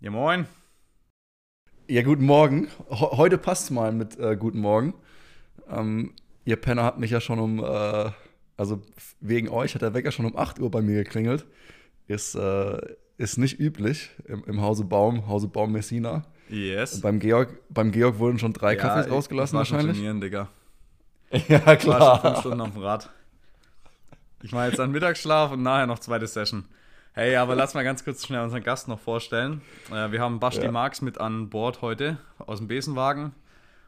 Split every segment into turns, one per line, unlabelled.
Ja, moin.
Ja, guten Morgen. Ho- heute passt's mal mit äh, Guten Morgen. Ähm, ihr Penner habt mich ja schon um, äh, also wegen euch hat der Wecker schon um 8 Uhr bei mir geklingelt. Ist, äh, ist nicht üblich im, im Hause Baum, Hause Baum Messina.
Yes.
Beim Georg, beim Georg wurden schon drei Kaffees
ich-
rausgelassen
ich schon
wahrscheinlich.
Trainieren, Digga.
Ja,
Ich war schon fünf
klar.
Stunden auf dem Rad. Ich mache jetzt einen Mittagsschlaf und nachher noch zweite Session. Hey, aber lass mal ganz kurz schnell unseren Gast noch vorstellen. Äh, wir haben Basti
Ja.
Marx mit an Bord heute aus dem Besenwagen.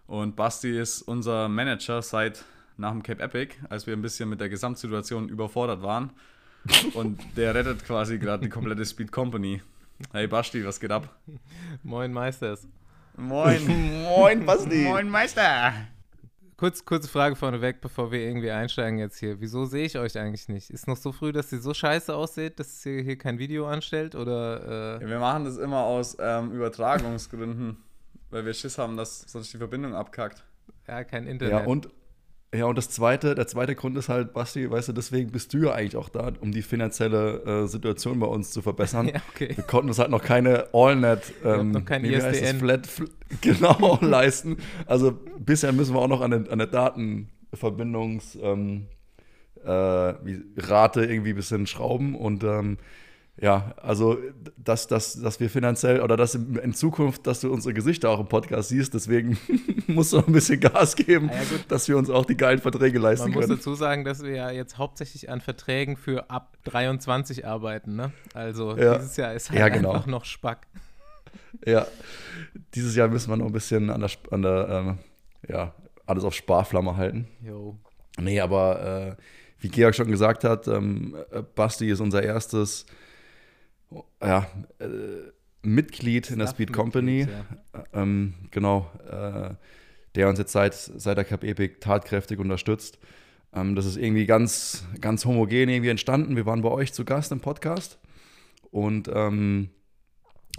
Und Basti ist unser Manager seit nach dem Cape Epic, als wir ein bisschen mit der Gesamtsituation überfordert waren. Und der rettet quasi gerade die komplette Speed Company. Hey Basti, was geht ab?
Moin Meisters.
Moin.
Moin, Basti.
Moin Meister.
Kurz, kurze Frage vorneweg, bevor wir irgendwie einsteigen jetzt hier. Wieso sehe ich euch eigentlich nicht? Ist noch so früh, dass ihr so scheiße aussieht, dass ihr hier kein Video anstellt? Oder äh,
Ja, wir machen das immer aus ähm, Übertragungsgründen, weil wir Schiss haben, dass sonst die Verbindung abkackt.
ja, kein Internet?
Ja, und, ja, und das zweite, der zweite Grund ist halt, Basti, weißt du, deswegen bist du ja eigentlich auch da, um die finanzielle äh, Situation bei uns zu verbessern.
Ja, okay.
Wir konnten uns halt noch keine AllNet, ähm,
noch kein
das?
ISDN.
Flat, fl genau, leisten. Also bisher müssen wir auch noch an der, an der Datenverbindungs ähm, äh, irgendwie ein bisschen schrauben und ähm, ja, also dass, dass, dass wir finanziell oder dass in Zukunft, dass du unsere Gesichter auch im Podcast siehst, deswegen musst du noch ein bisschen Gas geben,
ja,
dass wir uns auch die geilen Verträge leisten
Man muss
können.
dazu sagen, dass wir ja jetzt hauptsächlich an Verträgen für ab 23 arbeiten, ne? Also
Ja.
dieses Jahr ist halt
Ja, genau.
einfach noch Spack.
Ja, dieses Jahr müssen wir noch ein bisschen an der, an der ähm, ja, alles auf Sparflamme halten.
Jo.
Nee, aber äh, wie Georg schon gesagt hat, ähm, äh, Basti ist unser erstes ja, äh, Mitglied in der Speed Company.
Ja.
Ähm, genau, äh, der uns jetzt seit, seit der Cup Epic tatkräftig unterstützt. Ähm, das ist irgendwie ganz, ganz homogen irgendwie entstanden. Wir waren bei euch zu Gast im Podcast und ähm,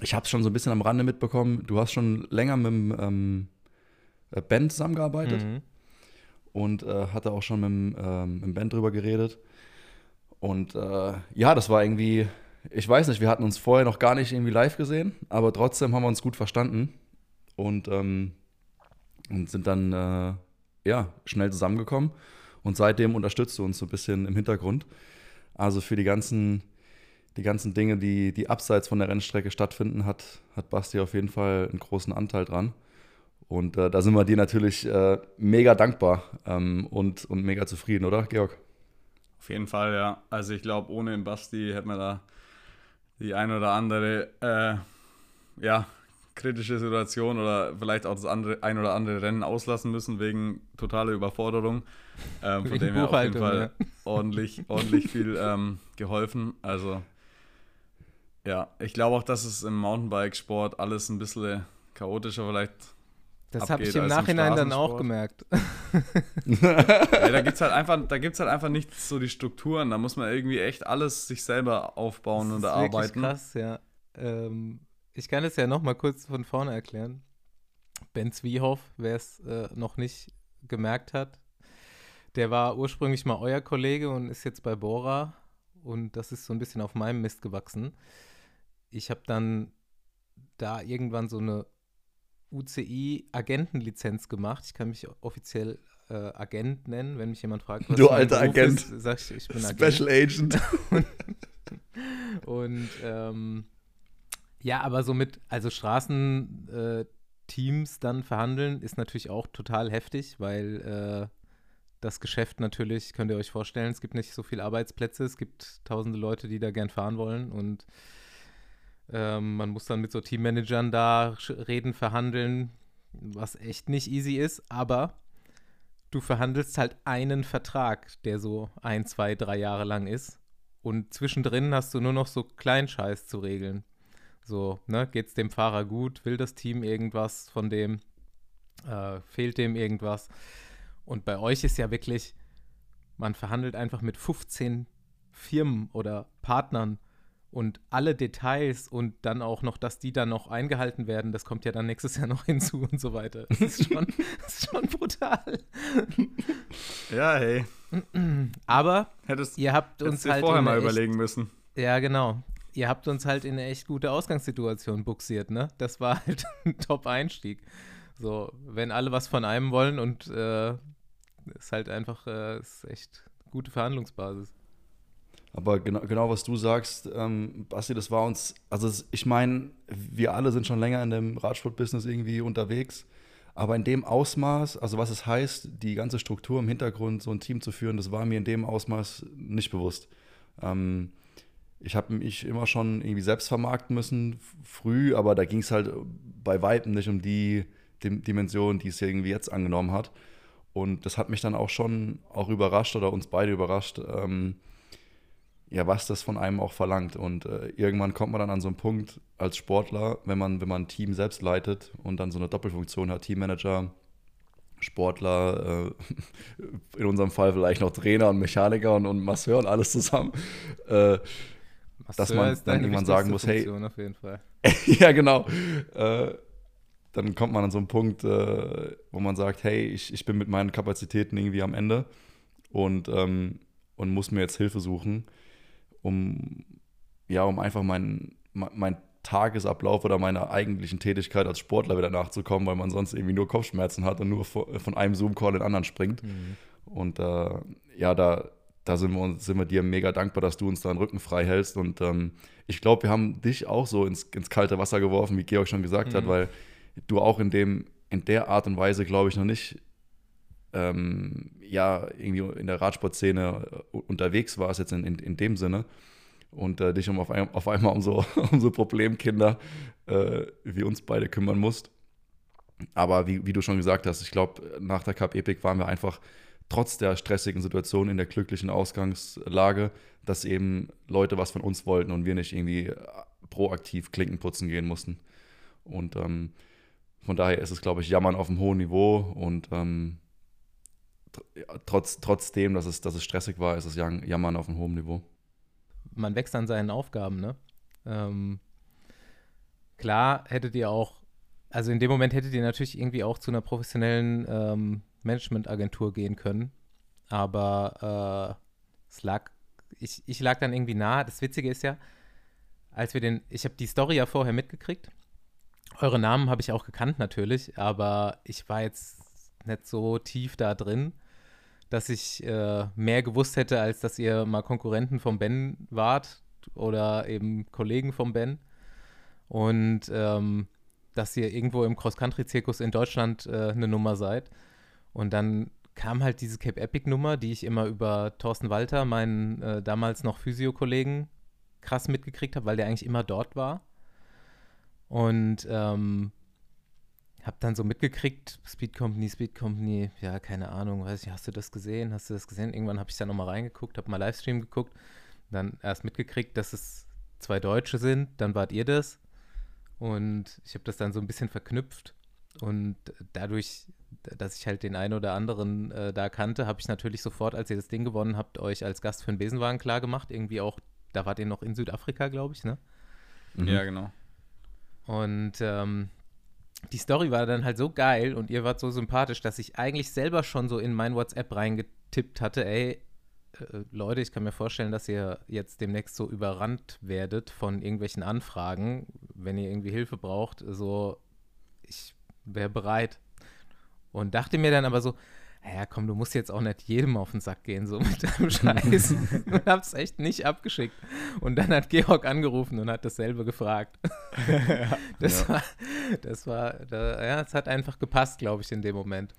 ich habe es schon so ein bisschen am Rande mitbekommen. Du hast schon länger mit dem ähm, äh, Ben zusammengearbeitet
Mhm.
und äh, hatte auch schon mit dem, ähm, mit dem Ben drüber geredet. Und äh, ja, das war irgendwie, ich weiß nicht, wir hatten uns vorher noch gar nicht irgendwie live gesehen, aber trotzdem haben wir uns gut verstanden und, ähm, und sind dann äh, ja, schnell zusammengekommen. Und seitdem unterstützt du uns so ein bisschen im Hintergrund. Also für die ganzen, die ganzen Dinge, die, die abseits von der Rennstrecke stattfinden, hat, hat Basti auf jeden Fall einen großen Anteil dran. Und äh, da sind wir dir natürlich äh, mega dankbar ähm, und, und mega zufrieden, oder, Georg?
Auf jeden Fall, ja. Also ich glaube, ohne den Basti hätte man da die ein oder andere äh, ja, kritische Situation oder vielleicht auch das andere, ein oder andere Rennen auslassen müssen wegen totaler Überforderung. Ähm, von dem her auf jeden Fall ordentlich, ordentlich viel ähm, geholfen. Also ja, ich glaube auch, dass es im Mountainbike-Sport alles ein bisschen chaotischer vielleicht
Das habe ich im Nachhinein dann auch gemerkt.
Ja, da gibt es halt einfach, da gibt's halt einfach nicht so die Strukturen. Da muss man irgendwie echt alles sich selber aufbauen und
Das ist wirklich
erarbeiten.
krass, ja. Ähm, ich kann es ja noch mal kurz von vorne erklären. Ben Zwiehoff, wer es äh, noch nicht gemerkt hat, der war ursprünglich mal euer Kollege und ist jetzt bei Bora und das ist so ein bisschen auf meinem Mist gewachsen. Ich habe dann da irgendwann so eine UCI-Agentenlizenz gemacht. Ich kann mich offiziell äh, Agent nennen, wenn mich jemand fragt, was
Du alter
Beruf
Agent.
Ist, sag ich, ich bin.
Special Agent.
Und ähm, ja, aber so mit, also Straßenteams äh, dann verhandeln, ist natürlich auch total heftig, weil äh, das Geschäft natürlich, könnt ihr euch vorstellen, es gibt nicht so viele Arbeitsplätze, es gibt tausende Leute, die da gern fahren wollen und ähm, man muss dann mit so Teammanagern da reden, verhandeln, was echt nicht easy ist, aber du verhandelst halt einen Vertrag, der so ein, zwei, drei Jahre lang ist. Und zwischendrin hast du nur noch so Kleinscheiß zu regeln. So, ne, geht's dem Fahrer gut? Will das Team irgendwas von dem? Äh, fehlt dem irgendwas? Und bei euch ist ja wirklich, man verhandelt einfach mit 15 Firmen oder Partnern und alle Details und dann auch noch, dass die dann noch eingehalten werden, das kommt ja dann nächstes Jahr noch hinzu und so weiter. Das ist schon, das ist schon brutal.
Ja, hey.
Aber
Hättest
ihr habt uns halt
vorher mal
echt,
überlegen müssen.
Ja, genau. Ihr habt uns halt in eine echt gute Ausgangssituation buxiert, ne? Das war halt ein Top-Einstieg. So, wenn alle was von einem wollen und äh, ist halt einfach, äh, ist echt gute Verhandlungsbasis.
Aber genau, genau was du sagst, ähm, Basti, das war uns, also ich meine, wir alle sind schon länger in dem Radsport-Business irgendwie unterwegs, aber in dem Ausmaß, also was es heißt, die ganze Struktur im Hintergrund, so ein Team zu führen, das war mir in dem Ausmaß nicht bewusst. Ähm, ich habe mich immer schon irgendwie selbst vermarkten müssen, früh, aber da ging es halt bei Weitem nicht um die Dim Dimension, die es irgendwie jetzt angenommen hat. Und das hat mich dann auch schon auch überrascht oder uns beide überrascht, ähm, ja, was das von einem auch verlangt. Und äh, irgendwann kommt man dann an so einen Punkt als Sportler, wenn man, wenn man ein Team selbst leitet und dann so eine Doppelfunktion hat, Teammanager, Sportler, äh, in unserem Fall vielleicht noch Trainer und Mechaniker und, und Masseur und alles zusammen. Äh, Dass man dann irgendwann sagen muss, hey-
Funktion Auf jeden Fall.
ja, genau. Äh, dann kommt man an so einen Punkt, äh, wo man sagt, hey, ich, ich bin mit meinen Kapazitäten irgendwie am Ende und, ähm, und muss mir jetzt Hilfe suchen, um, ja, um einfach meinen mein, Tagesablauf oder meiner eigentlichen Tätigkeit als Sportler wieder nachzukommen, weil man sonst irgendwie nur Kopfschmerzen hat und nur von, einem Zoom-Call in den anderen springt. Und äh, ja, da, da sind wir, uns, sind wir dir mega dankbar, dass du uns da den Rücken frei hältst. Und ähm, ich glaube, wir haben dich auch so ins, ins kalte Wasser geworfen, wie Georg schon gesagt hat,
Mhm.
weil du auch in, dem, in der Art und Weise, glaube ich, noch nicht ähm, ja, irgendwie in der Radsportszene äh, unterwegs warst, jetzt in, in, in dem Sinne. Und äh, dich um auf, ein, auf einmal um so, um so Problemkinder äh, wie uns beide kümmern musst. Aber wie, wie du schon gesagt hast, ich glaube, nach der Cup Epic waren wir einfach trotz der stressigen Situation in der glücklichen Ausgangslage, dass eben Leute was von uns wollten und wir nicht irgendwie äh, proaktiv Klinken putzen gehen mussten. Und ähm, von daher ist es, glaube ich, Jammern auf einem hohen Niveau und ähm, trotz, trotzdem, dass es, dass es stressig war, ist es Jam- Jammern auf einem hohen Niveau.
man wächst an seinen Aufgaben, ne? Ähm, klar hättet ihr auch, also in dem Moment hättet ihr natürlich irgendwie auch zu einer professionellen ähm, Managementagentur gehen können, aber äh, es lag, ich, ich lag dann irgendwie nah. Das Witzige ist ja, als wir den, ich habe die Story ja vorher mitgekriegt. Eure Namen habe ich auch gekannt natürlich, aber ich war jetzt nicht so tief da drin dass ich äh, mehr gewusst hätte, als dass ihr mal Konkurrenten vom Ben wart oder eben Kollegen vom Ben. Und ähm, dass ihr irgendwo im Cross-Country-Zirkus in Deutschland äh, eine Nummer seid. Und dann kam halt diese Cape Epic-Nummer, die ich immer über Thorsten Walter, meinen äh, damals noch Physio-Kollegen, krass mitgekriegt habe, weil der eigentlich immer dort war. Und ähm, hab dann so mitgekriegt, Speed Company, Speed Company, ja, keine Ahnung, weiß ich, hast du das gesehen? Hast du das gesehen? Irgendwann habe ich da nochmal reingeguckt, habe mal Livestream geguckt, dann erst mitgekriegt, dass es zwei Deutsche sind, dann wart ihr das. Und ich habe das dann so ein bisschen verknüpft. Und dadurch, dass ich halt den einen oder anderen äh, da kannte, habe ich natürlich sofort, als ihr das Ding gewonnen habt, euch als Gast für den Besenwagen klar gemacht. Irgendwie auch, da wart ihr noch in Südafrika, glaube ich, ne?
Mhm.
Ja, genau.
Und ähm, die Story war dann halt so geil und ihr wart so sympathisch, dass ich eigentlich selber schon so in mein WhatsApp reingetippt hatte, ey, äh, Leute, ich kann mir vorstellen, dass ihr jetzt demnächst so überrannt werdet von irgendwelchen Anfragen, wenn ihr irgendwie Hilfe braucht, so, ich wäre bereit. Und dachte mir dann aber so, ja komm, du musst jetzt auch nicht jedem auf den Sack gehen, so mit deinem Scheiß. und hab's echt nicht abgeschickt. Und dann hat Georg angerufen und hat dasselbe gefragt. das
Ja.
war, das war, da, ja, es hat einfach gepasst, glaube ich, in dem Moment.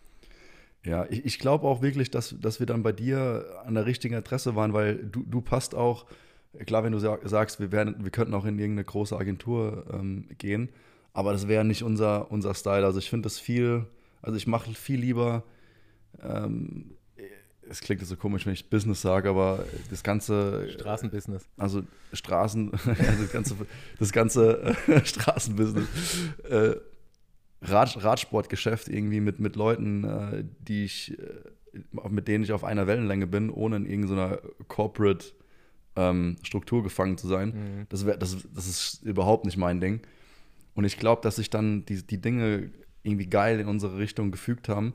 Ja, ich, ich glaube auch wirklich, dass, dass wir dann bei dir an der richtigen Adresse waren, weil du, du passt auch, klar, wenn du sa- sagst, wir, werden, wir könnten auch in irgendeine große Agentur ähm, gehen, aber das wäre nicht unser, unser Style. Also ich finde das viel, also ich mache viel lieber, ähm, es klingt so komisch, wenn ich Business sage, aber das ganze
Straßenbusiness.
also Straßen, das ganze, das ganze äh, Straßenbusiness, äh, Rad, Radsportgeschäft irgendwie mit, mit Leuten, äh, die ich, mit denen ich auf einer Wellenlänge bin, ohne in irgendeiner Corporate ähm, Struktur gefangen zu sein.
Mhm.
Das, wär, das, das ist überhaupt nicht mein Ding. Und ich glaube, dass sich dann die, die Dinge irgendwie geil in unsere Richtung gefügt haben.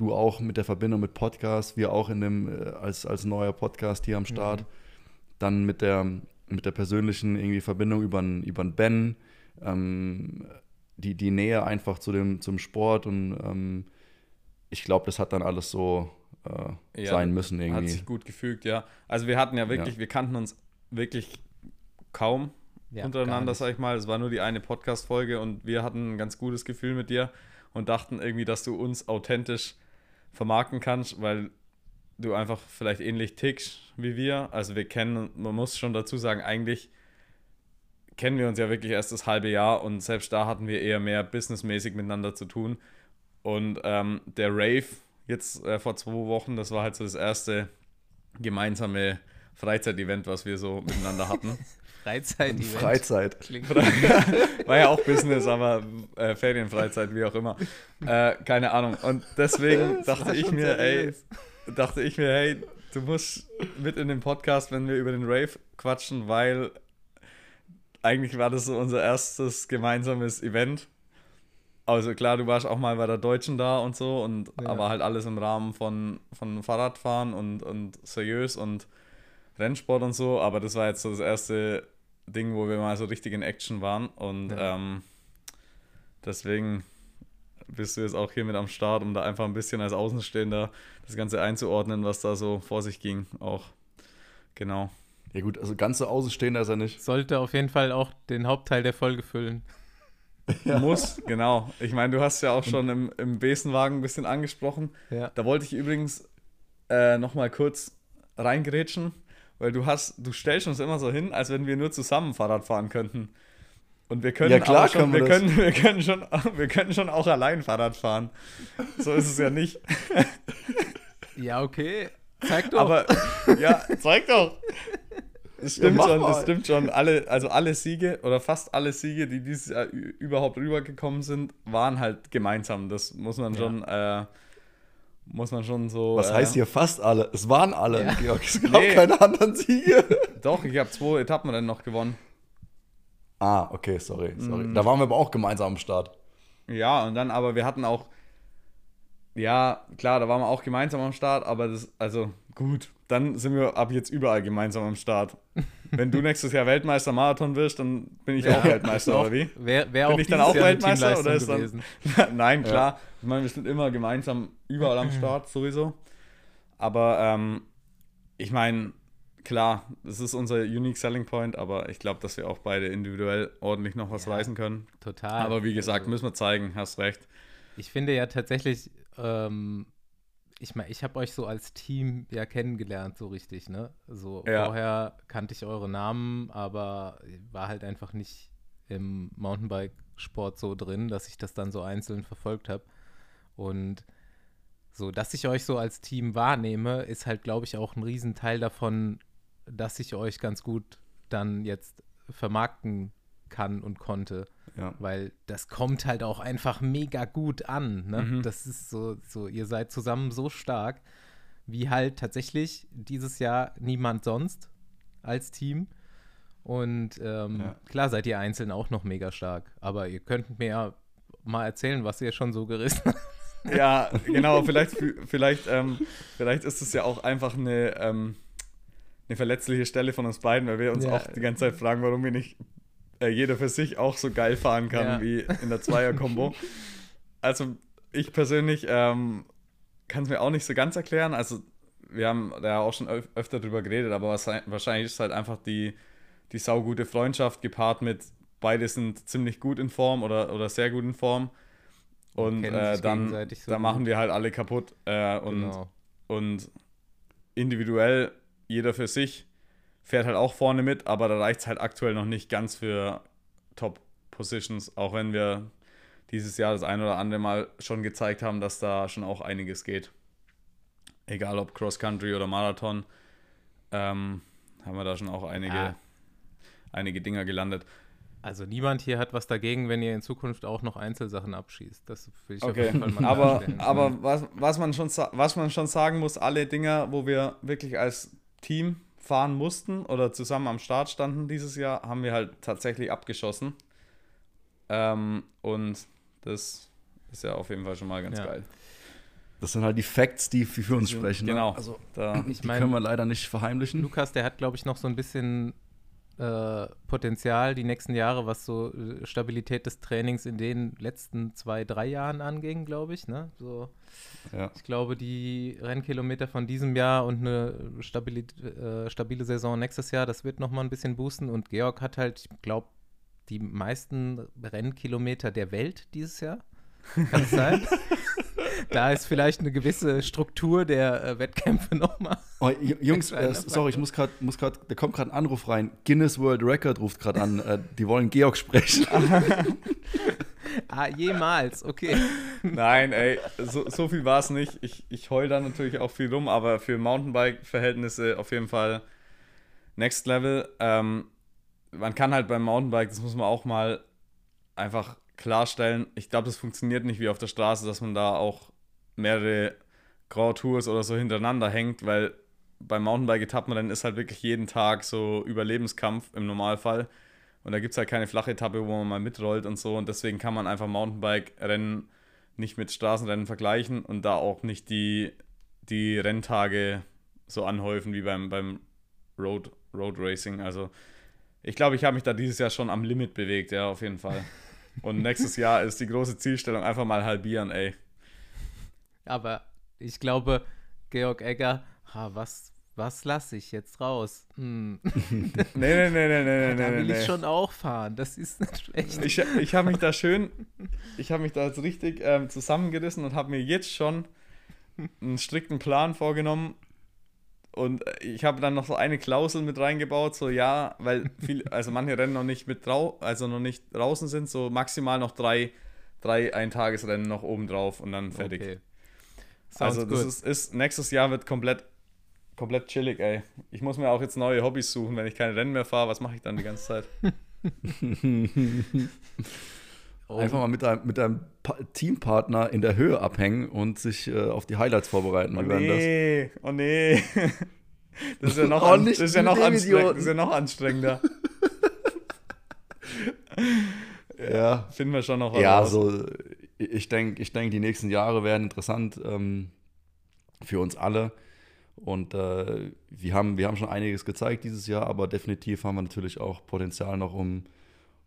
Du auch mit der Verbindung mit Podcast, wir auch in dem, äh, als, als neuer Podcast hier am Start.
Mhm.
Dann mit der, mit der persönlichen irgendwie Verbindung über über Ben, ähm, die, die Nähe einfach zu dem, zum Sport und ähm, ich glaube, das hat dann alles so äh,
Ja,
sein müssen irgendwie.
Hat sich gut gefügt, ja. Also wir hatten ja wirklich, wir kannten uns wirklich kaum
Ja,
untereinander, sag ich mal. Es war nur die eine Podcast-Folge und wir hatten ein ganz gutes Gefühl mit dir und dachten irgendwie, dass du uns authentisch vermarkten kannst, weil du einfach vielleicht ähnlich tickst wie wir. Also wir kennen, man muss schon dazu sagen, eigentlich kennen wir uns ja wirklich erst das halbe Jahr und selbst da hatten wir eher mehr businessmäßig miteinander zu tun. Und ähm, der Rave jetzt äh, vor zwei Wochen, das war halt so das erste gemeinsame Freizeitevent, was wir so miteinander hatten.
Freizeit.
Freizeit.
Klingt
War ja auch Business, aber äh, Ferienfreizeit, wie auch immer. Äh, keine Ahnung. Und deswegen dachte ich mir, ey, dachte ich mir, hey, du musst mit in den Podcast, wenn wir über den Rave quatschen, weil eigentlich war das so unser erstes gemeinsames Event. Also klar, du warst auch mal bei der Deutschen da und so, und
Ja.
aber halt alles im Rahmen von, von Fahrradfahren und, und seriös und Rennsport und so. Aber das war jetzt so das erste Ding, wo wir mal so richtig in Action waren. Und
Ja.
ähm, deswegen bist du jetzt auch hier mit am Start, um da einfach ein bisschen als Außenstehender das Ganze einzuordnen, was da so vor sich ging. Auch genau.
Ja gut, also ganz so außenstehender ist er nicht.
Sollte auf jeden Fall auch den Hauptteil der Folge füllen.
Muss, genau. Ich meine, du hast ja auch schon im, im Besenwagen ein bisschen angesprochen.
Ja.
Da wollte ich übrigens äh, nochmal kurz reingrätschen, weil du hast, du stellst uns immer so hin, als wenn wir nur zusammen Fahrrad fahren könnten. Und wir können
Ja, klar
schon,
können wir
wir, können, wir können schon, wir können schon auch allein Fahrrad fahren. So ist es ja nicht.
Ja, okay. Zeig doch.
Aber ja, zeig doch. Das stimmt
mach
schon, das
mal.
stimmt schon. Alle, also alle Siege oder fast alle Siege, die dieses Jahr überhaupt rübergekommen sind, waren halt gemeinsam. Das muss man
Ja.
schon, äh, muss man schon so.
Was
äh,
heißt hier fast alle? Es waren alle,
Ja.
Georg. Es gab
Nee.
keine anderen Siege.
Doch, ich habe zwei Etappenrennen noch gewonnen.
Ah, okay, sorry, sorry.
Mm.
Da waren wir aber auch gemeinsam am Start.
Ja, und dann, aber wir hatten auch, ja, klar, da waren wir auch gemeinsam am Start, aber das, also gut, dann sind wir ab jetzt überall gemeinsam am Start. Wenn du nächstes Jahr Weltmeister Marathon wirst, dann bin ich
Ja,
auch Weltmeister,
doch.
oder wie?
Wäre wär
Bin
auch
ich dann auch
Jahr
Weltmeister oder ist dann-
gewesen.
Nein, klar. Ich meine, wir sind immer gemeinsam überall am Start, sowieso. Aber ähm, ich meine, klar, das ist unser Unique Selling Point, aber ich glaube, dass wir auch beide individuell ordentlich noch was
Ja.
reißen können.
Total.
Aber wie gesagt,
Also-
müssen wir zeigen, hast recht.
Ich finde ja tatsächlich, ähm, ich meine, ich habe euch so als Team ja kennengelernt, so richtig, ne? So
Ja.
vorher kannte ich eure Namen, aber war halt einfach nicht im Mountainbike-Sport so drin, dass ich das dann so einzeln verfolgt habe. Und so, dass ich euch so als Team wahrnehme, ist halt, glaube ich, auch ein Riesenteil davon, dass ich euch ganz gut dann jetzt vermarkten kann und konnte.
Ja.
Weil das kommt halt auch einfach mega gut an. Ne?
Mhm.
Das ist so, so, ihr seid zusammen so stark, wie halt tatsächlich dieses Jahr niemand sonst als Team. Und ähm,
Ja.
klar seid ihr einzeln auch noch mega stark. Aber ihr könnt mir ja mal erzählen, was ihr schon so gerissen habt.
Ja, genau, vielleicht, vielleicht, ähm, vielleicht ist es ja auch einfach eine, ähm, eine verletzliche Stelle von uns beiden, weil wir uns
Ja.
auch die ganze Zeit fragen, warum wir nicht äh, jeder für sich auch so geil fahren kann
Ja.
wie in der Zweier-Kombo. also ich persönlich ähm, kann es mir auch nicht so ganz erklären. Also wir haben da auch schon öf öfter drüber geredet, aber wahrscheinlich ist halt einfach die, die saugute Freundschaft gepaart mit beide sind ziemlich gut in Form oder, oder sehr gut in Form. Und äh, dann
so
da machen wir halt alle kaputt. Äh, und,
Genau.
und individuell, jeder für sich, fährt halt auch vorne mit, aber da reicht es halt aktuell noch nicht ganz für Top-Positions, auch wenn wir dieses Jahr das ein oder andere Mal schon gezeigt haben, dass da schon auch einiges geht. Egal ob Cross-Country oder Marathon, ähm, haben wir da schon auch einige,
Ja.
einige Dinger gelandet.
Also niemand hier hat was dagegen, wenn ihr in Zukunft auch noch Einzelsachen abschießt. Das will ich auf
Okay,
jeden Fall mal
aber, aber was, was, man schon, was man schon sagen muss, alle Dinger, wo wir wirklich als Team fahren mussten oder zusammen am Start standen dieses Jahr, haben wir halt tatsächlich abgeschossen. Ähm, und das ist ja auf jeden Fall schon mal ganz
Ja.
geil.
Das sind halt die Facts, die für, uns sprechen. ne?
Genau.
Also,
Da,
Ich
die
meine,
können wir leider nicht verheimlichen.
Lukas, der hat, glaube ich, noch so ein bisschen äh, Potenzial die nächsten Jahre, was so äh, Stabilität des Trainings in den letzten zwei, drei Jahren anging, glaube ich. Ne? So,
Ja.
ich glaube, die Rennkilometer von diesem Jahr und eine stabili äh, stabile Saison nächstes Jahr, das wird nochmal ein bisschen boosten. Und Georg hat halt, ich glaube, die meisten Rennkilometer der Welt dieses Jahr. Kann es sein? da ist vielleicht eine gewisse Struktur der äh, Wettkämpfe nochmal.
Oh, Jungs, äh, sorry, ich muss gerade, muss grad, da kommt gerade ein Anruf rein. Guinness World Record ruft gerade an. Äh, die wollen Georg sprechen.
Ah, jemals, okay.
Nein, ey, so, so viel war es nicht. Ich, ich heul da natürlich auch viel rum, aber für Mountainbike-Verhältnisse auf jeden Fall Next Level. Ähm, man kann halt beim Mountainbike, das muss man auch mal einfach klarstellen, ich glaube, das funktioniert nicht wie auf der Straße, dass man da auch mehrere Grand Tours oder so hintereinander hängt, weil beim Mountainbike-Etappenrennen ist halt wirklich jeden Tag so Überlebenskampf im Normalfall. Und da gibt es halt keine flache Etappe, wo man mal mitrollt und so. Und deswegen kann man einfach Mountainbike-Rennen nicht mit Straßenrennen vergleichen und da auch nicht die, die Renntage so anhäufen wie beim, beim Road, Road Racing. Also ich glaube, ich habe mich da dieses Jahr schon am Limit bewegt, ja, auf jeden Fall. Und nächstes Jahr ist die große Zielstellung einfach mal halbieren, ey.
Aber ich glaube, Georg Egger, ah, was, was lasse ich jetzt raus? Hm.
Nee, nee, nee, nee, nee,
da
nee,
will
nee.
ich schon auch fahren. Das ist echt.
Ich, ich habe mich da schön, ich habe mich da jetzt richtig ähm, zusammengerissen und habe mir jetzt schon einen strikten Plan vorgenommen. Und ich habe dann noch so eine Klausel mit reingebaut, so ja, weil viel, also manche Rennen noch nicht mit drau, also noch nicht draußen sind, so maximal noch drei, drei Eintagesrennen noch oben drauf und dann fertig.
Okay.
Also das ist, ist, nächstes Jahr wird komplett, komplett chillig, ey. Ich muss mir auch jetzt neue Hobbys suchen, wenn ich keine Rennen mehr fahre, was mache ich dann die ganze Zeit?
Oh,
Einfach mal mit deinem, mit deinem Pa- Teampartner in der Höhe abhängen und sich äh, auf die Highlights vorbereiten.
Oh
das?
nee, oh nee. Das ist ja noch,
Oh,
an, das ist ja noch, anstrengend, das ist ja noch anstrengender.
Ja,
Finden wir schon noch was
ja
raus.
so, ich denke, ich denk, die nächsten Jahre werden interessant ähm, für uns alle. Und äh, wir, haben, wir haben schon einiges gezeigt dieses Jahr, aber definitiv haben wir natürlich auch Potenzial noch, um,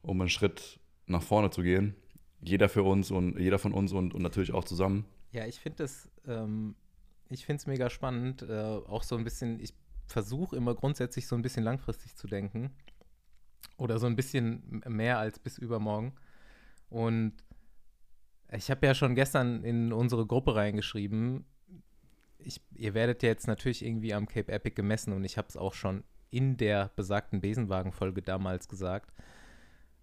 um einen Schritt nach vorne zu gehen. Jeder für uns und jeder von uns und, und natürlich auch zusammen.
Ja, ich finde das, ähm, es mega spannend. Äh, auch so ein bisschen, ich versuche immer grundsätzlich so ein bisschen langfristig zu denken. Oder so ein bisschen mehr als bis übermorgen. Und ich habe ja schon gestern in unsere Gruppe reingeschrieben, ich, ihr werdet ja jetzt natürlich irgendwie am Cape Epic gemessen und ich habe es auch schon in der besagten Besenwagen-Folge damals gesagt.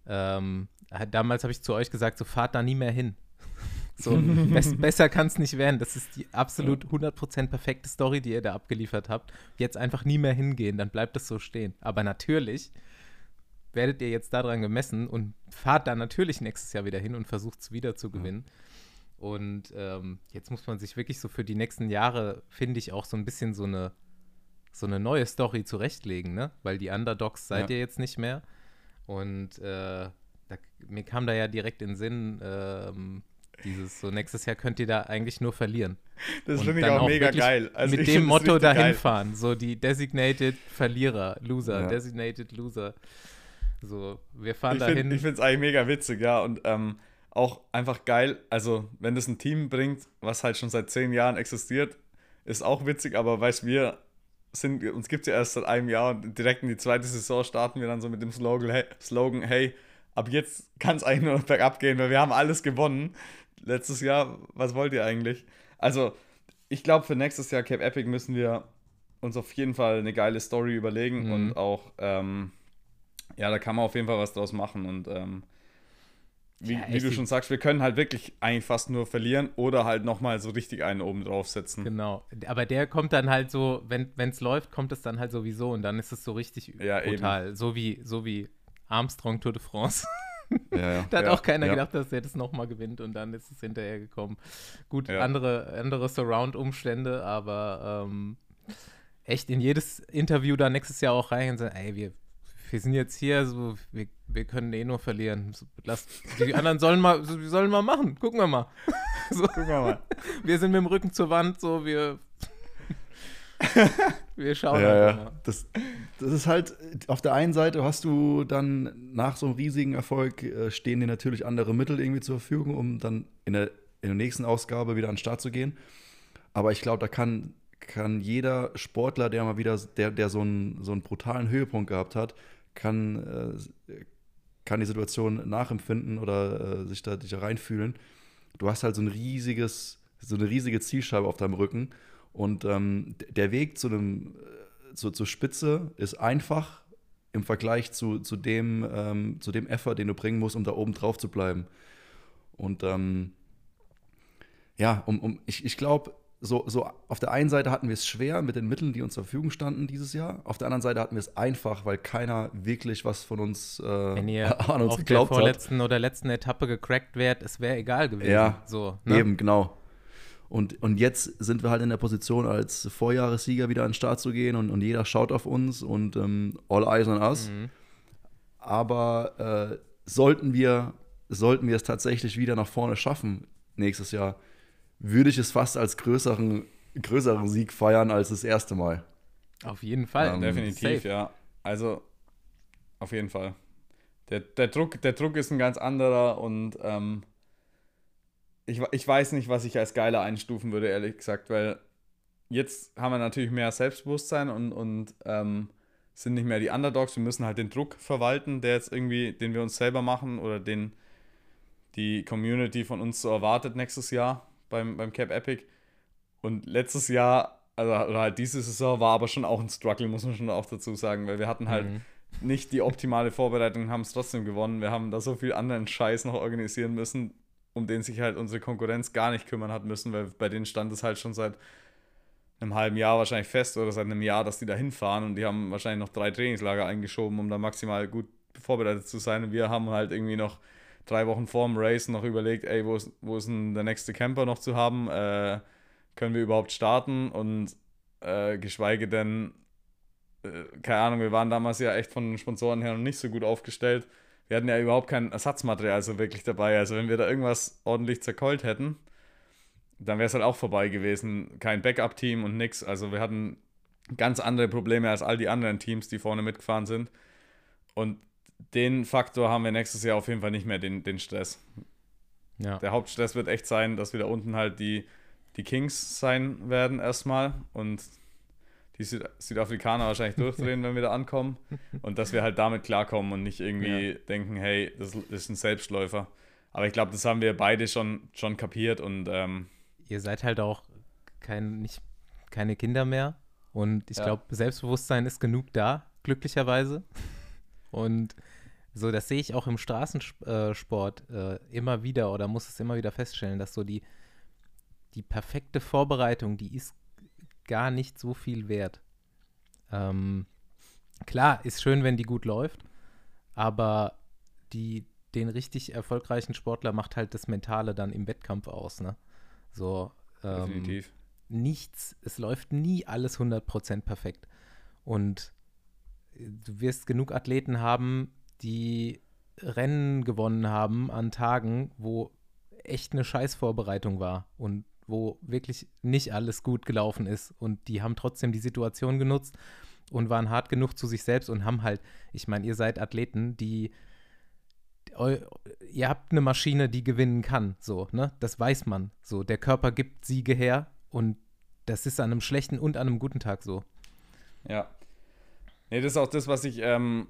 Ähm, äh, damals habe ich zu euch gesagt, so fahrt da nie mehr hin. So, bess, besser kann es nicht werden. Das ist die absolut 100% perfekte Story, die ihr da abgeliefert habt. Jetzt einfach nie mehr hingehen, dann bleibt es so stehen. Aber natürlich werdet ihr jetzt daran gemessen und fahrt da natürlich nächstes Jahr wieder hin und versucht es wieder zu gewinnen. Und ähm, jetzt muss man sich wirklich so für die nächsten Jahre, finde ich, auch so ein bisschen so eine, so eine neue Story zurechtlegen, ne? Weil die Underdogs seid
Ja.
ihr jetzt nicht mehr. Und äh, da, mir kam da ja direkt in den Sinn, ähm, dieses so nächstes Jahr könnt ihr da eigentlich nur verlieren.
Das finde ich
dann
auch mega geil. Also
mit
ich
dem Motto dahin
geil.
fahren. So die Designated Verlierer, Loser,
Ja.
Designated Loser. So, wir fahren
Ich
dahin.
finde es eigentlich mega witzig, ja. Und ähm, auch einfach geil. Also, wenn das ein Team bringt, was halt schon seit zehn Jahren existiert, ist auch witzig, aber weißt wir sind, uns gibt es ja erst seit einem Jahr und direkt in die zweite Saison starten wir dann so mit dem Slogan, hey, Slogan, hey ab jetzt kann es eigentlich nur noch bergab gehen, weil wir haben alles gewonnen. Letztes Jahr, was wollt ihr eigentlich? Also, ich glaube, für nächstes Jahr Cape Epic müssen wir uns auf jeden Fall eine geile Story überlegen
Mhm.
und auch, ähm, ja, da kann man auf jeden Fall was draus machen und ähm, wie,
Ja,
wie du schon sagst, wir können halt wirklich eigentlich fast nur verlieren oder halt nochmal so richtig einen oben draufsetzen.
Genau. Aber der kommt dann halt so, wenn es läuft, kommt es dann halt sowieso und dann ist es so richtig
Ja, eben.
brutal. So wie, so wie Armstrong Tour de France.
Ja, ja.
Da hat
Ja,
auch keiner gedacht, dass der das nochmal gewinnt und dann ist es hinterher gekommen. Gut, andere, andere Surround-Umstände, aber ähm, echt in jedes Interview da nächstes Jahr auch rein und sagen, ey, wir wir sind jetzt hier, so, wir, wir können eh nur verlieren. Lass, die anderen sollen mal, so, sollen mal machen. Gucken wir mal. So,
Gucken wir mal.
wir sind mit dem Rücken zur Wand, so, wir. wir schauen
Ja,
einfach
ja.
mal.
Das, das ist halt, auf der einen Seite hast du dann nach so einem riesigen Erfolg äh, stehen dir natürlich andere Mittel irgendwie zur Verfügung, um dann in der, in der nächsten Ausgabe wieder an den Start zu gehen. Aber ich glaube, da kann, kann jeder Sportler, der mal wieder, der, der so einen, so einen brutalen Höhepunkt gehabt hat, kann, äh, kann die Situation nachempfinden oder äh, sich, da, sich da reinfühlen. Du hast halt so ein riesiges, so eine riesige Zielscheibe auf deinem Rücken. Und ähm, der Weg zu einem, äh, zu, zur Spitze ist einfach im Vergleich zu, zu, dem, ähm, zu dem Effort, den du bringen musst, um da oben drauf zu bleiben. Und ähm, ja, um, um, ich, ich glaube, so, so auf der einen Seite hatten wir es schwer mit den Mitteln, die uns zur Verfügung standen dieses Jahr. Auf der anderen Seite hatten wir es einfach, weil keiner wirklich was von uns, äh,
Wenn ihr
an uns
auf der
geglaubt hat.
vorletzten oder letzten Etappe gecrackt wärt, es wäre egal gewesen.
Ja,
so, ne?
Eben, genau. Und, und jetzt sind wir halt in der Position, als Vorjahressieger wieder an den Start zu gehen und, und jeder schaut auf uns und ähm, all eyes on us.
Mhm.
Aber äh, sollten, wir, sollten wir es tatsächlich wieder nach vorne schaffen nächstes Jahr, würde ich es fast als größeren, größeren Sieg feiern als das erste Mal.
Auf jeden Fall.
Ähm,
Definitiv,
Safe.
ja. Also, auf jeden Fall. Der, der, Druck, der Druck ist ein ganz anderer und ähm, ich, ich weiß nicht, was ich als geiler einstufen würde, ehrlich gesagt, weil jetzt haben wir natürlich mehr Selbstbewusstsein und, und ähm, sind nicht mehr die Underdogs. Wir müssen halt den Druck verwalten, der jetzt irgendwie, den wir uns selber machen oder den die Community von uns so erwartet nächstes Jahr beim, beim Cap Epic. Und letztes Jahr, also oder halt diese Saison, war aber schon auch ein Struggle, muss man schon auch dazu sagen, weil wir hatten halt
Mhm.
nicht die optimale Vorbereitung und haben es trotzdem gewonnen. Wir haben da so viel anderen Scheiß noch organisieren müssen, um den sich halt unsere Konkurrenz gar nicht kümmern hat müssen, weil bei denen stand es halt schon seit einem halben Jahr wahrscheinlich fest oder seit einem Jahr, dass die da hinfahren und die haben wahrscheinlich noch drei Trainingslager eingeschoben, um da maximal gut vorbereitet zu sein. Und wir haben halt irgendwie noch drei Wochen vor dem Race noch überlegt, ey, wo ist, wo ist denn der nächste Camper noch zu haben? Äh, können wir überhaupt starten? Und äh, geschweige denn, äh, keine Ahnung, wir waren damals ja echt von den Sponsoren her noch nicht so gut aufgestellt. Wir hatten ja überhaupt kein Ersatzmaterial so wirklich dabei. Also wenn wir da irgendwas ordentlich zerkeult hätten, dann wäre es halt auch vorbei gewesen. Kein Backup-Team und nix. Also wir hatten ganz andere Probleme als all die anderen Teams, die vorne mitgefahren sind. Und den Faktor haben wir nächstes Jahr auf jeden Fall nicht mehr, den, den Stress.
Ja.
Der Hauptstress wird echt sein, dass wir da unten halt die, die Kings sein werden erstmal und die Süd Südafrikaner wahrscheinlich durchdrehen, wenn wir da ankommen. Und dass wir halt damit klarkommen und nicht irgendwie
Ja.
denken, hey, das ist ein Selbstläufer. Aber ich glaube, das haben wir beide schon, schon kapiert und ähm,
Ihr seid halt auch kein, nicht, keine Kinder mehr. Und ich
Ja.
glaube, Selbstbewusstsein ist genug da, glücklicherweise. Und so, das sehe ich auch im Straßensport äh, immer wieder oder muss es immer wieder feststellen, dass so die, die perfekte Vorbereitung, die ist gar nicht so viel wert. Ähm, klar, ist schön, wenn die gut läuft, aber die, den richtig erfolgreichen Sportler macht halt das Mentale dann im Wettkampf aus, ne? So, ähm,
definitiv.
nichts, es läuft nie alles 100% perfekt. Und äh, du wirst genug Athleten haben, die Rennen gewonnen haben an Tagen, wo echt eine Scheißvorbereitung war und wo wirklich nicht alles gut gelaufen ist. Und die haben trotzdem die Situation genutzt und waren hart genug zu sich selbst und haben halt, ich meine, ihr seid Athleten, die ihr habt eine Maschine, die gewinnen kann, so, ne? Das weiß man. So, der Körper gibt Siege her und das ist an einem schlechten und an einem guten Tag so.
Ja. Nee, das ist auch das, was ich, ähm,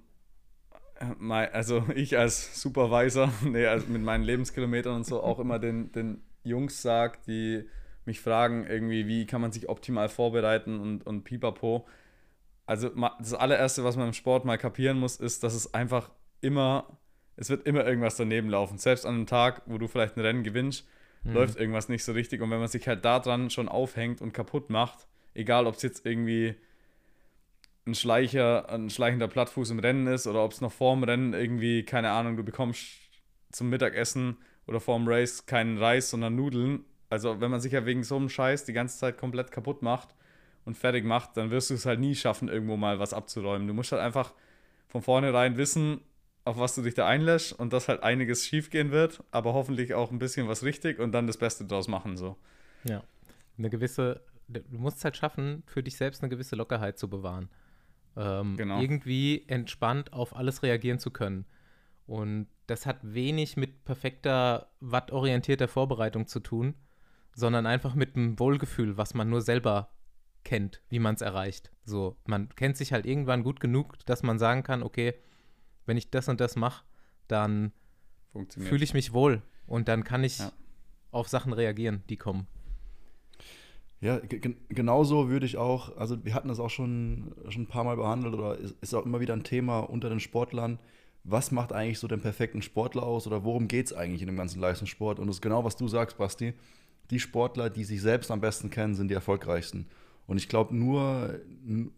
also ich als Supervisor, nee, also mit meinen Lebenskilometern und so auch immer den, den Jungs sage, die mich fragen, irgendwie, wie kann man sich optimal vorbereiten und, und pipapo. Also das allererste, was man im Sport mal kapieren muss, ist, dass es einfach immer, es wird immer irgendwas daneben laufen. Selbst an einem Tag, wo du vielleicht ein Rennen gewinnst, läuft irgendwas nicht so richtig. Und wenn man sich halt daran schon aufhängt und kaputt macht, egal ob es jetzt irgendwie ein Schleicher, ein schleichender Plattfuß im Rennen ist oder ob es noch vorm Rennen irgendwie, keine Ahnung, du bekommst zum Mittagessen oder vorm Race keinen Reis, sondern Nudeln. Also wenn man sich ja wegen so einem Scheiß die ganze Zeit komplett kaputt macht und fertig macht, dann wirst du es halt nie schaffen, irgendwo mal was abzuräumen. Du musst halt einfach von vornherein wissen, auf was du dich da einlässt und dass halt einiges schief gehen wird, aber hoffentlich auch ein bisschen was richtig und dann das Beste draus machen. So.
Ja. Eine gewisse, du musst es halt schaffen, für dich selbst eine gewisse Lockerheit zu bewahren. Ähm,
Genau.
Irgendwie entspannt auf alles reagieren zu können. Und das hat wenig mit perfekter, wattorientierter Vorbereitung zu tun, sondern einfach mit einem Wohlgefühl, was man nur selber kennt, wie man es erreicht. So, man kennt sich halt irgendwann gut genug, dass man sagen kann, okay, wenn ich das und das mache, dann fühle ich mich wohl und dann kann ich
Ja.
auf Sachen reagieren, die kommen.
Ja, ge- gen- genauso würde ich auch, also wir hatten das auch schon, schon ein paar Mal behandelt oder ist, auch immer wieder ein Thema unter den Sportlern. Was macht eigentlich so den perfekten Sportler aus oder worum geht es eigentlich in dem ganzen Leistungssport? Und das ist genau, was du sagst, Basti. Die Sportler, die sich selbst am besten kennen, sind die erfolgreichsten. Und ich glaube, nur,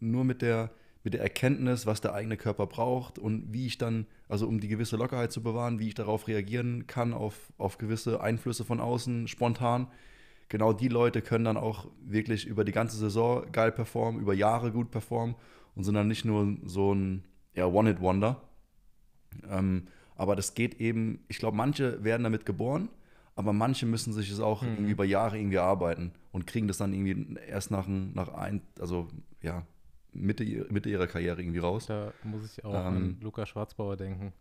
nur mit der, mit der Erkenntnis, was der eigene Körper braucht und wie ich dann, also um die gewisse Lockerheit zu bewahren, wie ich darauf reagieren kann, auf, auf gewisse Einflüsse von außen, spontan, genau die Leute können dann auch wirklich über die ganze Saison geil performen, über Jahre gut performen und sind dann nicht nur so ein ja, One-Hit-Wonder. Ähm, aber das geht eben, ich glaube, manche werden damit geboren, aber manche müssen sich es auch
Mhm.
irgendwie über Jahre irgendwie erarbeiten und kriegen das dann irgendwie erst nach, ein- nach ein, also ja, Mitte, Mitte ihrer Karriere irgendwie raus.
Da muss ich auch
Ähm,
an Luca Schwarzbauer denken.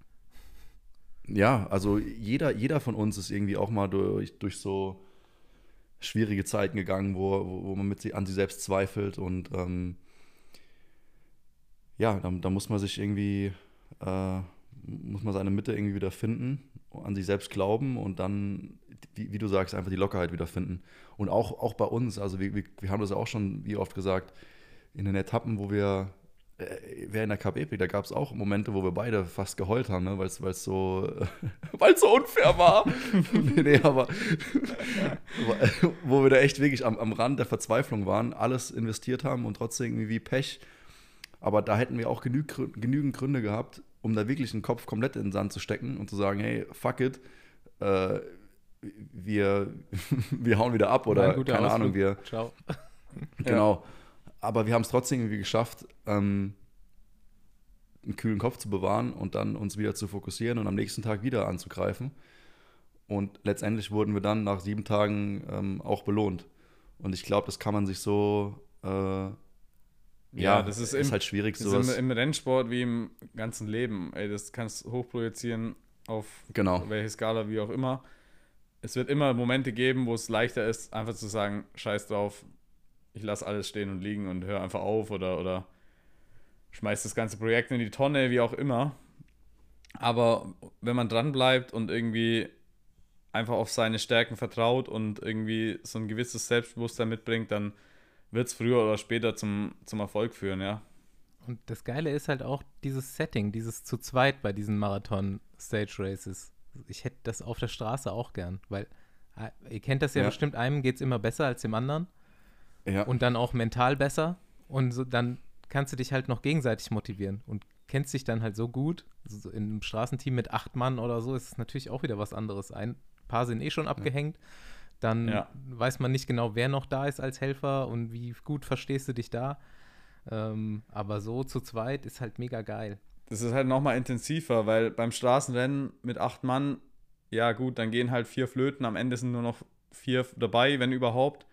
Ja, also jeder, jeder von uns ist irgendwie auch mal durch, durch so schwierige Zeiten gegangen, wo, wo, man mit an sich selbst zweifelt und ähm, ja, da, da muss man sich irgendwie, äh, muss man seine Mitte irgendwie wieder finden, an sich selbst glauben und dann, wie, wie du sagst, einfach die Lockerheit wieder finden. Und auch, auch bei uns, also wir, wir, wir haben das auch schon, wie oft gesagt, in den Etappen, wo wir äh, in der Cup Epic, da gab es auch Momente, wo wir beide fast geheult haben, ne? weil es so, so unfair war. nee, aber wo wir da echt wirklich am, am Rand der Verzweiflung waren, alles investiert haben und trotzdem irgendwie wie Pech. Aber da hätten wir auch genü genügend Gründe gehabt, um da wirklich den Kopf komplett in den Sand zu stecken und zu sagen, hey, fuck it, äh, wir, wir hauen wieder ab oder keine Ahnung,
Ausflug.
wir,
Ciao.
Genau. Aber wir haben es trotzdem irgendwie geschafft, ähm, einen kühlen Kopf zu bewahren und dann uns wieder zu fokussieren und am nächsten Tag wieder anzugreifen. Und letztendlich wurden wir dann nach sieben Tagen ähm, auch belohnt. Und ich glaube, das kann man sich so, äh, ja,
Ja, das ist im-
halt schwierig,
Das ist
sowas.
im, im Rennsport wie im ganzen Leben. Ey, das kannst du hochprojizieren auf
Genau.
welche Skala, wie auch immer. Es wird immer Momente geben, wo es leichter ist, einfach zu sagen, scheiß drauf, ich lasse alles stehen und liegen und höre einfach auf oder, oder schmeiß das ganze Projekt in die Tonne, wie auch immer. Aber wenn man dran bleibt und irgendwie einfach auf seine Stärken vertraut und irgendwie so ein gewisses Selbstbewusstsein mitbringt, dann wird es früher oder später zum, zum Erfolg führen, ja.
Und das Geile ist halt auch dieses Setting, dieses zu zweit bei diesen Marathon-Stage-Races. Ich hätte das auf der Straße auch gern, weil äh, ihr kennt das ja,
Ja.
bestimmt, einem geht es immer besser als dem anderen
Ja.
und dann auch mental besser und so, dann kannst du dich halt noch gegenseitig motivieren und kennst dich dann halt so gut. So in einem Straßenteam mit acht Mann oder so ist es natürlich auch wieder was anderes. Ein paar sind eh schon abgehängt. Dann
Ja.
weiß man nicht genau, wer noch da ist als Helfer und wie gut verstehst du dich da. Ähm, aber so zu zweit ist halt mega geil.
Das ist halt nochmal intensiver, weil beim Straßenrennen mit acht Mann, ja gut, dann gehen halt vier Flöten, am Ende sind nur noch vier dabei, wenn überhaupt.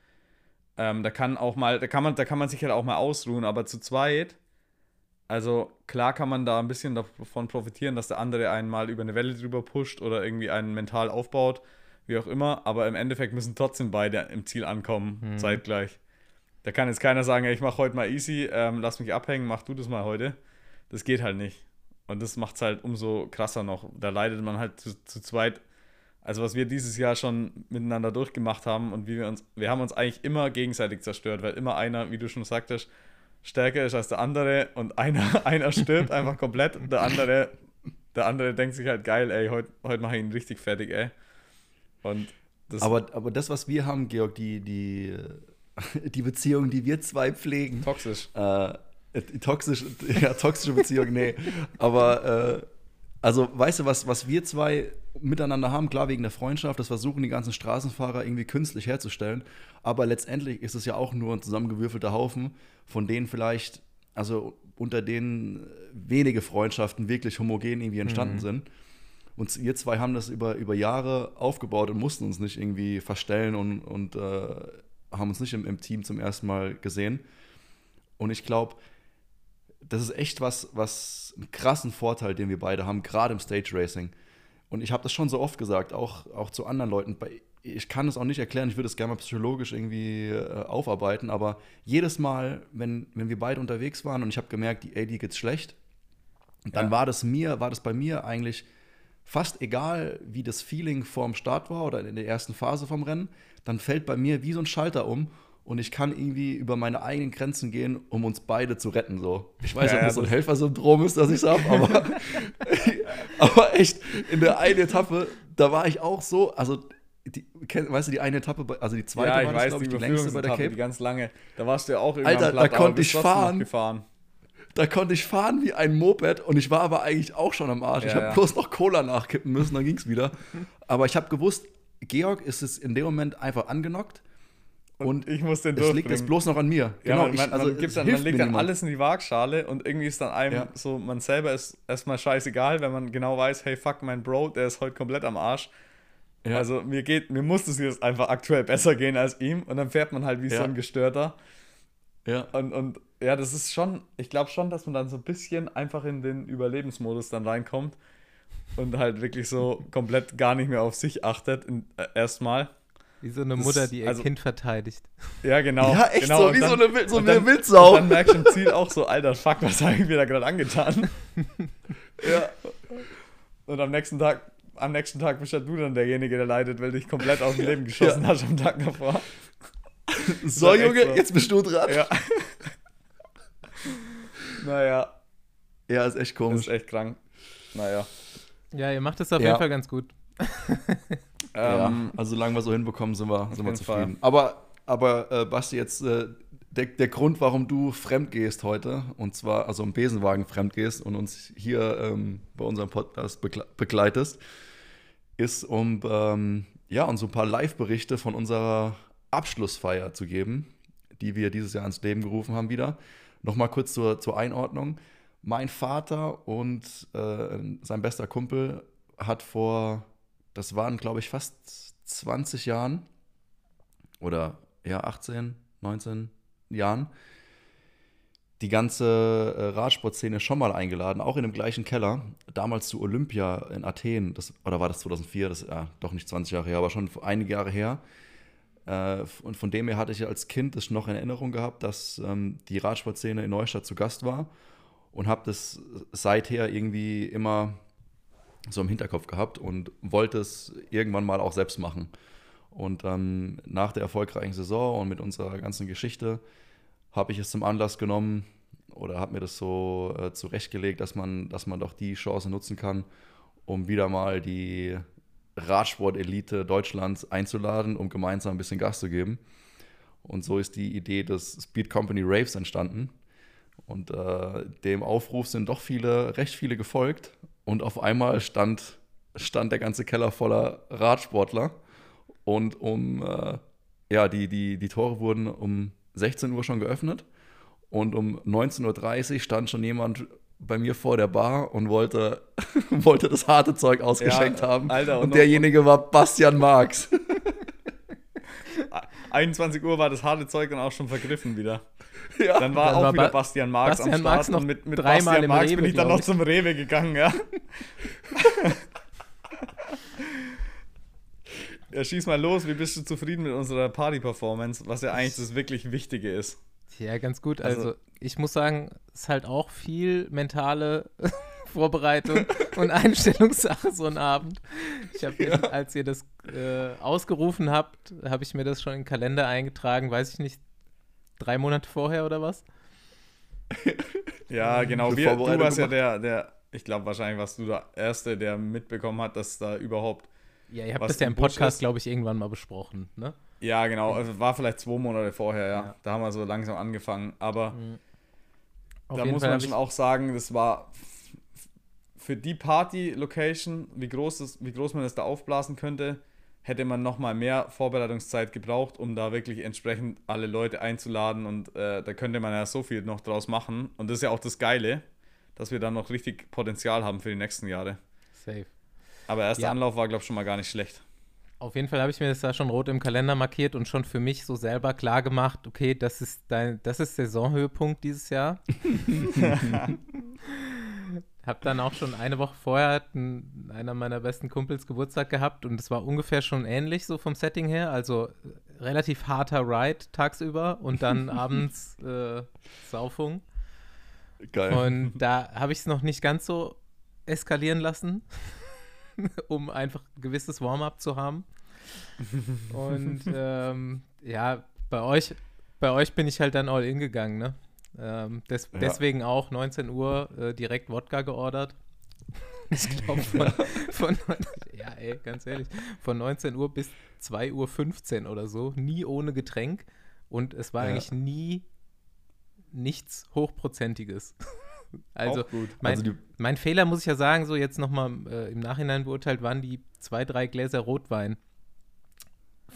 Ähm, da kann auch mal, da kann man, da kann man sich halt auch mal ausruhen, aber zu zweit, also klar kann man da ein bisschen davon profitieren, dass der andere einen mal über eine Welle drüber pusht oder irgendwie einen mental aufbaut, wie auch immer, aber im Endeffekt müssen trotzdem beide im Ziel ankommen,
Hm.
zeitgleich. Da kann jetzt keiner sagen, ey, ich mache heute mal easy, ähm, lass mich abhängen, mach du das mal heute. Das geht halt nicht. Und das macht es halt umso krasser noch. Da leidet man halt zu, zu zweit. Also was wir dieses Jahr schon miteinander durchgemacht haben und wie wir uns, wir haben uns eigentlich immer gegenseitig zerstört, weil immer einer, wie du schon sagtest, stärker ist als der andere und einer, einer stirbt einfach komplett und der andere, der andere denkt sich halt geil, ey, heute heut mache ich ihn richtig fertig, ey. Und das
aber, aber das, was wir haben, Georg, die, die, die Beziehung, die wir zwei pflegen,
toxisch.
Äh, toxisch, ja, toxische Beziehung, nee. Aber, äh, also, weißt du, was, was wir zwei miteinander haben, klar wegen der Freundschaft, das versuchen die ganzen Straßenfahrer irgendwie künstlich herzustellen. Aber letztendlich ist es ja auch nur ein zusammengewürfelter Haufen, von denen vielleicht also unter denen wenige Freundschaften wirklich homogen irgendwie entstanden
Mhm.
sind. Und wir zwei haben das über, über Jahre aufgebaut und mussten uns nicht irgendwie verstellen und, und äh, haben uns nicht im, im Team zum ersten Mal gesehen. Und ich glaube, das ist echt was, was einen krassen Vorteil, den wir beide haben, gerade im Stage Racing. Und ich habe das schon so oft gesagt, auch, auch zu anderen Leuten. Ich kann es auch nicht erklären, ich würde es gerne mal psychologisch irgendwie äh, aufarbeiten, aber jedes Mal, wenn, wenn wir beide unterwegs waren und ich habe gemerkt, die, die geht's schlecht, dann
Ja.
war das mir, war das bei mir eigentlich fast egal, wie das Feeling vorm Start war oder in der ersten Phase vom Rennen, dann fällt bei mir wie so ein Schalter um und ich kann irgendwie über meine eigenen Grenzen gehen, um uns beide zu retten. So. Ich weiß
Ja,
ob das so ein Helfersyndrom ist, das ich habe, aber, aber echt, in der einen Etappe, da war ich auch so, also, die, weißt du, die eine Etappe, also die zweite
ja, ich
war
weiß,
glaube
die
ich, die längste bei der Cape.
die ganz lange. Da warst du ja auch irgendwann
Alter, da
platt, aber
konnte ich fahren.
gefahren.
Da konnte ich fahren wie ein Moped und ich war aber eigentlich auch schon am Arsch. ich
Ja,
habe
ja.
bloß noch Cola nachkippen müssen, dann ging es wieder. Aber ich habe gewusst, Georg ist es in dem Moment einfach angenockt und
Ich muss den
es liegt jetzt
durchbringen.
bloß noch an mir.
Ja,
genau,
man,
ich,
man,
also
man, dann, man legt dann alles in die Waagschale und irgendwie ist dann einem
Ja.
so, man selber ist erstmal scheißegal, wenn man genau weiß, hey fuck, mein Bro, der ist heute komplett am Arsch.
Ja.
Also mir geht, mir muss es jetzt einfach aktuell besser gehen als ihm und dann fährt man halt wie so
Ja.
ein Gestörter.
Ja.
Und, und ja, das ist schon, ich glaube schon, dass man dann so ein bisschen einfach in den Überlebensmodus dann reinkommt und halt wirklich so komplett gar nicht mehr auf sich achtet, äh, erstmal.
Wie so eine
Das
Mutter, die ihr
also-
Kind verteidigt.
Ja, genau.
Ja, echt
genau.
so, wie
dann-
so eine, so
und
eine
dann-
Wildsau.
Und dann merkst du im Ziel auch so, alter Fuck, was habe ich mir da gerade angetan?
ja.
Und am nächsten Tag, am nächsten Tag bist ja du dann derjenige, der leidet, weil du dich komplett aus dem Leben geschossen hast am Tag davor.
So, Junge,
so.
jetzt bist du dran.
Ja. naja,
Ja, ist echt
das
komisch.
ist echt krank. Naja.
Ja, ihr macht es auf
Ja.
jeden Fall ganz gut.
Ja,
Ähm,
also solange wir so hinbekommen, sind wir, sind wir zufrieden.
Fall.
Aber, aber äh, Basti, jetzt äh, der, der Grund, warum du fremd gehst heute, und zwar also im Besenwagen fremd gehst und uns hier ähm, bei unserem Podcast begle begleitest, ist, um ähm, ja, uns so ein paar Live-Berichte von unserer Abschlussfeier zu geben, die wir dieses Jahr ins Leben gerufen haben wieder. Nochmal kurz zur, zur Einordnung. Mein Vater und äh, sein bester Kumpel hat vor, das waren glaube ich fast 20 Jahren oder ja 18, 19 Jahren, die ganze äh, Radsportszene schon mal eingeladen, auch in dem gleichen Keller, damals zu Olympia in Athen, das, oder war das 2004, das ist ja doch nicht 20 Jahre her, aber schon einige Jahre her. Äh, und von dem her hatte ich als Kind das noch in Erinnerung gehabt, dass ähm, die Radsportszene in Neustadt zu Gast war und habe das seither irgendwie immer so im Hinterkopf gehabt und wollte es irgendwann mal auch selbst machen. Und ähm, nach der erfolgreichen Saison und mit unserer ganzen Geschichte habe ich es zum Anlass genommen oder habe mir das so äh, zurechtgelegt, dass man, dass man doch die Chance nutzen kann, um wieder mal die Radsport-Elite Deutschlands einzuladen, um gemeinsam ein bisschen Gas zu geben. Und so ist die Idee des Speed Company Raves entstanden. Und äh, dem Aufruf sind doch viele, recht viele gefolgt. Und auf einmal stand, stand der ganze Keller voller Radsportler. Und um, äh, ja, die, die, die Tore wurden um 16 Uhr schon geöffnet. Und um 19.30 Uhr stand schon jemand bei mir vor der Bar und wollte, wollte das harte Zeug ausgeschenkt
Ja,
haben.
Alter, und
und derjenige war Bastian Marx.
21 Uhr war das harte Zeug dann auch schon vergriffen wieder.
ja.
Dann war
Dann
auch
war
wieder
Ba-
Bastian Marx
Bastian
am Start
Marx noch
und mit, mit
dreimal
Bastian
im
Marx
Rewe,
bin ich dann noch
ich.
zum Rewe gegangen, ja. ja, schieß mal los, wie bist du zufrieden mit unserer Party-Performance, was ja eigentlich das wirklich Wichtige ist.
Ja, ganz gut.
Also-
Also, ich muss sagen, es ist halt auch viel mentale Vorbereitung und Einstellungssache so ein Abend. Ich habe, ja. als ihr das äh, ausgerufen habt, habe ich mir das schon in den Kalender eingetragen, weiß ich nicht, drei Monate vorher oder was?
Ja, genau. Wir, du warst ja der, der, ich glaube wahrscheinlich warst du der Erste, der mitbekommen hat, dass da überhaupt
Ja, ihr habt
Was
das ja
im
Podcast, glaube ich, irgendwann mal besprochen, ne?
Ja, genau. Also war vielleicht zwei Monate vorher, ja.
Ja.
Da haben wir so langsam angefangen. Aber
Auf
da muss
Fall
man schon auch sagen, das war für die Party-Location, wie groß, das, wie groß man das da aufblasen könnte, hätte man nochmal mehr Vorbereitungszeit gebraucht, um da wirklich entsprechend alle Leute einzuladen und äh, da könnte man ja so viel noch draus machen. Und das ist ja auch das Geile, dass wir dann noch richtig Potenzial haben für die nächsten Jahre.
Safe.
Aber erster
Ja.
Anlauf war, glaube ich, schon mal gar nicht schlecht.
Auf jeden Fall habe ich mir das da schon rot im Kalender markiert und schon für mich so selber klar gemacht, okay, das ist dein, das ist Saisonhöhepunkt dieses Jahr. Hab dann auch schon eine Woche vorher hat ein, einer meiner besten Kumpels Geburtstag gehabt und es war ungefähr schon ähnlich so vom Setting her, also äh, relativ harter Ride tagsüber und dann abends äh, Saufung.
Geil.
Und da habe ich es noch nicht ganz so eskalieren lassen, um einfach ein gewisses Warm-up zu haben. Und ähm, ja, bei euch, bei euch bin ich halt dann all in gegangen, ne? Ähm, des,
Ja.
Deswegen auch 19 Uhr äh, direkt Wodka geordert. Ich glaube von, von, ja ey, ganz ehrlich, von 19 Uhr bis 2.15 Uhr oder so, nie ohne Getränk. Und es war
Ja.
eigentlich nie nichts Hochprozentiges. Also, mein,
Also
mein Fehler, muss ich ja sagen, so jetzt nochmal äh, im Nachhinein beurteilt, waren die zwei, drei Gläser Rotwein.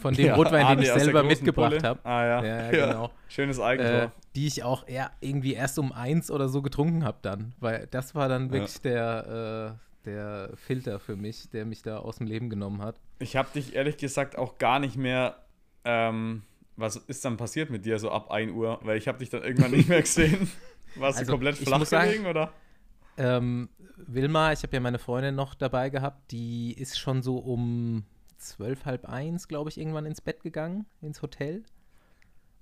Von dem
Ja,
Rotwein,
Ah,
den ich selber mitgebracht habe.
Ah ja,
Ja, ja, genau.
schönes
Äh,
Eigentor.
die ich auch eher irgendwie erst um eins oder so getrunken habe dann. Weil das war dann wirklich der, äh, der Filter für mich, der mich da aus dem Leben genommen hat.
Ich habe dich ehrlich gesagt auch gar nicht mehr. Ähm, was ist dann passiert mit dir so ab 1 Uhr? Weil ich habe dich dann irgendwann nicht mehr gesehen. Warst
Also,
du komplett flach gelegen, oder?
Ähm, Wilma, ich habe ja meine Freundin noch dabei gehabt, die ist schon so um zwölf, halb eins, glaube ich, irgendwann ins Bett gegangen, ins Hotel.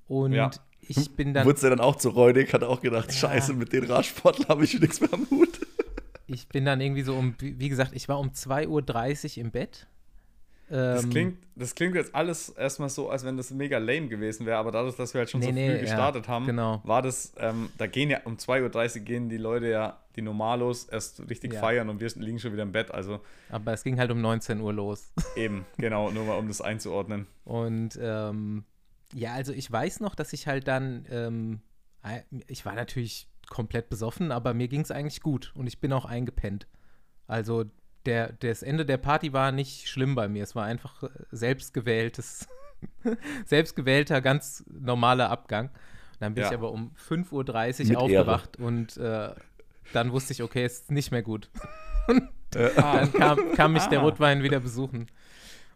Und
Ja.
ich bin dann,
Wurde er dann auch zu räudig, hat auch gedacht,
Ja.
scheiße, mit den Radsportlern habe ich nichts mehr am Hut.
ich bin dann irgendwie so um, wie gesagt, ich war um 2.30 Uhr im Bett.
Das
Ähm,
klingt, das klingt jetzt alles erstmal so, als wenn das mega lame gewesen wäre, aber dadurch, dass wir halt schon
Nee,
so
nee,
früh
ja,
gestartet haben,
genau.
war das, ähm, da gehen ja um 2.30 Uhr gehen die Leute ja, die Normalos, erst richtig
Ja.
feiern und wir liegen schon wieder im Bett. Also
Aber es ging halt um 19 Uhr los.
eben, genau, nur mal um das einzuordnen.
Und ähm, ja, also ich weiß noch, dass ich halt dann, ähm, ich war natürlich komplett besoffen, aber mir ging es eigentlich gut und ich bin auch eingepennt. Also der, das Ende der Party war nicht schlimm bei mir. Es war einfach äh, selbstgewähltes, selbstgewählter, ganz normaler Abgang. Und dann bin
Ja.
ich aber um 5.30
Mit
Uhr aufgewacht und äh, dann wusste ich, okay, es ist nicht mehr gut. Dann kam, kam mich der
Ah.
Rotwein wieder besuchen.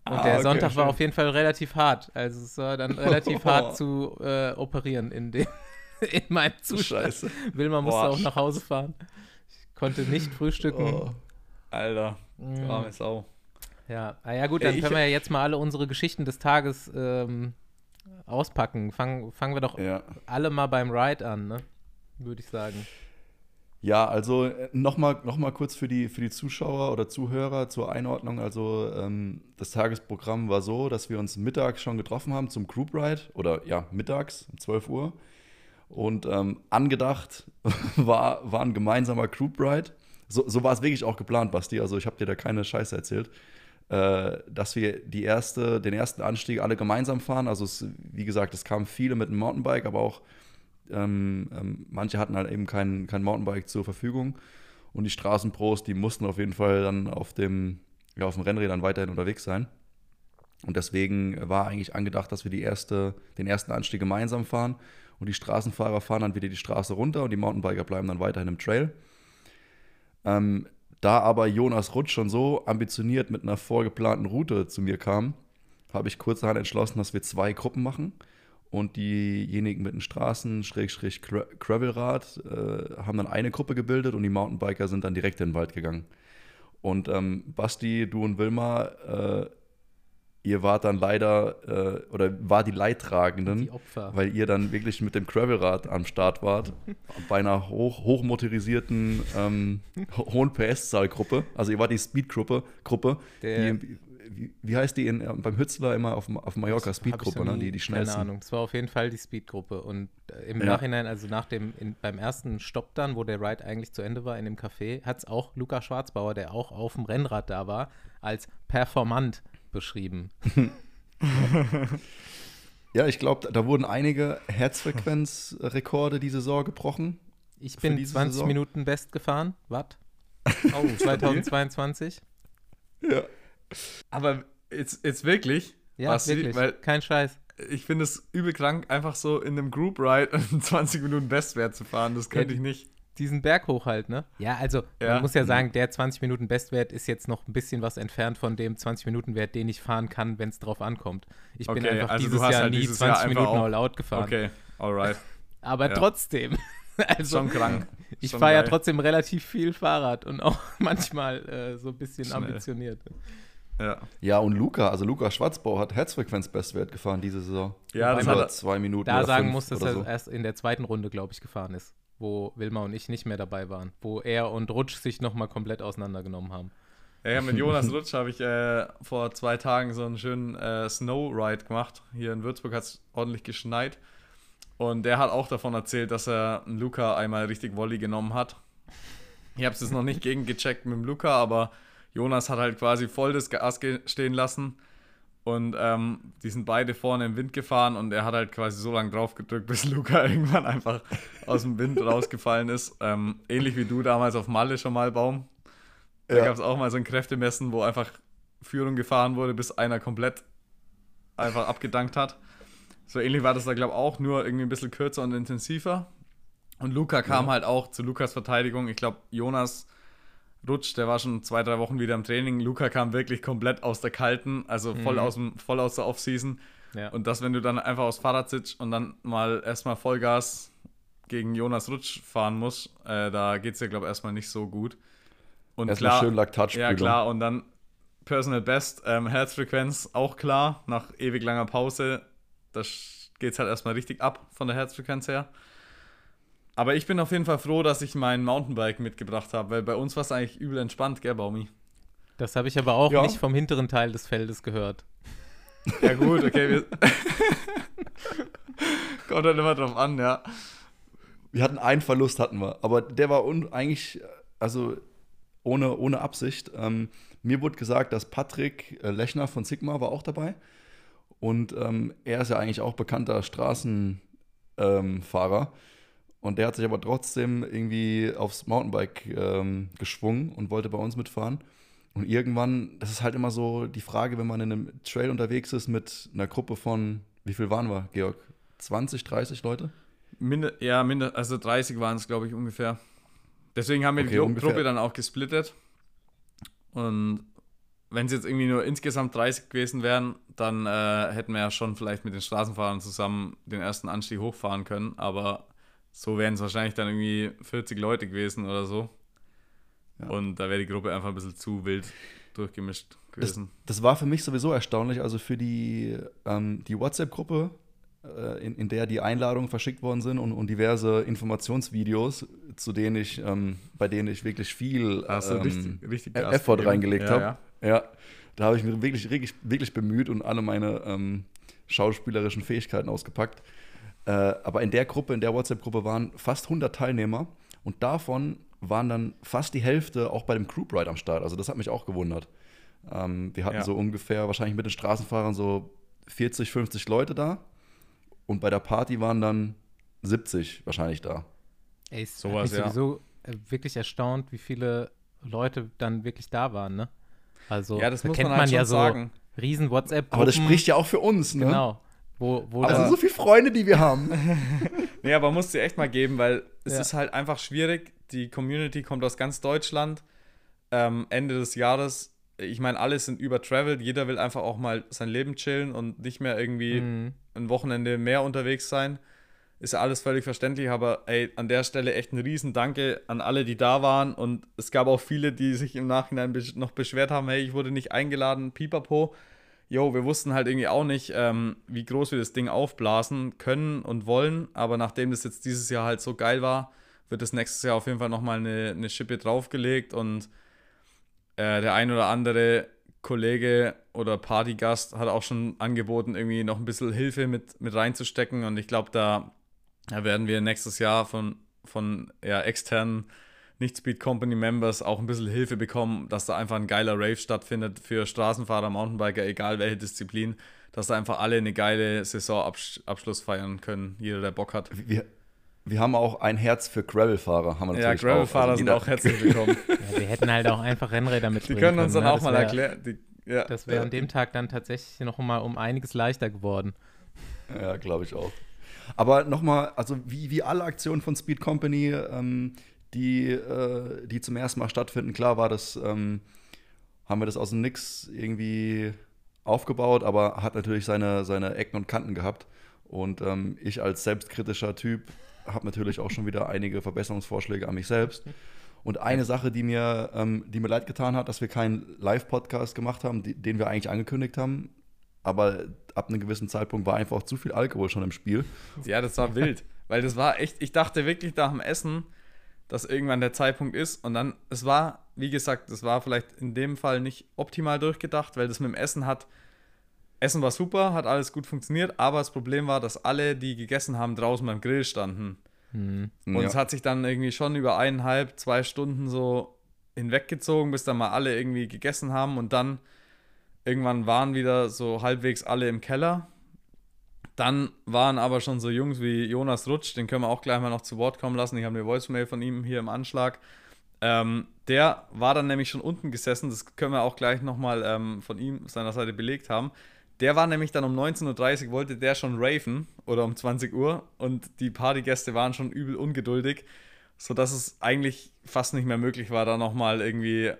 Und
Ah,
der
okay,
Sonntag war
schön.
auf jeden Fall relativ hart. Also es war dann relativ hart zu äh, operieren in, dem, in meinem Zustand.
Scheiße.
Wilma musste
Boah.
auch nach Hause fahren. Ich konnte nicht frühstücken.
Oh.
Alter,
Mm.
arme Sau.
Ja, ah, ja gut,
Ey,
dann
ich-
können wir ja jetzt mal alle unsere Geschichten des Tages ähm, auspacken. Fangen, fangen wir doch
Ja.
alle mal beim Ride an, ne? Würde ich sagen.
Ja, also nochmal noch mal kurz für die, für die Zuschauer oder Zuhörer zur Einordnung. Also ähm, das Tagesprogramm war so, dass wir uns mittags schon getroffen haben zum Group Ride oder ja, mittags um 12 Uhr. Und ähm, angedacht war, war ein gemeinsamer Group Ride. So, so war es wirklich auch geplant, Basti. Also ich habe dir da keine Scheiße erzählt. Äh, dass wir die erste, den ersten Anstieg alle gemeinsam fahren. Also es, wie gesagt, es kamen viele mit dem Mountainbike, aber auch ähm, ähm, manche hatten halt eben kein, kein Mountainbike zur Verfügung. Und die Straßenpros, die mussten auf jeden Fall dann auf dem, ja, auf dem Rennrädern weiterhin unterwegs sein. Und deswegen war eigentlich angedacht, dass wir die erste, den ersten Anstieg gemeinsam fahren. Und die Straßenfahrer fahren dann wieder die Straße runter und die Mountainbiker bleiben dann weiterhin im Trail. Ähm, da aber Jonas Rutsch schon so ambitioniert mit einer vorgeplanten Route zu mir kam, habe ich kurzerhand entschlossen, dass wir zwei Gruppen machen. Und diejenigen mit dem Straßen-Gravelrad äh, haben dann eine Gruppe gebildet und die Mountainbiker sind dann direkt in den Wald gegangen. Und ähm, Basti, du und Wilma, äh, ihr wart dann leider, äh, oder war die Leidtragenden,
Die Opfer.
weil ihr dann wirklich mit dem Gravelrad am Start wart, bei einer hoch, hochmotorisierten, ähm, ho- hohen PS-Zahl-Gruppe. Also ihr wart die Speed-Gruppe, Gruppe, die, wie, wie heißt die in, äh, beim Hützler immer auf, auf Mallorca, Speed-Gruppe, ne? die, die schnellsten.
Keine Ahnung. Es war auf jeden Fall die Speedgruppe. Und äh, im
Ja.
Nachhinein, also nach dem, in, beim ersten Stopp dann, wo der Ride eigentlich zu Ende war in dem Café, hat es auch Luca Schwarzbauer, der auch auf dem Rennrad da war, als performant beschrieben.
Ja, ich glaube, da wurden einige Herzfrequenzrekorde die Saison gebrochen.
Ich bin
diese
20
Saison?
Minuten best gefahren. Watt.
Oh,
2022.
Ja.
Aber jetzt, jetzt wirklich,
Ja,
Basti,
wirklich.
weil
Kein Scheiß.
ich finde es übel krank, einfach so in einem Group Ride einen 20 Minuten Bestwert zu fahren. Das könnte
Ja,
ich nicht.
Diesen Berg hoch halt, ne? Ja, also
Ja.
man muss ja sagen, der 20 Minuten Bestwert ist jetzt noch ein bisschen was entfernt von dem 20 Minuten Wert, den ich fahren kann, wenn es drauf ankommt. Ich bin
Okay,
einfach
also du
dieses
hast
Jahr
halt
nie
dieses Jahr
20
einfach
Minuten
auch-
all out gefahren.
Okay, alright.
Aber
Ja.
trotzdem. Also,
Schon krank.
ich fahre ja trotzdem relativ viel Fahrrad und auch manchmal äh, so ein bisschen
Schnell.
ambitioniert.
Ja,
Ja, und Luca, also Luca Schwarzbau hat Herzfrequenz-Bestwert gefahren diese Saison.
ja das hat er,
zwei Minuten
Da
oder
sagen muss, dass er
so.
erst in der zweiten Runde, glaube ich, gefahren ist, wo Wilma und ich nicht mehr dabei waren, wo er und Rutsch sich nochmal komplett auseinandergenommen haben.
ja, ja, mit Jonas Rutsch habe ich äh, vor zwei Tagen so einen schönen äh, Snow-Ride gemacht. Hier in Würzburg hat es ordentlich geschneit. Und der hat auch davon erzählt, dass er Luca einmal richtig Volley genommen hat. Ich habe es jetzt noch nicht gegengecheckt mit dem Luca, aber Jonas hat halt quasi voll das Gas stehen lassen. Und ähm, die sind beide vorne im Wind gefahren und er hat halt quasi so lange drauf gedrückt, bis Luca irgendwann einfach aus dem Wind rausgefallen ist. Ähm, ähnlich wie du damals auf Malle schon mal, Baum. Da
Ja.
gab es auch mal so ein Kräftemessen, wo einfach Führung gefahren wurde, bis einer komplett einfach abgedankt hat. So ähnlich war das da, glaube ich, auch, nur irgendwie ein bisschen kürzer und intensiver. Und Luca kam
Ja.
halt auch zu Lukas Verteidigung. Ich glaube, Jonas Rutsch, der war schon zwei, drei Wochen wieder im Training. Luca kam wirklich komplett aus der kalten, also voll,
Mhm.
aus, dem, voll aus der Offseason.
Ja.
Und das, wenn du dann einfach aufs Fahrrad sitzt und dann mal erstmal Vollgas gegen Jonas Rutsch fahren musst, äh, da geht es dir, glaube ich, erstmal nicht so gut. Und
Erstmal
klar,
schön Laktatspülung.
ja, klar, und dann Personal Best, ähm, Herzfrequenz auch klar, nach ewig langer Pause. Da geht es halt erstmal richtig ab von der Herzfrequenz her. Aber ich bin auf jeden Fall froh, dass ich mein Mountainbike mitgebracht habe, weil bei uns war es eigentlich übel entspannt, gell, Baumi?
Das habe ich aber auch
Ja.
nicht vom hinteren Teil des Feldes gehört.
Ja, gut, okay. Wir Kommt dann immer drauf an, ja.
Wir hatten einen Verlust, hatten wir. Aber der war un eigentlich, also ohne, ohne Absicht. Ähm, mir wurde gesagt, dass Patrick äh, Lechner von Sigma war auch dabei. Und ähm, er ist ja eigentlich auch bekannter Straßenfahrer. Ähm. Und der hat sich aber trotzdem irgendwie aufs Mountainbike ähm, geschwungen und wollte bei uns mitfahren. Und irgendwann, das ist halt immer so die Frage, wenn man in einem Trail unterwegs ist mit einer Gruppe von, wie viel waren wir, Georg? 20, 30 Leute?
Minde, ja, minder, also 30 waren es, glaube ich, ungefähr. Deswegen haben wir die
Okay,
Gru
ungefähr.
Gruppe dann auch gesplittet. Und wenn es jetzt irgendwie nur insgesamt 30 gewesen wären, dann äh, hätten wir ja schon vielleicht mit den Straßenfahrern zusammen den ersten Anstieg hochfahren können. Aber so wären es wahrscheinlich dann irgendwie 40 Leute gewesen oder so.
Ja.
Und da wäre die Gruppe einfach ein bisschen zu wild durchgemischt
Das,
gewesen.
das war für mich sowieso erstaunlich. Also für die, ähm, die WhatsApp-Gruppe, äh, in, in der die Einladungen verschickt worden sind und, und diverse Informationsvideos, zu denen ich, ähm, bei denen ich wirklich viel ähm,
richtig, richtig Gas
Effort
gegeben.
reingelegt
ja,
habe.
Ja.
Ja. da habe ich mich wirklich, wirklich, wirklich bemüht und alle meine ähm, schauspielerischen Fähigkeiten ausgepackt. Äh, aber in der Gruppe, in der WhatsApp-Gruppe waren fast 100 Teilnehmer und davon waren dann fast die Hälfte auch bei dem Group Ride am Start. Also das hat mich auch gewundert. Ähm, wir hatten
Ja.
so ungefähr wahrscheinlich mit den Straßenfahrern so 40, 50 Leute da und bei der Party waren dann 70 wahrscheinlich da.
Ey,
Sowas,
hat mich
ja.
sowieso äh, wirklich erstaunt, wie viele Leute dann wirklich da waren, ne? Also,
ja, das
da
muss
kennt
man halt
ja
schon
so
sagen.
riesen whatsapp
Aber das spricht ja auch für uns, ne?
Genau. Wo, wo
sind so viele Freunde, die wir haben.
Nee, aber muss dir echt mal geben, weil es
Ja.
ist halt einfach schwierig. Die Community kommt aus ganz Deutschland. Ähm, Ende des Jahres, ich meine, alle sind übertravelt. Jeder will einfach auch mal sein Leben chillen und nicht mehr irgendwie
Mhm.
ein Wochenende mehr unterwegs sein. Ist ja alles völlig verständlich, aber ey, an der Stelle echt ein riesen Danke an alle, die da waren. Und es gab auch viele, die sich im Nachhinein noch beschwert haben, hey, ich wurde nicht eingeladen, pipapo. Jo, wir wussten halt irgendwie auch nicht, ähm, wie groß wir das Ding aufblasen können und wollen. Aber nachdem das jetzt dieses Jahr halt so geil war, wird das nächstes Jahr auf jeden Fall nochmal eine, eine Schippe draufgelegt. Und äh, der ein oder andere Kollege oder Partygast hat auch schon angeboten, irgendwie noch ein bisschen Hilfe mit, mit reinzustecken. Und ich glaube, da, da werden wir nächstes Jahr von, von ja, externen Nicht-Speed Company Members auch ein bisschen Hilfe bekommen, dass da einfach ein geiler Rave stattfindet für Straßenfahrer, Mountainbiker, egal welche Disziplin, dass da einfach alle eine geile Saisonabschluss feiern können, jeder, der Bock hat.
Wir, wir haben auch ein Herz für Gravel-Fahrer, haben wir
Ja,
natürlich
Gravel-Fahrer.
Also
sind auch herzlich willkommen.
ja, wir hätten halt auch einfach Rennräder
Die
mitbringen
können uns dann
ne?
auch mal
wär-
erklären, die, Ja.
Das wäre an dem Tag dann tatsächlich noch mal um einiges leichter geworden.
Ja, glaube ich auch. Aber nochmal, also wie, wie alle Aktionen von Speed Company, ähm, die, äh, die zum ersten Mal stattfinden, klar war das, ähm, haben wir das aus dem Nix irgendwie aufgebaut, aber hat natürlich seine, seine Ecken und Kanten gehabt. Und ähm, ich als selbstkritischer Typ habe natürlich auch schon wieder einige Verbesserungsvorschläge an mich selbst. Und eine Sache, die mir, ähm, die mir leid getan hat, dass wir keinen Live-Podcast gemacht haben, die, den wir eigentlich angekündigt haben. Aber ab einem gewissen Zeitpunkt war einfach zu viel Alkohol schon im Spiel.
Ja, das war wild. Weil das war echt, ich dachte wirklich nach dem Essen, dass irgendwann der Zeitpunkt ist. Und dann, es war, wie gesagt, es war vielleicht in dem Fall nicht optimal durchgedacht, weil das mit dem Essen hat, Essen war super, hat alles gut funktioniert, aber das Problem war, dass alle, die gegessen haben, draußen beim Grill standen.
Hm.
Und
Ja.
es hat sich dann irgendwie schon über eineinhalb, zwei Stunden so hinweggezogen, bis dann mal alle irgendwie gegessen haben und dann irgendwann waren wieder so halbwegs alle im Keller. Dann waren aber schon so Jungs wie Jonas Rutsch, den können wir auch gleich mal noch zu Wort kommen lassen. Ich habe eine Voicemail von ihm hier im Anschlag. Ähm, der war dann nämlich schon unten gesessen, das können wir auch gleich nochmal ähm, von ihm, seiner Seite belegt haben. Der war nämlich dann um 19.30 Uhr, wollte der schon raven oder um 20 Uhr und die Partygäste waren schon übel ungeduldig, sodass es eigentlich fast nicht mehr möglich war, da nochmal irgendwie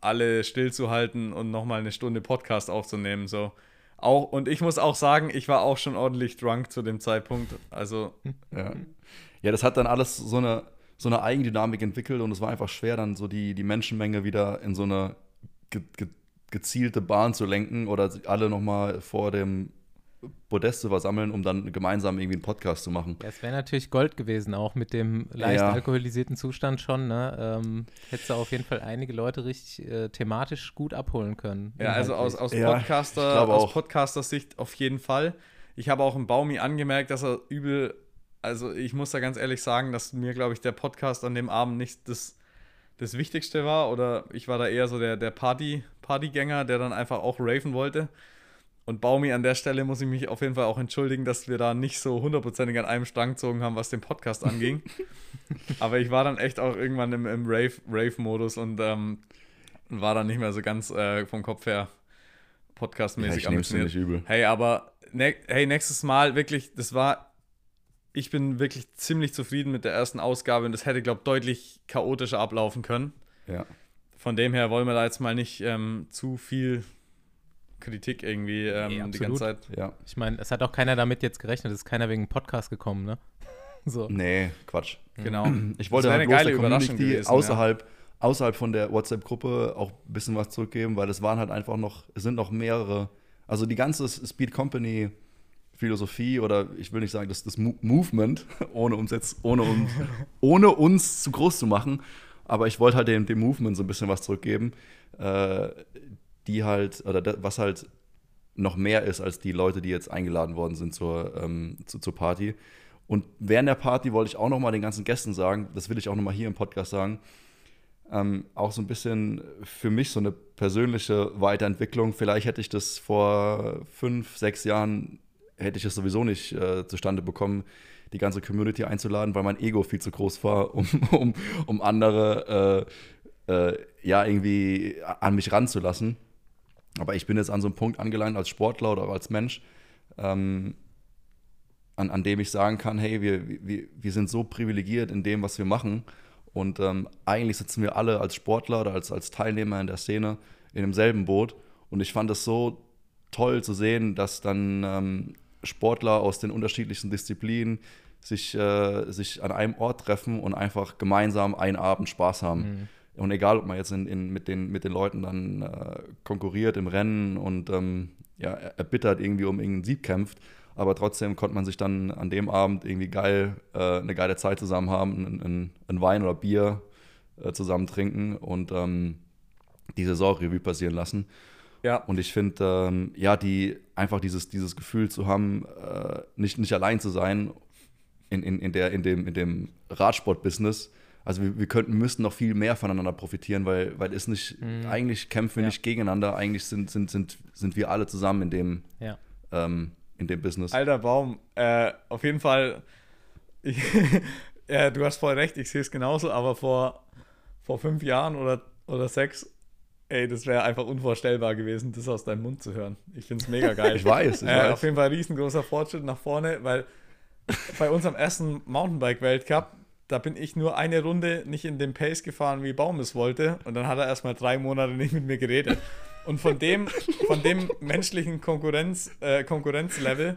alle stillzuhalten und nochmal eine Stunde Podcast aufzunehmen. So. Auch, und ich muss auch sagen, ich war auch schon ordentlich drunk zu dem Zeitpunkt. Also,
Ja. ja, das hat dann alles so eine, so eine Eigendynamik entwickelt und es war einfach schwer, dann so die, die Menschenmenge wieder in so eine ge ge gezielte Bahn zu lenken oder alle nochmal vor dem Podest zu versammeln, um dann gemeinsam irgendwie einen Podcast zu machen.
Ja, es wäre natürlich Gold gewesen, auch mit dem leicht
Ja.
alkoholisierten Zustand schon. Ne? Ähm, hättest du auf jeden Fall einige Leute richtig äh, thematisch gut abholen können.
ja, also aus, aus,
Ja,
Podcaster,
glaube
aus. Podcaster-Sicht auf jeden Fall. Ich habe auch im Baumi angemerkt, dass er übel, also ich muss da ganz ehrlich sagen, dass mir, glaube ich, der Podcast an dem Abend nicht das, das Wichtigste war. Oder ich war da eher so der, der Party, Partygänger, der dann einfach auch raven wollte. Und Baumi, an der Stelle muss ich mich auf jeden Fall auch entschuldigen, dass wir da nicht so hundertprozentig an einem Strang gezogen haben, was den Podcast anging. Aber ich war dann echt auch irgendwann im, im Rave- Rave-Modus und ähm, war dann nicht mehr so ganz äh, vom Kopf her
Ja,
podcastmäßig
ich es dir nicht übel.
Hey, aber ne hey, nächstes Mal wirklich, das war, ich bin wirklich ziemlich zufrieden mit der ersten Ausgabe und das hätte, glaube ich, deutlich chaotischer ablaufen können.
Ja.
Von dem her wollen wir da jetzt mal nicht ähm, zu viel Kritik irgendwie ähm,
Nee,
die ganze Zeit.
ja.
Ich meine, es hat auch keiner damit jetzt gerechnet, es ist keiner wegen dem Podcast gekommen, ne? So.
Nee, Quatsch.
Genau.
Ich wollte halt bloß
eine
der Community
gewesen,
außerhalb, außerhalb von der WhatsApp-Gruppe auch ein bisschen was zurückgeben, weil es waren halt einfach noch, es sind noch mehrere, also die ganze Speed Company Philosophie oder ich will nicht sagen, das, das Mo Movement, ohne uns jetzt, ohne uns, ohne uns zu groß zu machen, aber ich wollte halt dem, dem Movement so ein bisschen was zurückgeben, äh, die halt, oder da, was halt noch mehr ist als die Leute, die jetzt eingeladen worden sind zur, ähm, zu, zur Party. Und während der Party wollte ich auch noch mal den ganzen Gästen sagen, das will ich auch noch mal hier im Podcast sagen, ähm, auch so ein bisschen für mich so eine persönliche Weiterentwicklung. Vielleicht hätte ich das vor fünf, sechs Jahren, hätte ich es sowieso nicht äh, zustande bekommen, die ganze Community einzuladen, weil mein Ego viel zu groß war, um, um, um andere äh, äh, ja irgendwie an mich ranzulassen. Aber ich bin jetzt an so einem Punkt angelangt als Sportler oder als Mensch, ähm, an, an dem ich sagen kann, hey, wir, wir, wir sind so privilegiert in dem, was wir machen. Und ähm, eigentlich sitzen wir alle als Sportler oder als, als Teilnehmer in der Szene in demselben Boot. Und ich fand es so toll zu sehen, dass dann ähm, Sportler aus den unterschiedlichsten Disziplinen sich, äh, sich an einem Ort treffen und einfach gemeinsam einen Abend Spaß haben.
Mhm.
Und egal, ob man jetzt in, in, mit, den, mit den Leuten dann äh, konkurriert im Rennen und ähm, ja, erbittert irgendwie um irgendeinen Sieg kämpft, aber trotzdem konnte man sich dann an dem Abend irgendwie geil, äh, eine geile Zeit zusammen haben, einen, einen, Wein oder Bier äh, zusammen trinken und ähm, die Saisonrevue passieren lassen.
Ja,
Und ich finde, ähm, ja, die einfach dieses, dieses Gefühl zu haben, äh, nicht, nicht allein zu sein in, in, in, der, in dem, in dem Radsport-Business. Also wir, wir könnten, müssten noch viel mehr voneinander profitieren, weil, weil es nicht, eigentlich kämpfen wir
Ja.
nicht gegeneinander, eigentlich sind, sind, sind, sind wir alle zusammen in dem,
Ja.
ähm, in dem Business.
alter Baum. Äh, auf jeden Fall, ja, du hast voll recht, ich sehe es genauso, aber vor, vor fünf Jahren oder, oder sechs Ey, das wäre einfach unvorstellbar gewesen, das aus deinem Mund zu hören. Ich finde es mega geil.
Ich weiß, ich
äh,
weiß.
Auf jeden Fall riesengroßer Fortschritt nach vorne, weil bei unserem ersten Mountainbike-Weltcup, da bin ich nur eine Runde nicht in dem Pace gefahren, wie Baum es wollte. Und dann hat er erstmal drei Monate nicht mit mir geredet. Und von dem, von dem menschlichen Konkurrenz, äh, Konkurrenzlevel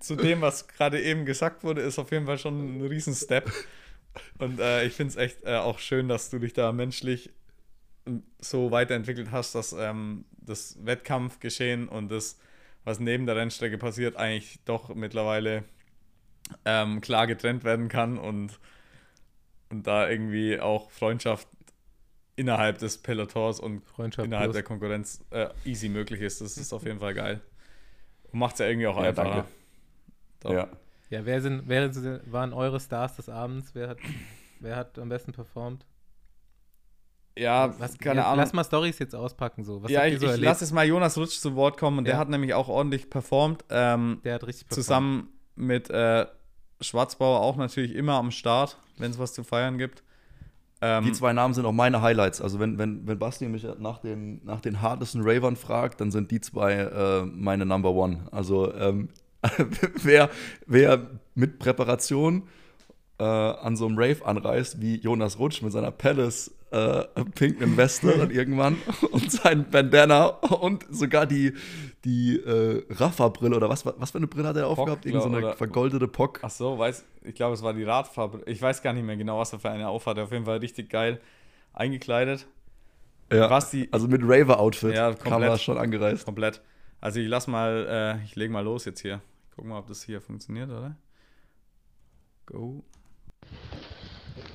zu dem, was gerade eben gesagt wurde, ist auf jeden Fall schon ein Riesen-Step. Und äh, ich finde es echt äh, auch schön, dass du dich da menschlich so weiterentwickelt hast, dass ähm, das Wettkampfgeschehen und das, was neben der Rennstrecke passiert, eigentlich doch mittlerweile ähm, klar getrennt werden kann und, und da irgendwie auch Freundschaft innerhalb des Pelotons und
Freundschaft
innerhalb
plus.
der Konkurrenz äh, easy möglich ist. Das ist auf jeden Fall geil. Und macht es ja irgendwie auch
Ja,
einfacher.
Ja.
Ja, wer sind, wer sind, waren eure Stars des Abends? Wer hat, wer hat am besten performt?
Ja,
Was,
keine
ja,
Ahnung.
Lass mal Storys jetzt auspacken. So. Was
ja, ich,
ihr so
ich lasse jetzt mal Jonas Rutsch zu Wort kommen und der
Ja.
hat nämlich auch ordentlich performt. Ähm,
Der hat richtig performt.
zusammen mit äh, Schwarzbauer auch natürlich immer am Start, wenn es was zu feiern gibt. Ähm,
Die zwei Namen sind auch meine Highlights. Also wenn, wenn, wenn Basti mich nach den, nach den hartesten Ravern fragt, dann sind die zwei äh, meine Number One. Also ähm, wer, wer mit Präparation äh, an so einem Rave anreist, wie Jonas Rutsch mit seiner Palace äh, pinken Weste dann irgendwann und sein Bandana und sogar die, die äh, Rafa-Brille oder was, was für eine Brille hat er aufgehabt? Irgend so eine vergoldete Pock.
Ach so, weiß, ich glaube, es war die Radfarbe. Ich weiß gar nicht mehr genau, was er für eine aufhatte. Auf jeden Fall richtig geil eingekleidet.
Ja,
Basti,
also mit Raver-Outfit
Ja,
kam
komplett.
er schon angereist.
komplett. Also ich lass mal, äh, ich lege mal los jetzt hier. Gucken mal, ob das hier funktioniert, oder? Go.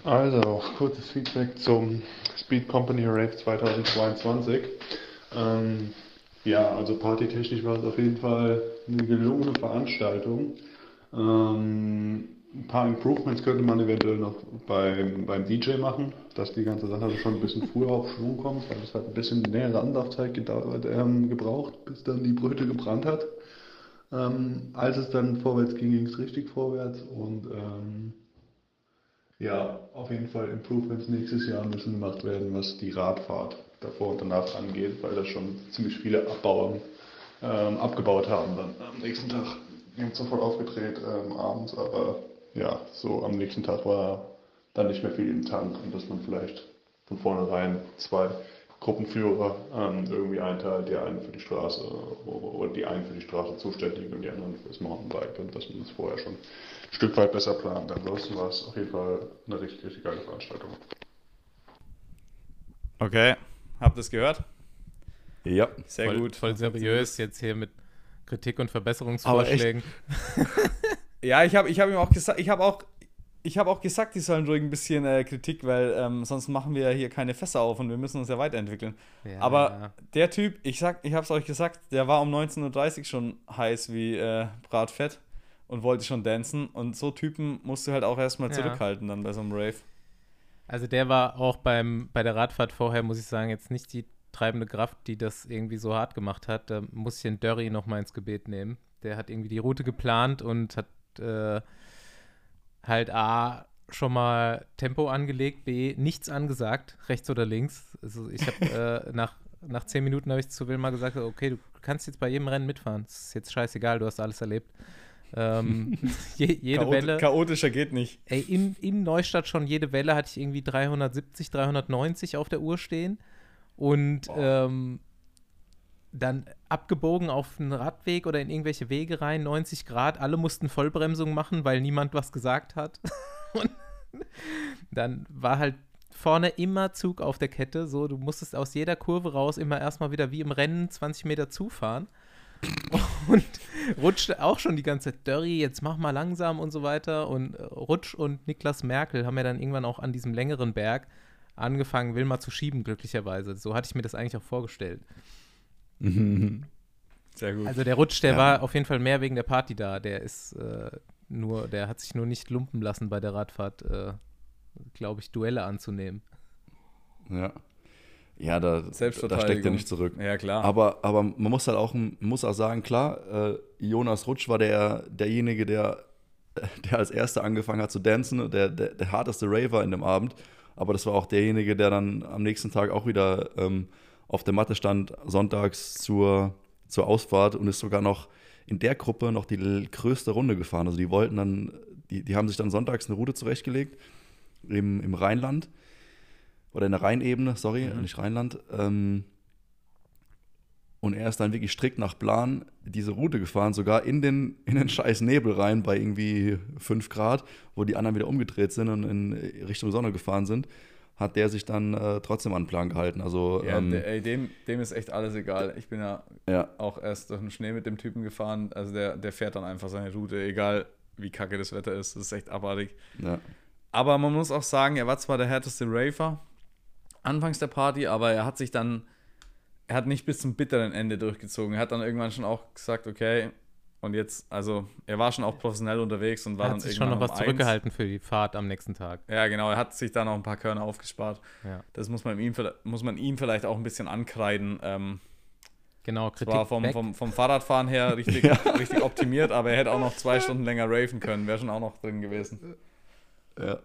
Also, kurzes Feedback zum Speed Company Rave 2022. Ähm, ja, also partytechnisch war es auf jeden Fall eine gelungene Veranstaltung. Ähm, ein paar Improvements könnte man eventuell noch beim, beim DJ machen, dass die ganze Sache schon ein bisschen früher auf Schwung kommt, weil es hat ein bisschen längere Anlaufzeit ähm, gebraucht, bis dann die Bröte gebrannt hat. Ähm, als es dann vorwärts ging, ging es richtig vorwärts und ähm, ja, auf jeden Fall Improvements nächstes Jahr müssen gemacht werden, was die Radfahrt davor und danach angeht, weil das schon ziemlich viele Abbauern ähm, abgebaut haben dann am nächsten Tag. Wir haben zwar voll aufgedreht ähm, abends, aber ja, so am nächsten Tag war dann nicht mehr viel im Tank und dass man vielleicht von vornherein zwei Gruppenführer ähm, irgendwie einteilt, der einen für die Straße oder die einen für die Straße zuständig und die anderen fürs Mountainbike und dass man das vorher schon ein Stück weit besser plant. Ansonsten war es auf jeden Fall eine richtig, richtig geile Veranstaltung.
Okay, habt ihr es gehört?
Ja.
Sehr
voll,
gut.
Voll seriös jetzt hier mit Kritik und Verbesserungsvorschlägen.
Ja, ich habe ich hab ihm auch gesagt, ich habe auch, ich habe auch gesagt, die sollen ruhig ein bisschen äh, Kritik, weil ähm, sonst machen wir ja hier keine Fässer auf und wir müssen uns ja weiterentwickeln.
Ja,
Aber der Typ, ich sag, ich habe es euch gesagt, der war um 19.30 Uhr schon heiß wie äh, Bratfett und wollte schon dancen und so Typen musst du halt auch erstmal
Ja.
zurückhalten dann bei so einem Rave.
Also der war auch beim, bei der Radfahrt vorher, muss ich sagen, jetzt nicht die treibende Kraft, die das irgendwie so hart gemacht hat. Da muss ich den Dörri noch mal ins Gebet nehmen. Der hat irgendwie die Route geplant und hat äh, halt A schon mal Tempo angelegt, B nichts angesagt, rechts oder links. Also ich habe äh, nach, nach zehn Minuten habe ich zu Wilma gesagt, okay, du kannst jetzt bei jedem Rennen mitfahren. Das ist jetzt scheißegal, du hast alles erlebt. Ähm, je, jede
Chaot
Welle.
Chaotischer geht nicht.
Ey, in, in Neustadt schon jede Welle hatte ich irgendwie 370, 390 auf der Uhr stehen. Und ähm, dann abgebogen auf einen Radweg oder in irgendwelche Wege rein, 90 Grad. Alle mussten Vollbremsung machen, weil niemand was gesagt hat. Und dann war halt vorne immer Zug auf der Kette. So, du musstest aus jeder Kurve raus immer erstmal wieder wie im Rennen 20 Meter zufahren. Und rutschte auch schon die ganze Zeit, Dörri, jetzt mach mal langsam und so weiter. Und äh, Rutsch und Niklas Merkel haben ja dann irgendwann auch an diesem längeren Berg angefangen, Wilma zu schieben, glücklicherweise. So hatte ich mir das eigentlich auch vorgestellt.
Sehr gut.
Also der Rutsch, der
Ja.
war auf jeden Fall mehr wegen der Party da. Der ist äh, nur, der hat sich nur nicht lumpen lassen bei der Radfahrt, äh, glaube ich, Duelle anzunehmen.
Ja. Ja, da, da steckt er nicht zurück.
ja, klar.
Aber, aber man muss halt auch, muss auch sagen, klar, äh, Jonas Rutsch war der, derjenige, der, der als erster angefangen hat zu dancen, der, der, der harteste Raver in dem Abend. Aber das war auch derjenige, der dann am nächsten Tag auch wieder ähm, auf der Matte stand sonntags zur, zur Ausfahrt und ist sogar noch in der Gruppe noch die größte Runde gefahren. Also die wollten dann, die, die haben sich dann sonntags eine Route zurechtgelegt im, im Rheinland oder in der Rheinebene, sorry,
Mhm.
nicht Rheinland. Ähm, und er ist dann wirklich strikt nach Plan diese Route gefahren, sogar in den, in den scheiß Nebel rein bei irgendwie 5 Grad, wo die anderen wieder umgedreht sind und in Richtung Sonne gefahren sind, hat der sich dann äh, trotzdem an den Plan gehalten. Also,
Ja,
ähm,
der, ey, dem, dem ist echt alles egal. Ich bin ja
ja,
auch erst durch den Schnee mit dem Typen gefahren. Also der, der fährt dann einfach seine Route, egal wie kacke das Wetter ist. Das ist echt abartig.
ja,
Aber man muss auch sagen, er war zwar der härteste Raver anfangs der Party, aber er hat sich dann, er hat nicht bis zum bitteren Ende durchgezogen. Er hat dann irgendwann schon auch gesagt, okay, und jetzt, also er war schon auch professionell unterwegs und war
Er
dann
hat sich schon noch
irgendwann
was
um eins.
zurückgehalten für die Fahrt am nächsten Tag.
Ja, genau, er hat sich da noch ein paar Körner aufgespart.
Ja.
Das muss man ihm, muss man ihm vielleicht auch ein bisschen ankreiden. Ähm,
Genau, Kritik
war vom,
weg.
vom, vom Fahrradfahren her richtig, richtig optimiert, aber er hätte auch noch zwei Stunden länger raven können, wäre schon auch noch drin gewesen.
ja.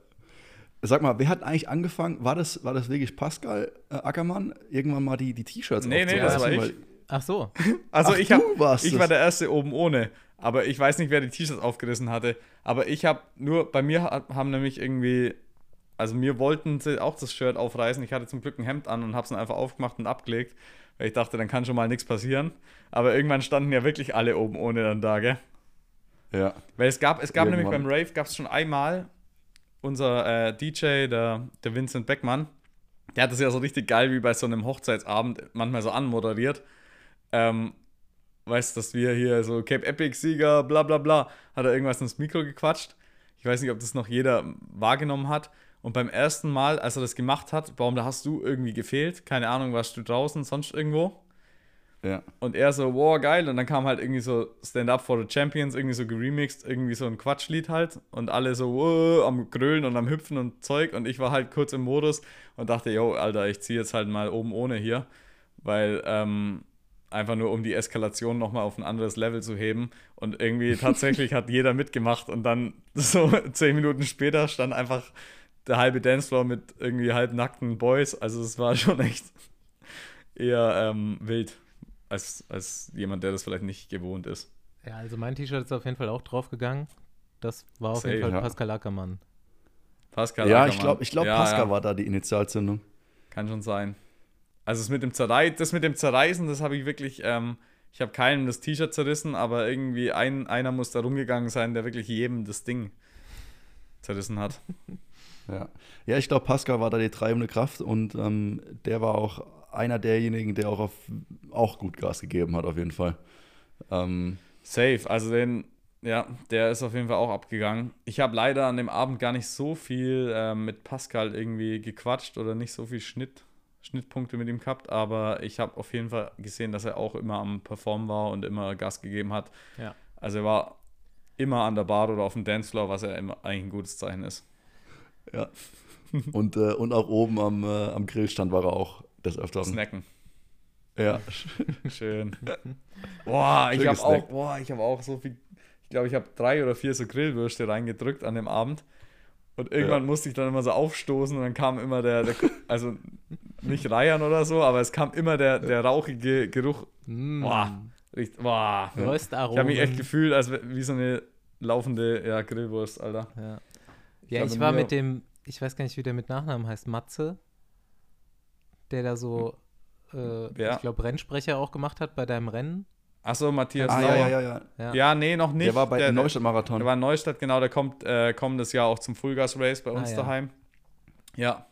Sag mal, wer hat eigentlich angefangen? War das, war das wirklich Pascal äh, Ackermann? Irgendwann mal die, die T-Shirts
Nee, nee, das war ich.
Ach so.
Also
Ach,
ich, hab, ich war der Erste oben ohne, aber ich weiß nicht, wer die T-Shirts aufgerissen hatte. Aber ich habe nur, bei mir ha- haben nämlich irgendwie, also mir wollten sie auch das Shirt aufreißen. Ich hatte zum Glück ein Hemd an und habe es dann einfach aufgemacht und abgelegt, weil ich dachte, dann kann schon mal nichts passieren. Aber irgendwann standen ja wirklich alle oben ohne dann da, gell?
Ja,
Weil es gab, es gab nämlich beim Rave, gab es schon einmal unser äh, DJ, der, der Vincent Beckmann, der hat das ja so richtig geil wie bei so einem Hochzeitsabend manchmal so anmoderiert. Ähm, weißt dass wir hier so Cape Epic Sieger, bla bla bla, hat er irgendwas ins Mikro gequatscht. Ich weiß nicht, ob das noch jeder wahrgenommen hat. Und beim ersten Mal, als er das gemacht hat, warum da hast du irgendwie gefehlt? Keine Ahnung, warst du draußen, sonst irgendwo?
Ja.
Und er so, wow, geil. Und dann kam halt irgendwie so Stand Up for the Champions, irgendwie so geremixed, irgendwie so ein Quatschlied halt. Und alle so wow, am Grölen und am Hüpfen und Zeug. Und ich war halt kurz im Modus und dachte, yo, Alter, ich ziehe jetzt halt mal oben ohne hier. Weil, ähm, einfach nur um die Eskalation nochmal auf ein anderes Level zu heben. Und irgendwie tatsächlich hat jeder mitgemacht. Und dann so zehn Minuten später stand einfach der halbe Dancefloor mit irgendwie halbnackten Boys. Also es war schon echt eher ähm, wild als, als jemand, der das vielleicht nicht gewohnt ist.
Ja, also mein T-Shirt ist auf jeden Fall auch draufgegangen. Das war auf jeden
Safe,
Fall
ja.
Pascal Ackermann.
Pascal
ja,
Ackermann.
ich glaube, ich glaub,
Ja,
Pascal
ja,
war da die Initialzündung.
Kann schon sein. Also das mit dem Zerrei das mit dem Zerreißen, das habe ich wirklich, ähm, ich habe keinem das T-Shirt zerrissen, aber irgendwie ein, einer muss da rumgegangen sein, der wirklich jedem das Ding zerrissen hat.
Ja, ja ich glaube, Pascal war da die treibende Kraft und ähm, der war auch einer derjenigen, der auch, auf, auch gut Gas gegeben hat, auf jeden Fall. Ähm,
Safe, also den, ja, der ist auf jeden Fall auch abgegangen. Ich habe leider an dem Abend gar nicht so viel ähm, mit Pascal irgendwie gequatscht oder nicht so viel Schnitt, Schnittpunkte mit ihm gehabt, aber ich habe auf jeden Fall gesehen, dass er auch immer am Performen war und immer Gas gegeben hat.
Ja.
Also er war immer an der Bar oder auf dem Dancefloor, was ja immer eigentlich ein gutes Zeichen ist.
ja. und, äh, und auch oben am, äh, am Grillstand war er auch des Öfteren.
Snacken.
Ja,
Schön. Boah, ich habe auch, boah, ich habe auch so viel, ich glaube, ich habe drei oder vier so Grillwürste reingedrückt an dem Abend. Und irgendwann
Ja.
musste ich dann immer so aufstoßen und dann kam immer der, der also nicht Reiern oder so, aber es kam immer der, der rauchige Geruch.
Mm.
Boah, richtig, boah. Ich habe mich echt gefühlt, als wie so eine laufende ja, Grillwurst, Alter.
Ja, ja ich war mit dem, ich weiß gar nicht, wie der mit Nachnamen heißt, Matze, der da so, äh,
Ja.
ich glaube, Rennsprecher auch gemacht hat bei deinem Rennen.
Achso, Matthias
ah, ja, ja, ja, ja.
Ja.
Nee, noch nicht.
Der war bei
der,
Neustadt-Marathon.
Der war in Neustadt, genau, der kommt äh, kommendes Jahr auch zum Fullgas Race bei uns
Ah, ja.
daheim. Ja,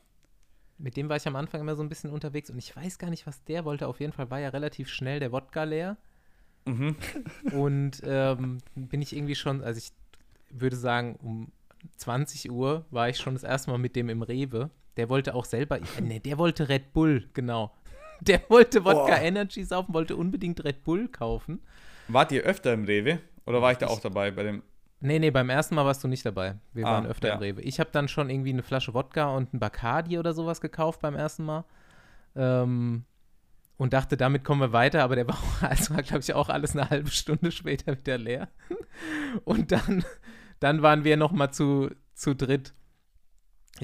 Mit dem war ich am Anfang immer so ein bisschen unterwegs und ich weiß gar nicht, was der wollte. Auf jeden Fall war ja relativ schnell der Wodka leer.
mhm.
Und ähm, bin ich irgendwie schon, also ich würde sagen, um 20 Uhr war ich schon das erste Mal mit dem im Rewe. Der wollte auch selber, nee, der wollte Red Bull, genau. Der wollte Wodka
Boah.
Energy saufen, wollte unbedingt Red Bull kaufen.
Wart ihr öfter im Rewe? Oder war ich da auch dabei bei dem?
Nee, nee, beim ersten Mal warst du nicht dabei. Wir
Ah,
waren öfter
ja.
im Rewe. Ich habe dann schon irgendwie eine Flasche Wodka und ein Bacardi oder sowas gekauft beim ersten Mal. Ähm, und dachte, damit kommen wir weiter, aber der war, also war glaube ich, auch alles eine halbe Stunde später wieder leer. Und dann, dann waren wir noch mal zu, zu dritt.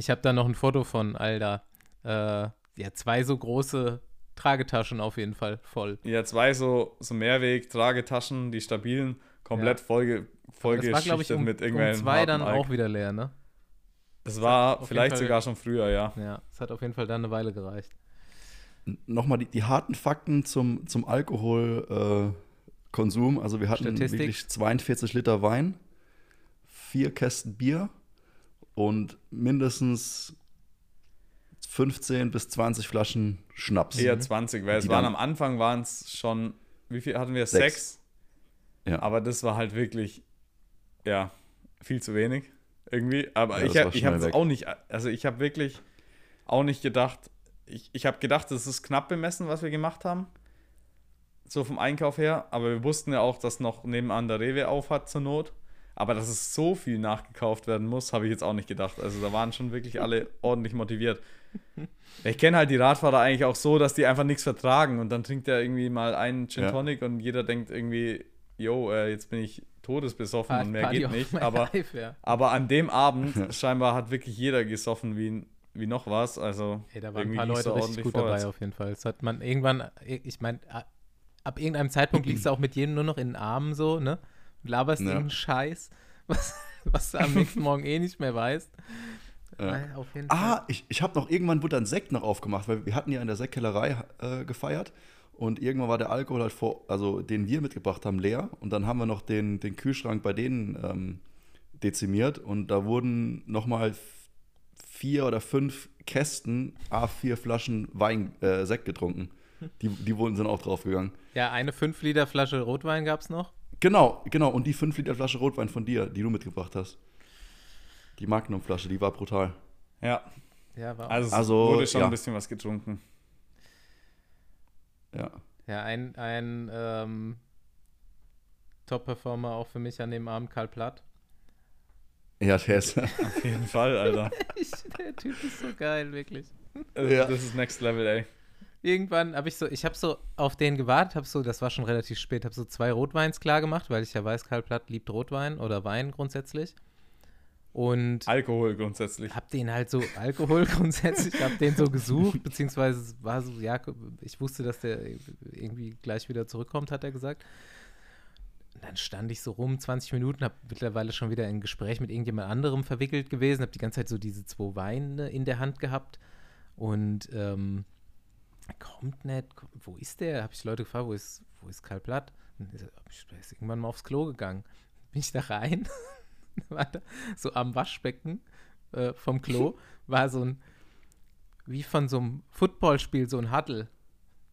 Ich habe da noch ein Foto von, Alter. Äh, ja, zwei so große Tragetaschen auf jeden Fall voll.
Ja, zwei so, so Mehrweg-Tragetaschen, die stabilen, komplett vollge,
Das war, glaube ich,
vollgeschichtet
um,
mit
um
irgendwelchen
zwei dann
Alk.
auch wieder leer, ne?
Das war
auf jeden
vielleicht
Fall-
sogar schon früher, ja.
Ja, es hat auf jeden Fall dann eine Weile gereicht.
Nochmal die, die harten Fakten zum, zum Alkoholkonsum. Äh, also wir hatten
Statistik.
wirklich 42 Liter Wein, vier Kästen Bier und mindestens 15 bis 20 Flaschen Schnaps.
Eher 20, weil es waren am Anfang waren es schon, wie viel hatten wir?
Sechs.
Sechs.
Ja.
Aber das war halt wirklich, ja, viel zu wenig irgendwie. Aber
Ja,
ich habe ich
schnell
hab es auch nicht, also ich habe wirklich auch nicht gedacht, ich, ich habe gedacht, das ist knapp bemessen, was wir gemacht haben. So vom Einkauf her. Aber wir wussten ja auch, dass noch nebenan der Rewe auf hat zur Not. Aber dass es so viel nachgekauft werden muss, habe ich jetzt auch nicht gedacht. Also da waren schon wirklich alle ordentlich motiviert. Ich kenne halt die Radfahrer eigentlich auch so, dass die einfach nichts vertragen und dann trinkt er irgendwie mal einen Gin
Ja.
Tonic und jeder denkt irgendwie, yo, äh, jetzt bin ich todesbesoffen und mehr
Party
geht nicht. Aber,
life, ja.
aber an dem Abend scheinbar hat wirklich jeder gesoffen wie, wie noch was. Also
Ey, da waren ein paar Leute richtig gut
vorwärts.
dabei auf jeden Fall. Das hat man irgendwann, ich meine, ab irgendeinem Zeitpunkt liegst du auch mit jedem nur noch in den Armen so, ne? Laberst
Ja.
irgendeinen Scheiß, was, was du am nächsten Morgen eh nicht mehr weißt.
Ja.
Auf jeden
Ah,
Fall.
ich, ich habe noch irgendwann wurde dann Sekt noch aufgemacht, weil wir hatten ja in der Sektkellerei äh, gefeiert und irgendwann war der Alkohol halt vor, also den wir mitgebracht haben, leer und dann haben wir noch den, den Kühlschrank bei denen ähm, dezimiert und da wurden nochmal vier oder fünf Kästen, A4 Flaschen Wein, äh, Sekt getrunken. Die, die wurden sind auch draufgegangen.
Ja, eine 5 Liter Flasche Rotwein gab es noch.
Genau, genau. Und die 5 Liter Flasche Rotwein von dir, die du mitgebracht hast. Die Magnum-Flasche, die war brutal.
Ja,
Ja, war auch.
also,
Also,
wurde schon
ja.
ein bisschen was getrunken.
Ja.
Ja, ein, ein ähm, Top-Performer auch für mich an dem Abend, Karl Platt.
Ja, der ist.
Auf jeden Fall, Alter.
Der Typ ist so geil, wirklich.
Ja.
Das ist Next Level, ey.
Irgendwann habe ich so, ich habe so auf den gewartet, habe so, das war schon relativ spät, habe so zwei Rotweins klar gemacht, weil ich ja weiß, Karl Platt liebt Rotwein oder Wein grundsätzlich. Und
Alkohol grundsätzlich.
hab den halt so, Alkohol grundsätzlich, hab den so gesucht, beziehungsweise war so, ja, ich wusste, dass der irgendwie gleich wieder zurückkommt, hat er gesagt. Und dann stand ich so rum, 20 Minuten, hab mittlerweile schon wieder ein Gespräch mit irgendjemand anderem verwickelt gewesen, hab die ganze Zeit so diese zwei Weine in der Hand gehabt und ähm, kommt nicht, wo ist der? Hab ich Leute gefragt, wo ist, wo ist Karl Platt? Und hab ich- ist irgendwann mal aufs Klo gegangen. Bin ich da rein, so am Waschbecken äh, vom Klo, war so ein, wie von so einem Footballspiel, so ein Huddle.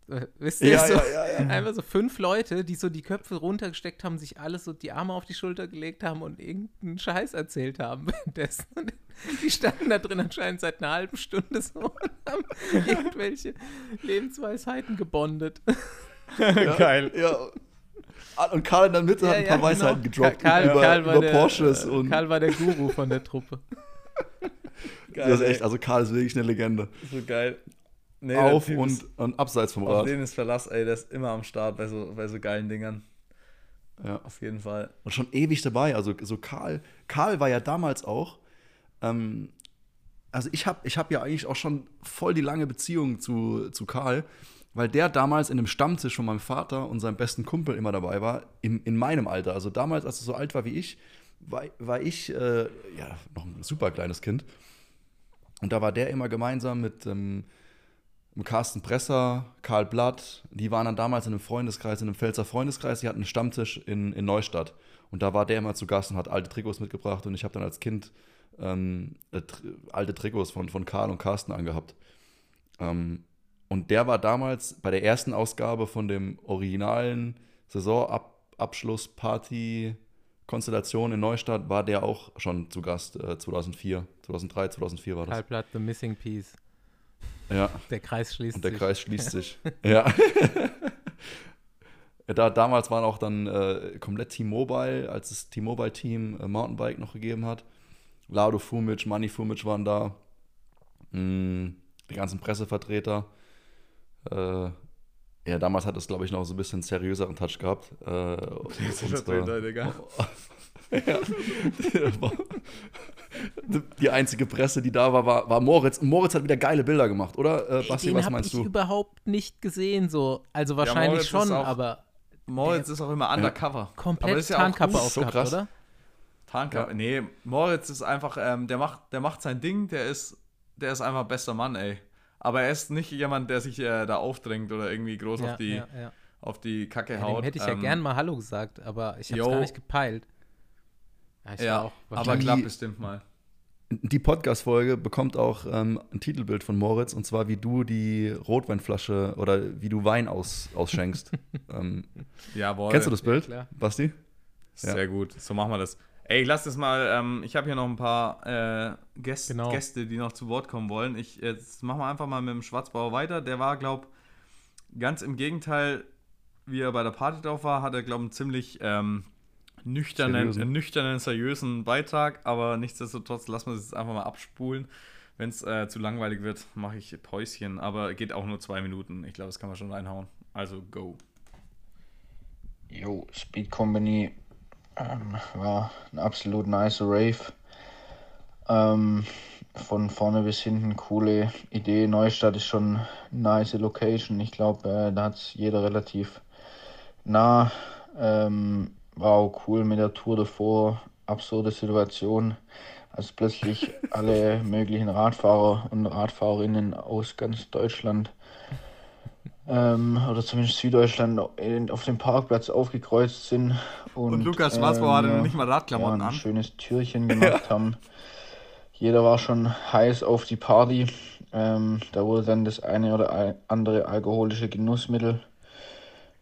Äh, wisst ihr,
Ja,
so,
ja, ja, ja.
einfach so fünf Leute, die so die Köpfe runtergesteckt haben, sich alles so die Arme auf die Schulter gelegt haben und irgendeinen Scheiß erzählt haben währenddessen. Und die standen da drin anscheinend seit einer halben Stunde so und haben irgendwelche Lebensweisheiten gebondet.
Geil.
Ja. Ah, Und Karl in der Mitte hat ein paar Weisheiten gedroppt
Karl,
über,
Karl, war
über
der,
Porsches und
Karl war der Guru von der Truppe.
Geil,
das ist echt, also Karl ist wirklich eine Legende.
so geil. Nee,
Auf und,
ist-
und abseits vom
Auf
Rad.
den ist Verlass, ey, der ist immer am Start bei so, bei so geilen Dingern.
Ja.
Auf jeden Fall.
Und schon ewig dabei. Also so Karl, Karl war ja damals auch, ähm, also ich habe ich hab ja eigentlich auch schon voll die lange Beziehung zu, zu Karl, weil der damals in einem Stammtisch von meinem Vater und seinem besten Kumpel immer dabei war, in, in meinem Alter. Also damals, als er so alt war wie ich, war, war ich äh, ja noch ein super kleines Kind. Und da war der immer gemeinsam mit ähm, Carsten Presser, Karl Blatt, die waren dann damals in einem Freundeskreis, in einem Pfälzer Freundeskreis, die hatten einen Stammtisch in, in Neustadt. Und da war der immer zu Gast und hat alte Trikots mitgebracht und ich habe dann als Kind ähm, äh, alte Trikots von, von Karl und Carsten angehabt. Ähm, und der war damals bei der ersten Ausgabe von dem originalen Saisonabschlussparty Konstellation in Neustadt, war der auch schon zu Gast, äh, 2004, 2003, 2004 war das.
Karl Platt, The Missing Piece.
Ja.
Der Kreis schließt
Und der
sich.
Kreis schließt sich. ja. Da, damals waren auch dann äh, komplett T-Mobile, als es T-Mobile-Team äh, Mountainbike noch gegeben hat. Lado Fumic, Manny Fumic waren da. Mm, die ganzen Pressevertreter. Äh, ja, damals hat es, glaube ich, noch so ein bisschen seriöseren Touch gehabt. Äh,
Pressevertreter,
unsere-
Digga.
Ja. Die einzige Presse, die da war, war, war Moritz. Und Moritz hat wieder geile Bilder gemacht, oder? Äh, Basti,
Den
was meinst
ich
du?
überhaupt nicht gesehen, so. Also wahrscheinlich
ist
schon,
auch-
aber
Moritz ist auch immer undercover. Aber
komplett
das ist ja auch
Tarnkappe aufgehabt,
krass.
oder?
Tarnkappe. Nee, Moritz ist einfach, ähm, der, macht, der macht sein Ding, der ist, der ist einfach bester Mann, ey. Aber er ist nicht jemand, der sich äh, da aufdrängt oder irgendwie groß
Ja,
auf, die,
ja, ja.
auf die Kacke
Ja,
haut.
dem hätte ich ja
Ähm,
gern mal Hallo gesagt, aber ich
jo.
gar nicht gepeilt. Ja, ich war
Ja,
auch
aber klappt bestimmt mal.
Die Podcast-Folge bekommt auch ähm, ein Titelbild von Moritz und zwar, wie du die Rotweinflasche oder wie du Wein aus, ausschenkst. ähm,
Jawohl.
kennst du das Bild,
klar.
Basti? Ja.
Sehr gut, so machen wir das. Ey, lass das mal, ähm, ich habe hier noch ein paar äh, Gäst,
Genau.
Gäste, die noch zu Wort kommen wollen. Ich, jetzt machen wir einfach mal mit dem Schwarzbauer weiter. Der war, glaub, ganz im Gegenteil, wie er bei der Party drauf war, hat er, glaub, einen ziemlich ähm, nüchternen,
Seriösen.
äh, nüchternen, seriösen Beitrag, aber nichtsdestotrotz lassen wir es jetzt einfach mal abspulen. Wenn es äh, zu langweilig wird, mache ich Päuschen, aber geht auch nur zwei Minuten. Ich glaube, das kann man schon reinhauen. Also, go.
Jo, Speed Company ähm, war ein absolut nice Rave. Ähm, von vorne bis hinten coole Idee. Neustadt ist schon eine nice Location. Ich glaube, äh, da hat jeder relativ nah. Ähm, war auch cool mit der Tour davor. Absurde Situation, als plötzlich alle möglichen Radfahrer und Radfahrerinnen aus ganz Deutschland ähm, oder zumindest Süddeutschland auf dem Parkplatz aufgekreuzt sind. Und,
Und Lukas Schwarzbauer hatte noch nicht mal Radklamotten
ja, ein
an.
schönes Türchen gemacht haben. Jeder war schon heiß auf die Party. Ähm, da wurde dann das eine oder andere alkoholische Genussmittel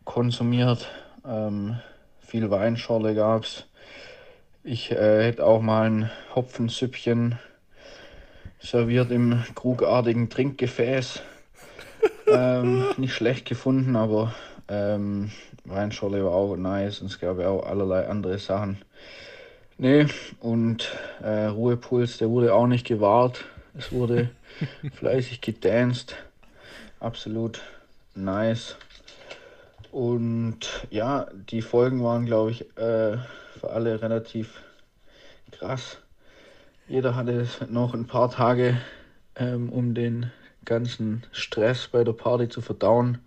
konsumiert. Ähm, viel Weinschorle gab's. Ich äh, hätte auch mal ein Hopfensüppchen serviert im krugartigen Trinkgefäß. Ähm, nicht schlecht gefunden, aber ähm, Weinschorle war auch nice und es gab ja auch allerlei andere Sachen. Nee, und äh, Ruhepuls, der wurde auch nicht gewahrt. Es wurde fleißig gedanced. Absolut nice. Und ja, die Folgen waren, glaube ich, äh, für alle relativ krass. Jeder hatte noch ein paar Tage, ähm, um den ganzen Stress bei der Party zu verdauen.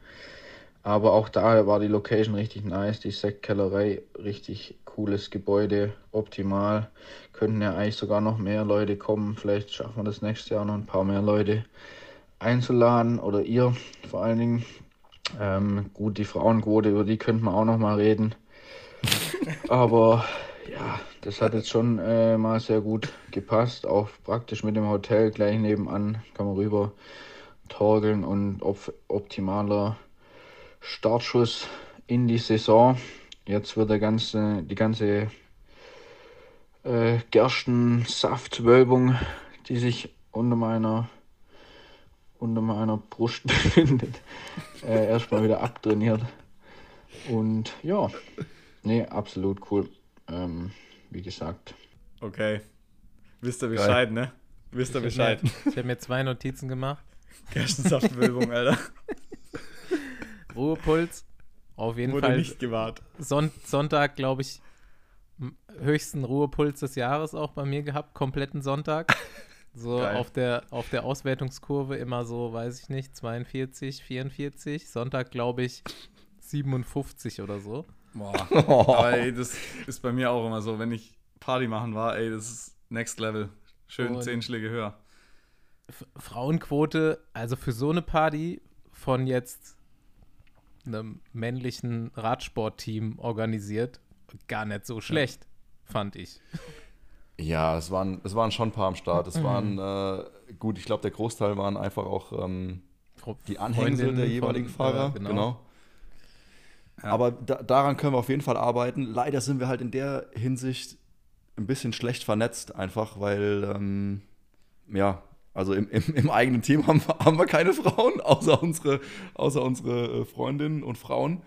Aber auch da war die Location richtig nice, die Sektkellerei, richtig cooles Gebäude, optimal. Könnten ja eigentlich sogar noch mehr Leute kommen. Vielleicht schaffen wir das nächste Jahr noch ein paar mehr Leute einzuladen oder ihr vor allen Dingen. Ähm, gut, die Frauenquote, über die könnten wir auch noch mal reden. Aber ja, das hat jetzt schon äh, mal sehr gut gepasst. Auch praktisch mit dem Hotel gleich nebenan kann man rüber torgeln und op optimaler Startschuss in die Saison. Jetzt wird der ganze, die ganze äh, Gerstensaftwölbung, die sich unter meiner, unter meiner Brust befindet, äh, erstmal wieder abtrainiert. Und ja, nee, absolut cool. Ähm, wie gesagt,
Okay. Wisst ihr Bescheid, ne? Wisst ihr Bescheid.
Ich habe mir zwei Notizen gemacht.
Gerstensaftwölbung, Alter.
Ruhepuls, auf jeden
Wurde
Fall
nicht gewahrt.
Son Sonntag, glaube ich, höchsten Ruhepuls des Jahres auch bei mir gehabt, kompletten Sonntag. So
Geil.
auf der, auf der Auswertungskurve immer so, weiß ich nicht, 42, 44. Sonntag, glaube ich, 57 oder so.
Boah. Aber ey, das ist bei mir auch immer so, wenn ich Party machen war, ey, das ist Next Level. Schön
Und-
zehn Schläge höher.
Frauenquote, also für so eine Party von jetzt einem männlichen Radsportteam organisiert, gar nicht so schlecht, fand ich.
Ja, es waren, es waren schon ein paar am Start. Es waren, äh, gut, ich glaube, der Großteil waren einfach auch ähm, die Anhängsel der
von-
jeweiligen Fahrer.
ja,
genau.
genau.
Ja.
Aber da, daran können wir auf jeden Fall arbeiten. Leider sind wir halt in der Hinsicht ein bisschen schlecht vernetzt, einfach weil, ähm, ja, also im, im, im eigenen Team haben, wir- haben wir keine Frauen, außer unsere, außer unsere äh, Freundinnen und Frauen.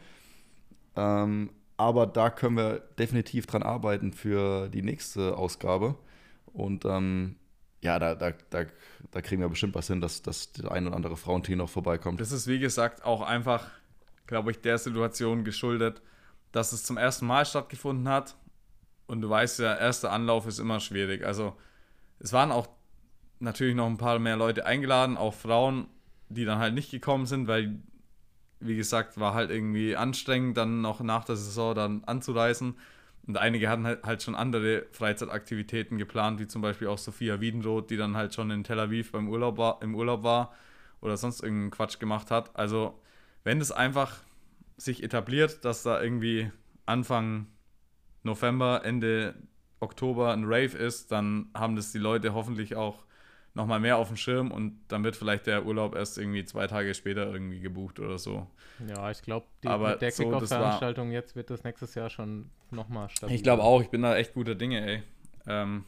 Ähm, aber da können wir definitiv dran arbeiten für die nächste Ausgabe. Und ähm, ja, da, da, da, da kriegen wir bestimmt was hin, dass, dass der ein oder andere Frauenteam noch vorbeikommt.
Das ist, wie gesagt, auch einfach, glaube ich, der Situation geschuldet, dass es zum ersten Mal stattgefunden hat Und du weißt ja, erster Anlauf ist immer schwierig. Also es waren auch natürlich noch ein paar mehr Leute eingeladen, auch Frauen, die dann halt nicht gekommen sind, weil, wie gesagt, war halt irgendwie anstrengend, dann noch nach der Saison dann anzureisen. Und einige hatten halt, halt schon andere Freizeitaktivitäten geplant, wie zum Beispiel auch Sophia Wiedenroth, die dann halt schon in Tel Aviv beim Urlaub war, im Urlaub war oder sonst irgendeinen Quatsch gemacht hat. Also, wenn es einfach sich etabliert, dass da irgendwie Anfang November, Ende Oktober ein Rave ist, dann haben das die Leute hoffentlich auch nochmal mehr auf dem Schirm und dann wird vielleicht der Urlaub erst irgendwie zwei Tage später irgendwie gebucht oder so.
Ja, ich glaube,
Aber
mit der
so, das
Kickoff-Veranstaltung jetzt wird das nächstes Jahr schon nochmal stabil.
Ich glaube auch, ich bin da echt guter Dinge, ey. Ähm,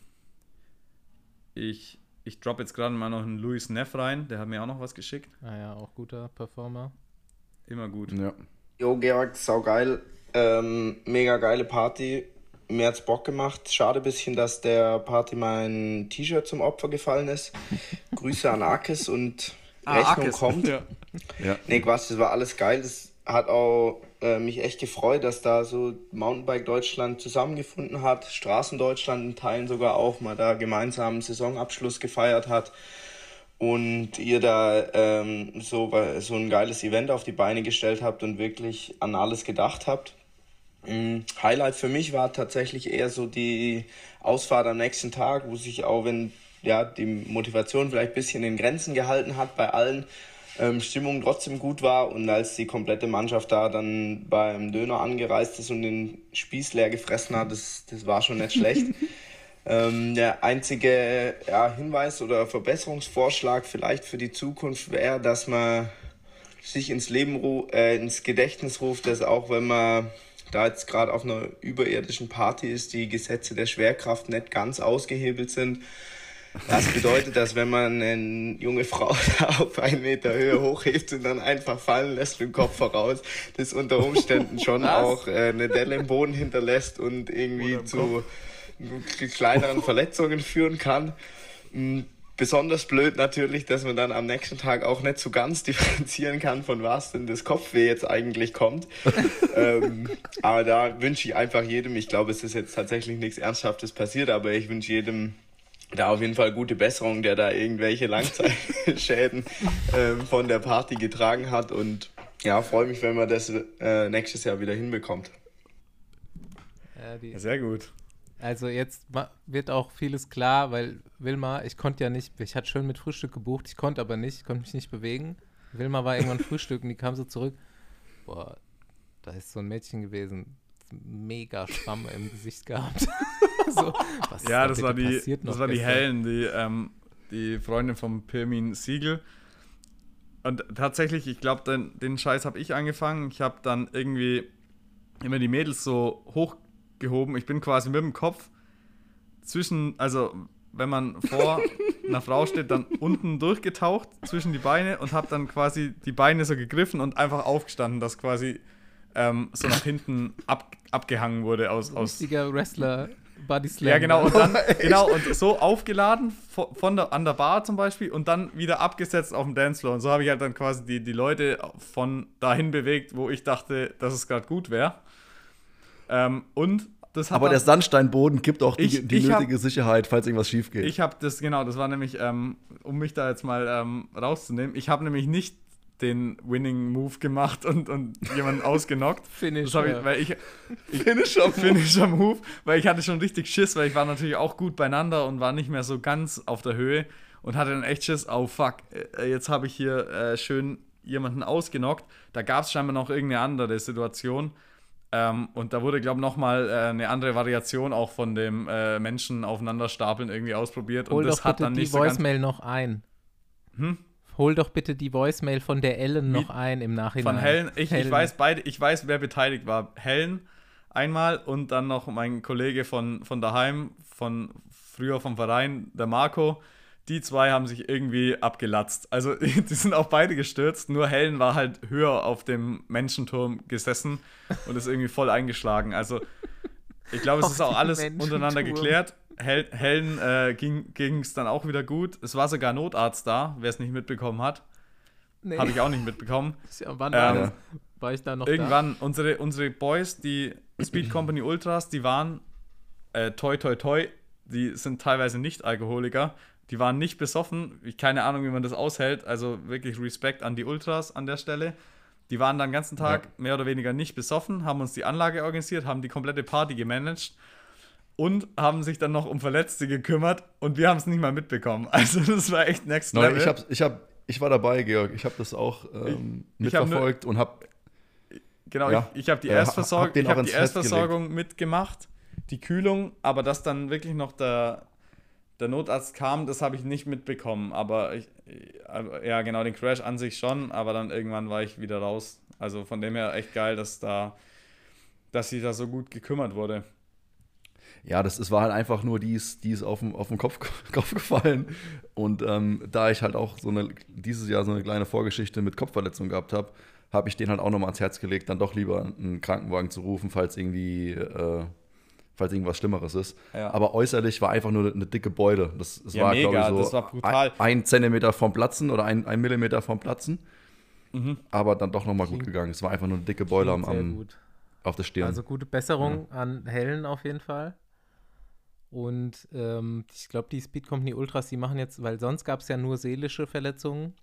ich ich droppe jetzt gerade mal noch einen Louis Neff rein, der hat mir auch noch was geschickt.
Ah ja, auch guter Performer.
Immer gut.
Ja.
Jo, Georg, saugeil. Ähm, mega geile Party. Mir hat's Bock gemacht. Schade bisschen, dass der Party mein T-Shirt zum Opfer gefallen ist. Grüße an Arkes und Rechnung
Arkes.
kommt.
Ja.
Ja.
Nee, Quatsch, das war alles geil. Das hat auch äh, mich echt gefreut, dass da so Mountainbike Deutschland zusammengefunden hat, Straßen Deutschland in Teilen sogar auch mal da gemeinsam einen Saisonabschluss gefeiert hat und ihr da ähm, so, so ein geiles Event auf die Beine gestellt habt und wirklich an alles gedacht habt. Mm, Highlight für mich war tatsächlich eher so die Ausfahrt am nächsten Tag, wo sich auch, wenn ja, die Motivation vielleicht ein bisschen in Grenzen gehalten hat bei allen, ähm, Stimmung trotzdem gut war und als die komplette Mannschaft da dann beim Döner angereist ist und den Spieß leer gefressen hat, das, das war schon nicht schlecht. ähm, der einzige ja, Hinweis oder Verbesserungsvorschlag vielleicht für die Zukunft wäre, dass man sich ins Leben äh, ins Gedächtnis ruft, dass auch wenn man da jetzt gerade auf einer überirdischen Party ist, die Gesetze der Schwerkraft nicht ganz ausgehebelt sind. Das bedeutet, dass wenn man eine junge Frau da auf einen Meter Höhe hochhebt und dann einfach fallen lässt mit dem Kopf voraus, das unter Umständen schon auch äh, eine Delle im Boden hinterlässt und irgendwie zu kleineren Verletzungen führen kann. Besonders blöd natürlich, dass man dann am nächsten Tag auch nicht so ganz differenzieren kann, von was denn das Kopfweh jetzt eigentlich kommt. ähm, aber da wünsche ich einfach jedem, ich glaube, es ist jetzt tatsächlich nichts Ernsthaftes passiert, aber ich wünsche jedem da auf jeden Fall gute Besserung, der da irgendwelche Langzeitschäden ähm, von der Party getragen hat und ja, freue mich, wenn man das äh, nächstes Jahr wieder hinbekommt.
Ja,
Sehr gut.
Also jetzt wird auch vieles klar, weil Wilma, ich konnte ja nicht, ich hatte schön mit Frühstück gebucht, ich konnte aber nicht, konnte mich nicht bewegen. Wilma war irgendwann frühstücken, die kam so zurück. Boah, da ist so ein Mädchen gewesen, mega Schramm im Gesicht gehabt. so, was ist
Ja,
da
das war die, das war die? Helen, die, ähm, die Freundin vom Pirmin Siegel. Und tatsächlich, ich glaube, den, den Scheiß habe ich angefangen. Ich habe dann irgendwie immer die Mädels so hochgehoben. Ich bin quasi mit dem Kopf zwischen, also wenn man vor einer Frau steht, dann unten durchgetaucht zwischen die Beine und habe dann quasi die Beine so gegriffen und einfach aufgestanden, dass quasi ähm, so nach hinten ab, abgehangen wurde aus, aus
Richtiger Wrestler, Body Slam.
ja, genau.
ne?
Und dann, genau, und so aufgeladen von von der, an der Bar zum Beispiel und dann wieder abgesetzt auf dem Dancefloor. Und so habe ich halt dann quasi die, die Leute von dahin bewegt, wo ich dachte, dass es gerade gut wäre. Ähm, und das hat
Aber der Sandsteinboden gibt auch die,
Ich-
die
ich hab-
nötige Sicherheit, falls irgendwas schief geht.
ich habe das, genau, das war nämlich, ähm, um mich da jetzt mal ähm, rauszunehmen, ich habe nämlich nicht den Winning Move gemacht und, und jemanden ausgenockt.
Finish.
Das hab ich, weil ich, Finisher, Finisher Move, weil ich hatte schon richtig Schiss, weil ich war natürlich auch gut beieinander und war nicht mehr so ganz auf der Höhe und hatte dann echt Schiss, oh fuck, äh, jetzt habe ich hier äh, schön jemanden ausgenockt. Da gab es scheinbar noch irgendeine andere Situation. Ähm, und da wurde, glaube ich, nochmal äh, eine andere Variation auch von dem äh, Menschen aufeinanderstapeln irgendwie ausprobiert.
Hol
und das
doch
hat
bitte
dann
die
nicht so ganz
Voicemail noch ein.
Hm?
Hol doch bitte die Voicemail von der Ellen noch ein im Nachhinein.
Von Helen, ich, ich
Helen.
weiß beide, ich weiß, wer beteiligt war. Helen einmal und dann noch mein Kollege von, von daheim, von früher vom Verein, der Marco. Die zwei haben sich irgendwie abgelatzt. Also die, sind auch beide gestürzt, nur Helen war halt höher auf dem Menschenturm gesessen und ist irgendwie voll eingeschlagen. Also ich glaube, es ist auch alles untereinander geklärt. Hel Helen äh, ging es dann auch wieder gut. Es war sogar Notarzt da, wer es nicht mitbekommen hat.
Nee.
Habe ich auch nicht mitbekommen.
Ja, wann war,
Ähm,
war ich da noch
Irgendwann, unsere, unsere Boys, die Speed Company Ultras, die waren äh, toi toi toi, die sind teilweise nicht Alkoholiker. Die waren nicht besoffen. Ich keine Ahnung, wie man das aushält. Also wirklich Respekt an die Ultras an der Stelle. Die waren dann den ganzen Tag ja. mehr oder weniger nicht besoffen, haben uns die Anlage organisiert, haben die komplette Party gemanagt und haben sich dann noch um Verletzte gekümmert und wir haben es nicht mal mitbekommen. Also das war echt next level.
Nein, ich, hab, ich, hab, ich war dabei, Georg. Ich habe das auch ähm, ich, mitverfolgt hab und habe
Genau, ja, ich, ich habe die, äh, Erstversorg hab hab die Erstversorgung mitgemacht, die Kühlung, aber dass dann wirklich noch der, der Notarzt kam, das habe ich nicht mitbekommen. Aber ich, ja, genau, den Crash an sich schon, aber dann irgendwann war ich wieder raus. Also von dem her echt geil, dass da, dass sie da so gut gekümmert wurde.
Ja, das, das war halt einfach nur, die ist, die ist auf den, auf Kopf, Kopf gefallen. Und ähm, da ich halt auch so eine, dieses Jahr so eine kleine Vorgeschichte mit Kopfverletzung gehabt habe, habe ich den halt auch nochmal ans Herz gelegt, dann doch lieber einen Krankenwagen zu rufen, falls irgendwie, äh, falls irgendwas Schlimmeres ist. Ja. Aber äußerlich war einfach nur eine dicke Beule. Das, das ja, war, glaube ich, so das war brutal. Ein, ein, Zentimeter vom Platzen oder ein, ein Millimeter vom Platzen. Mhm. Aber dann doch nochmal gut gegangen. Es war einfach nur eine dicke Beule am, am auf der Stirn.
Also gute Besserung ja. an Helen auf jeden Fall. Und ähm, ich glaube, die Speed Company Ultras, die machen jetzt, weil sonst gab es ja nur seelische Verletzungen.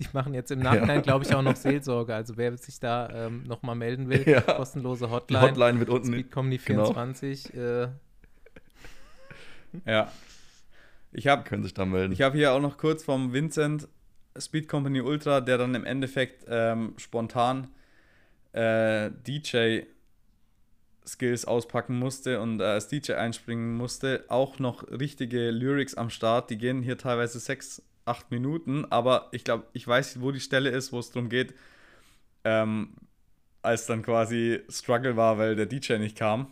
Die machen jetzt im Nachhinein, ja. glaube ich, auch noch Seelsorge. Also wer sich da ähm, nochmal melden will, ja. kostenlose Hotline.
Die Hotline wird unten.
Speed Company 24. Genau. Äh.
Ja. Ich habe
können sich da melden.
Ich habe hier auch noch kurz vom Vincent Speed Company Ultra, der dann im Endeffekt ähm, spontan äh, DJ Skills auspacken musste und äh, als DJ einspringen musste, auch noch richtige Lyrics am Start. Die gehen hier teilweise sechs acht Minuten, aber ich glaube, ich weiß, wo die Stelle ist, wo es darum geht, ähm, als dann quasi Struggle war, weil der DJ nicht kam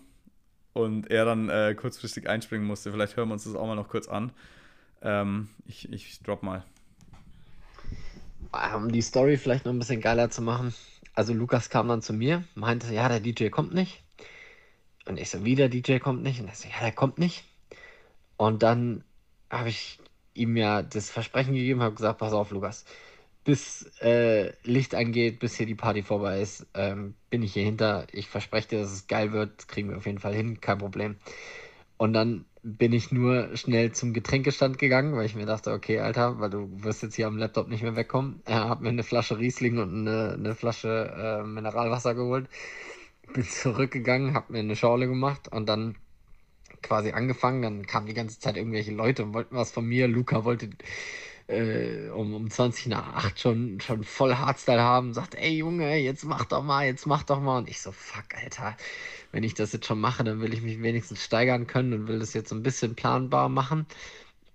und er dann äh, kurzfristig einspringen musste. Vielleicht hören wir uns das auch mal noch kurz an. Ähm, ich, ich drop mal.
Um die Story vielleicht noch ein bisschen geiler zu machen. Also Lukas kam dann zu mir, meinte, ja, der DJ kommt nicht. Und ich so, wie der DJ kommt nicht? Und er so, ja, der kommt nicht. Und dann habe ich ihm ja das Versprechen gegeben, habe gesagt, pass auf, Lukas, bis äh, Licht angeht, bis hier die Party vorbei ist, ähm, bin ich hier hinter. Ich verspreche dir, dass es geil wird, kriegen wir auf jeden Fall hin, kein Problem. Und dann bin ich nur schnell zum Getränkestand gegangen, weil ich mir dachte, okay, Alter, weil du wirst jetzt hier am Laptop nicht mehr wegkommen. Er hat mir eine Flasche Riesling und eine, eine Flasche äh, Mineralwasser geholt. Bin zurückgegangen, habe mir eine Schorle gemacht und dann quasi angefangen. Dann kamen die ganze Zeit irgendwelche Leute und wollten was von mir. Luca wollte äh, um, um 20 nach 8 schon, schon voll Hardstyle haben. Sagt, ey Junge, jetzt mach doch mal, jetzt mach doch mal. Und ich so, fuck, Alter. Wenn ich das jetzt schon mache, dann will ich mich wenigstens steigern können und will das jetzt so ein bisschen planbar machen.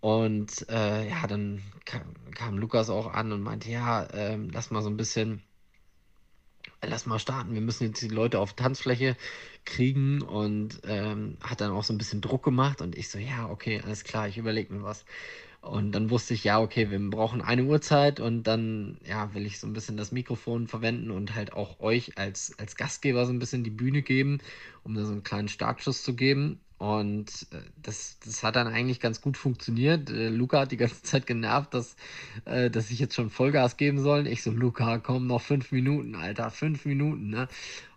Und äh, ja, dann kam, kam, Lukas auch an und meinte, ja, äh, lass mal so ein bisschen lass mal starten, wir müssen jetzt die Leute auf Tanzfläche kriegen und ähm, hat dann auch so ein bisschen Druck gemacht und ich so, ja, okay, alles klar, ich überlege mir was. Und dann wusste ich, ja, okay, wir brauchen eine Uhrzeit und dann, ja, will ich so ein bisschen das Mikrofon verwenden und halt auch euch als, als Gastgeber so ein bisschen die Bühne geben, um da so einen kleinen Startschuss zu geben. Und äh, das, das hat dann eigentlich ganz gut funktioniert. Äh, Luca hat die ganze Zeit genervt, dass, äh, dass ich jetzt schon Vollgas geben soll. Ich so, Luca, komm, noch fünf Minuten, Alter, fünf Minuten, ne?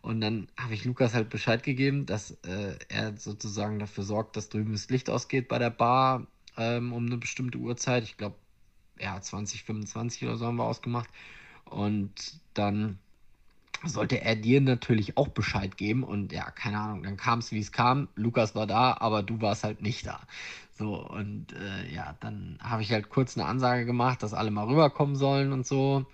Und dann habe ich Lukas halt Bescheid gegeben, dass äh, er sozusagen dafür sorgt, dass drüben das Licht ausgeht bei der Bar ähm, um eine bestimmte Uhrzeit. Ich glaube, ja, 2025 oder so haben wir ausgemacht. Und dann sollte er dir natürlich auch Bescheid geben. Und ja, keine Ahnung, dann kam es, wie es kam. Lukas war da, aber du warst halt nicht da. So, und äh, ja, dann habe ich halt kurz eine Ansage gemacht, dass alle mal rüberkommen sollen und so.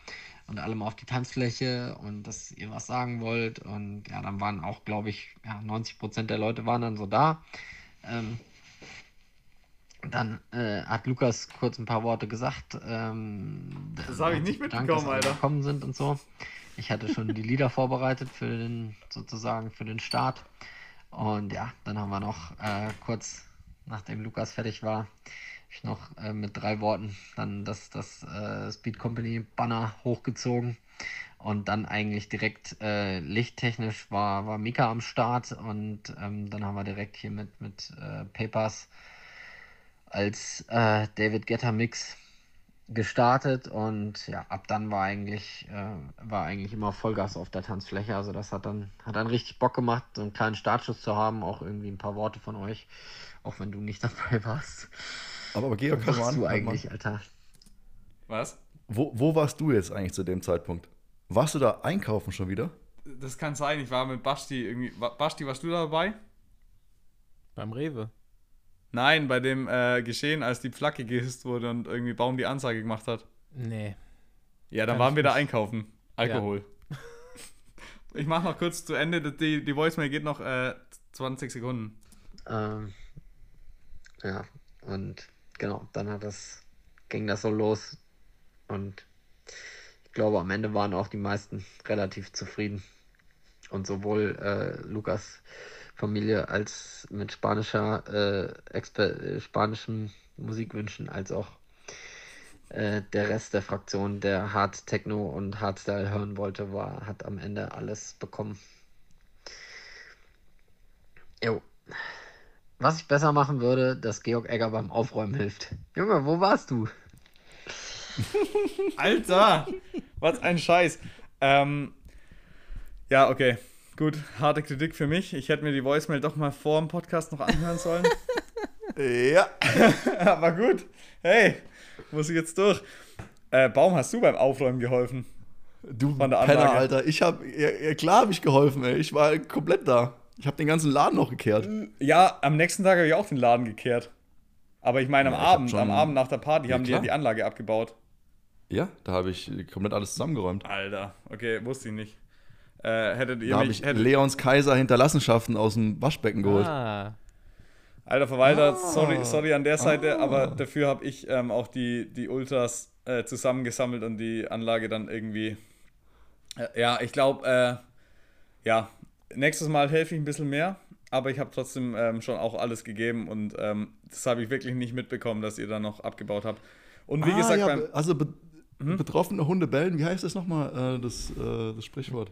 Und alle mal auf die Tanzfläche und dass ihr was sagen wollt. Und ja, dann waren auch, glaube ich, ja, 90 Prozent der Leute waren dann so da. Ähm, dann äh, hat Lukas kurz ein paar Worte gesagt. Ähm,
das habe ich nicht mitbekommen, Dank,
Alter. gekommen sind und so. Ich hatte schon die Lieder vorbereitet für den, sozusagen für den Start. Und ja, dann haben wir noch äh, kurz, nachdem Lukas fertig war, ich noch äh, mit drei Worten dann das, das äh, Speed Company Banner hochgezogen. Und dann eigentlich direkt äh, lichttechnisch war, war Mika am Start und ähm, dann haben wir direkt hier mit, mit äh, Papers als äh, David Getter Mix gestartet und ja, ab dann war eigentlich, äh, war eigentlich immer Vollgas auf der Tanzfläche. Also das hat dann, hat dann richtig Bock gemacht, so einen kleinen Startschuss zu haben, auch irgendwie ein paar Worte von euch, auch wenn du nicht dabei warst.
Aber, aber Georg,
Was
an,
du eigentlich, Alter?
Was?
Wo, wo warst du jetzt eigentlich zu dem Zeitpunkt? Warst du da einkaufen schon wieder?
Das kann sein, ich war mit Basti irgendwie. Basti, warst du da dabei?
Beim Rewe.
Nein, bei dem äh, Geschehen, als die Flagge gehisst wurde und irgendwie Baum die Ansage gemacht hat.
Nee.
Ja, dann waren wir da einkaufen. Alkohol. ich mach noch kurz zu Ende. Die, die Voicemail geht noch äh, 20 Sekunden.
Ähm, ja, und genau, dann hat das, ging das so los. Und ich glaube, am Ende waren auch die meisten relativ zufrieden. Und sowohl äh, Lukas Familie als mit spanischer, äh, äh, spanischen Musikwünschen als auch äh, der Rest der Fraktion, der Hard Techno und Hardstyle hören wollte, war, hat am Ende alles bekommen. Jo. Was ich besser machen würde, dass Georg Egger beim Aufräumen hilft. Junge, wo warst du?
Alter! was ein Scheiß. Ähm, ja, okay. Gut, harte Kritik für mich. Ich hätte mir die Voicemail doch mal vor dem Podcast noch anhören sollen.
Ja.
Aber gut. Hey, muss ich jetzt durch. Äh, Baum, hast du beim Aufräumen geholfen?
Du Penner,
Anlage.
Alter. Ich hab, ja, klar habe ich geholfen, ey. Ich war komplett da. Ich habe den ganzen Laden noch gekehrt.
Ja, am nächsten Tag habe ich auch den Laden gekehrt. Aber ich meine am
Ja, ich
Abend, am Abend nach der Party
Ja,
haben die ja
klar.
die Anlage abgebaut.
Ja, da habe ich komplett alles zusammengeräumt.
Alter, okay, wusste ich nicht. Äh, hättet ihr
Da
mich,
ich
hättet,
Leons Kaiser Hinterlassenschaften aus dem Waschbecken geholt.
Ah,
Alter Verwalter,
Ah.
sorry, sorry an der Seite, aber dafür habe ich ähm, auch die, die Ultras äh, zusammengesammelt und die Anlage dann irgendwie. Äh, ja, ich glaube, äh, ja, nächstes Mal helfe ich ein bisschen mehr, aber ich habe trotzdem ähm, schon auch alles gegeben und ähm, das habe ich wirklich nicht mitbekommen, dass ihr da noch abgebaut habt. Und wie
Ah,
gesagt,
ja,
beim,
be- also be betroffene Hunde bellen, wie heißt das nochmal, äh, das, äh, das Sprichwort?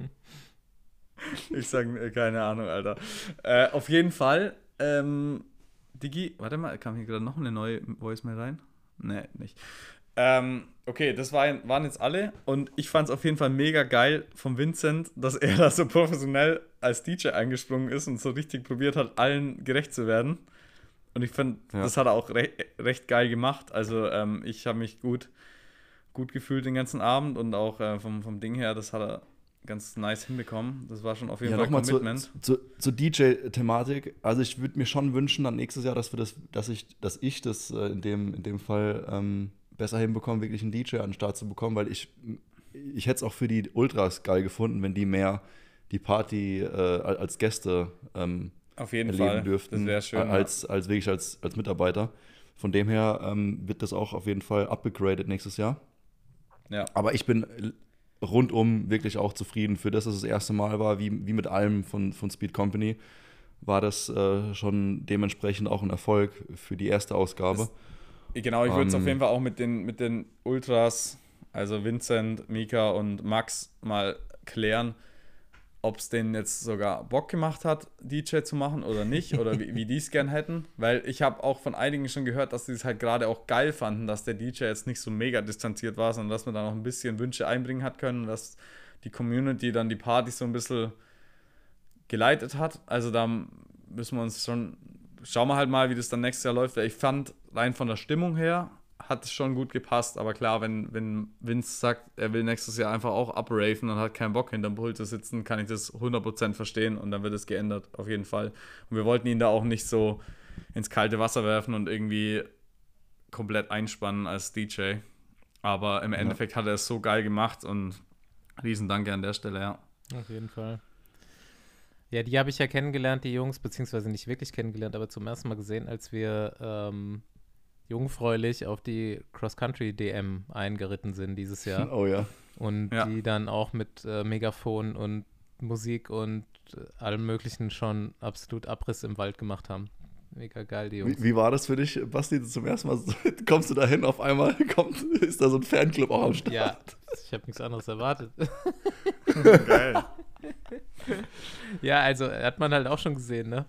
Ich sage keine Ahnung, Alter. Äh, auf jeden Fall, ähm, Digi, warte mal, kam hier gerade noch eine neue Voicemail rein? Nee, nicht. Ähm, okay, das war, waren jetzt alle und ich fand es auf jeden Fall mega geil von Vincent, dass er da so professionell als DJ eingesprungen ist und so richtig probiert hat, allen gerecht zu werden. Und ich finde,
Ja.
das hat er auch re recht geil gemacht. Also ähm, ich habe mich gut, gut gefühlt den ganzen Abend und auch äh, vom, vom Ding her, das hat er ganz nice hinbekommen. Das war schon auf jeden
Ja,
Fall
zur,
Commitment.
zur, zur DJ-Thematik. Also ich würde mir schon wünschen, dann nächstes Jahr, dass wir das, dass ich, dass ich das äh, in, dem, in dem Fall ähm, besser hinbekomme, wirklich einen DJ an den Start zu bekommen, weil ich, ich hätte es auch für die Ultras geil gefunden, wenn die mehr die Party äh, als Gäste ähm,
Auf jeden
erleben
Fall.
dürften,
Das wäre schön.
als, als wirklich als, als Mitarbeiter. Von dem her ähm, wird das auch auf jeden Fall upgegradet nächstes Jahr.
Ja.
Aber ich bin rundum wirklich auch zufrieden. Für das es das erste Mal war, wie, wie mit allem von, von Speed Company, war das äh, schon dementsprechend auch ein Erfolg für die erste Ausgabe.
Genau, ich würde es
Ähm,
auf jeden Fall auch mit den, mit den Ultras, also Vincent, Mika und Max, mal klären, ob es denen jetzt sogar Bock gemacht hat, DJ zu machen oder nicht, oder wie, wie die es gern hätten. Weil ich habe auch von einigen schon gehört, dass sie es halt gerade auch geil fanden, dass der DJ jetzt nicht so mega distanziert war, sondern dass man da noch ein bisschen Wünsche einbringen hat können, dass die Community dann die Party so ein bisschen geleitet hat. Also da müssen wir uns schon, schauen wir halt mal, wie das dann nächstes Jahr läuft. Weil Ich fand rein von der Stimmung her hat es schon gut gepasst, aber klar, wenn, wenn Vince sagt, er will nächstes Jahr einfach auch upraven und hat keinen Bock hinterm Pult zu sitzen, kann ich das 100% verstehen und dann wird es geändert, auf jeden Fall. Und wir wollten ihn da auch nicht so ins kalte Wasser werfen und irgendwie komplett einspannen als DJ. Aber im Endeffekt hat er es so geil gemacht und riesen Danke an der Stelle, ja.
auf jeden Fall. Ja, die habe ich ja kennengelernt, die Jungs, beziehungsweise nicht wirklich kennengelernt, aber zum ersten Mal gesehen, als wir ähm, jungfräulich auf die Cross-Country-DM eingeritten sind dieses Jahr.
Oh ja.
Und
Ja.
die dann auch mit äh, Megafon und Musik und äh, allem Möglichen schon absolut Abriss im Wald gemacht haben. Mega geil, die Jungs.
Wie, wie war das für dich, Basti, zum ersten Mal? Kommst du da hin, auf einmal kommt, ist da so ein Fanclub auch am Start?
Ja, ich habe nichts anderes erwartet.
Geil.
ja, also hat man halt auch schon gesehen, ne?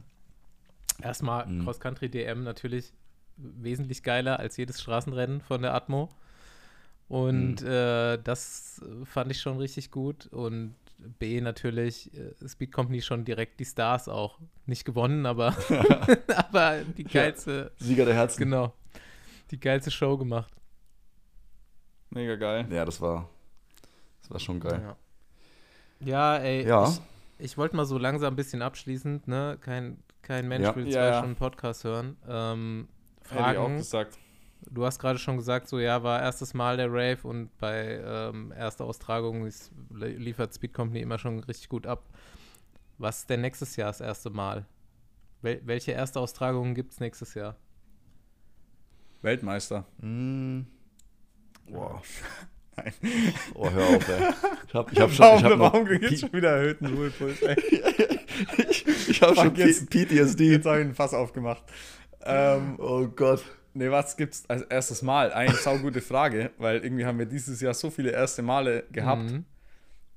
Erstmal
Mhm.
Cross-Country DM natürlich wesentlich geiler als jedes Straßenrennen von der Atmo. Und äh, das fand ich schon richtig gut. Und B natürlich, äh, Speed Company schon direkt die Stars auch. Nicht gewonnen, aber, aber die geilste,
Sieger der Herzen.
genau, die geilste Show gemacht.
Mega geil.
Ja, das war, das war schon geil.
Ja, ja ey,
Ja.
ich, ich wollte mal so langsam ein bisschen abschließend, ne? Kein, kein Mensch
Ja.
will
Ja,
zwei
ja.
Stunden Podcast hören. Ähm,
Hätte ich auch
Fragen.
gesagt.
Du hast gerade schon gesagt, so ja, war erstes Mal der Rave und bei ähm, erster Austragung ist, li- liefert Speed Company immer schon richtig gut ab. Was ist denn nächstes Jahr das erste Mal? Wel welche erste Austragung gibt es nächstes Jahr?
Weltmeister.
Mm. Boah.
Nein.
Oh, hör auf, ey. Ich hab, ich hab schon, ich hab noch,
warum krieg ich
P-
jetzt schon wieder erhöhten Ruhepuls? Ey?
ich, ich hab schon
Fuck, jetzt-
P- PTSD.
Jetzt habe ich ein Fass aufgemacht. Ähm,
Oh Gott.
nee, was gibt's als erstes Mal? Eigentlich saugute Frage, weil irgendwie haben wir dieses Jahr so viele erste Male gehabt.
Mhm.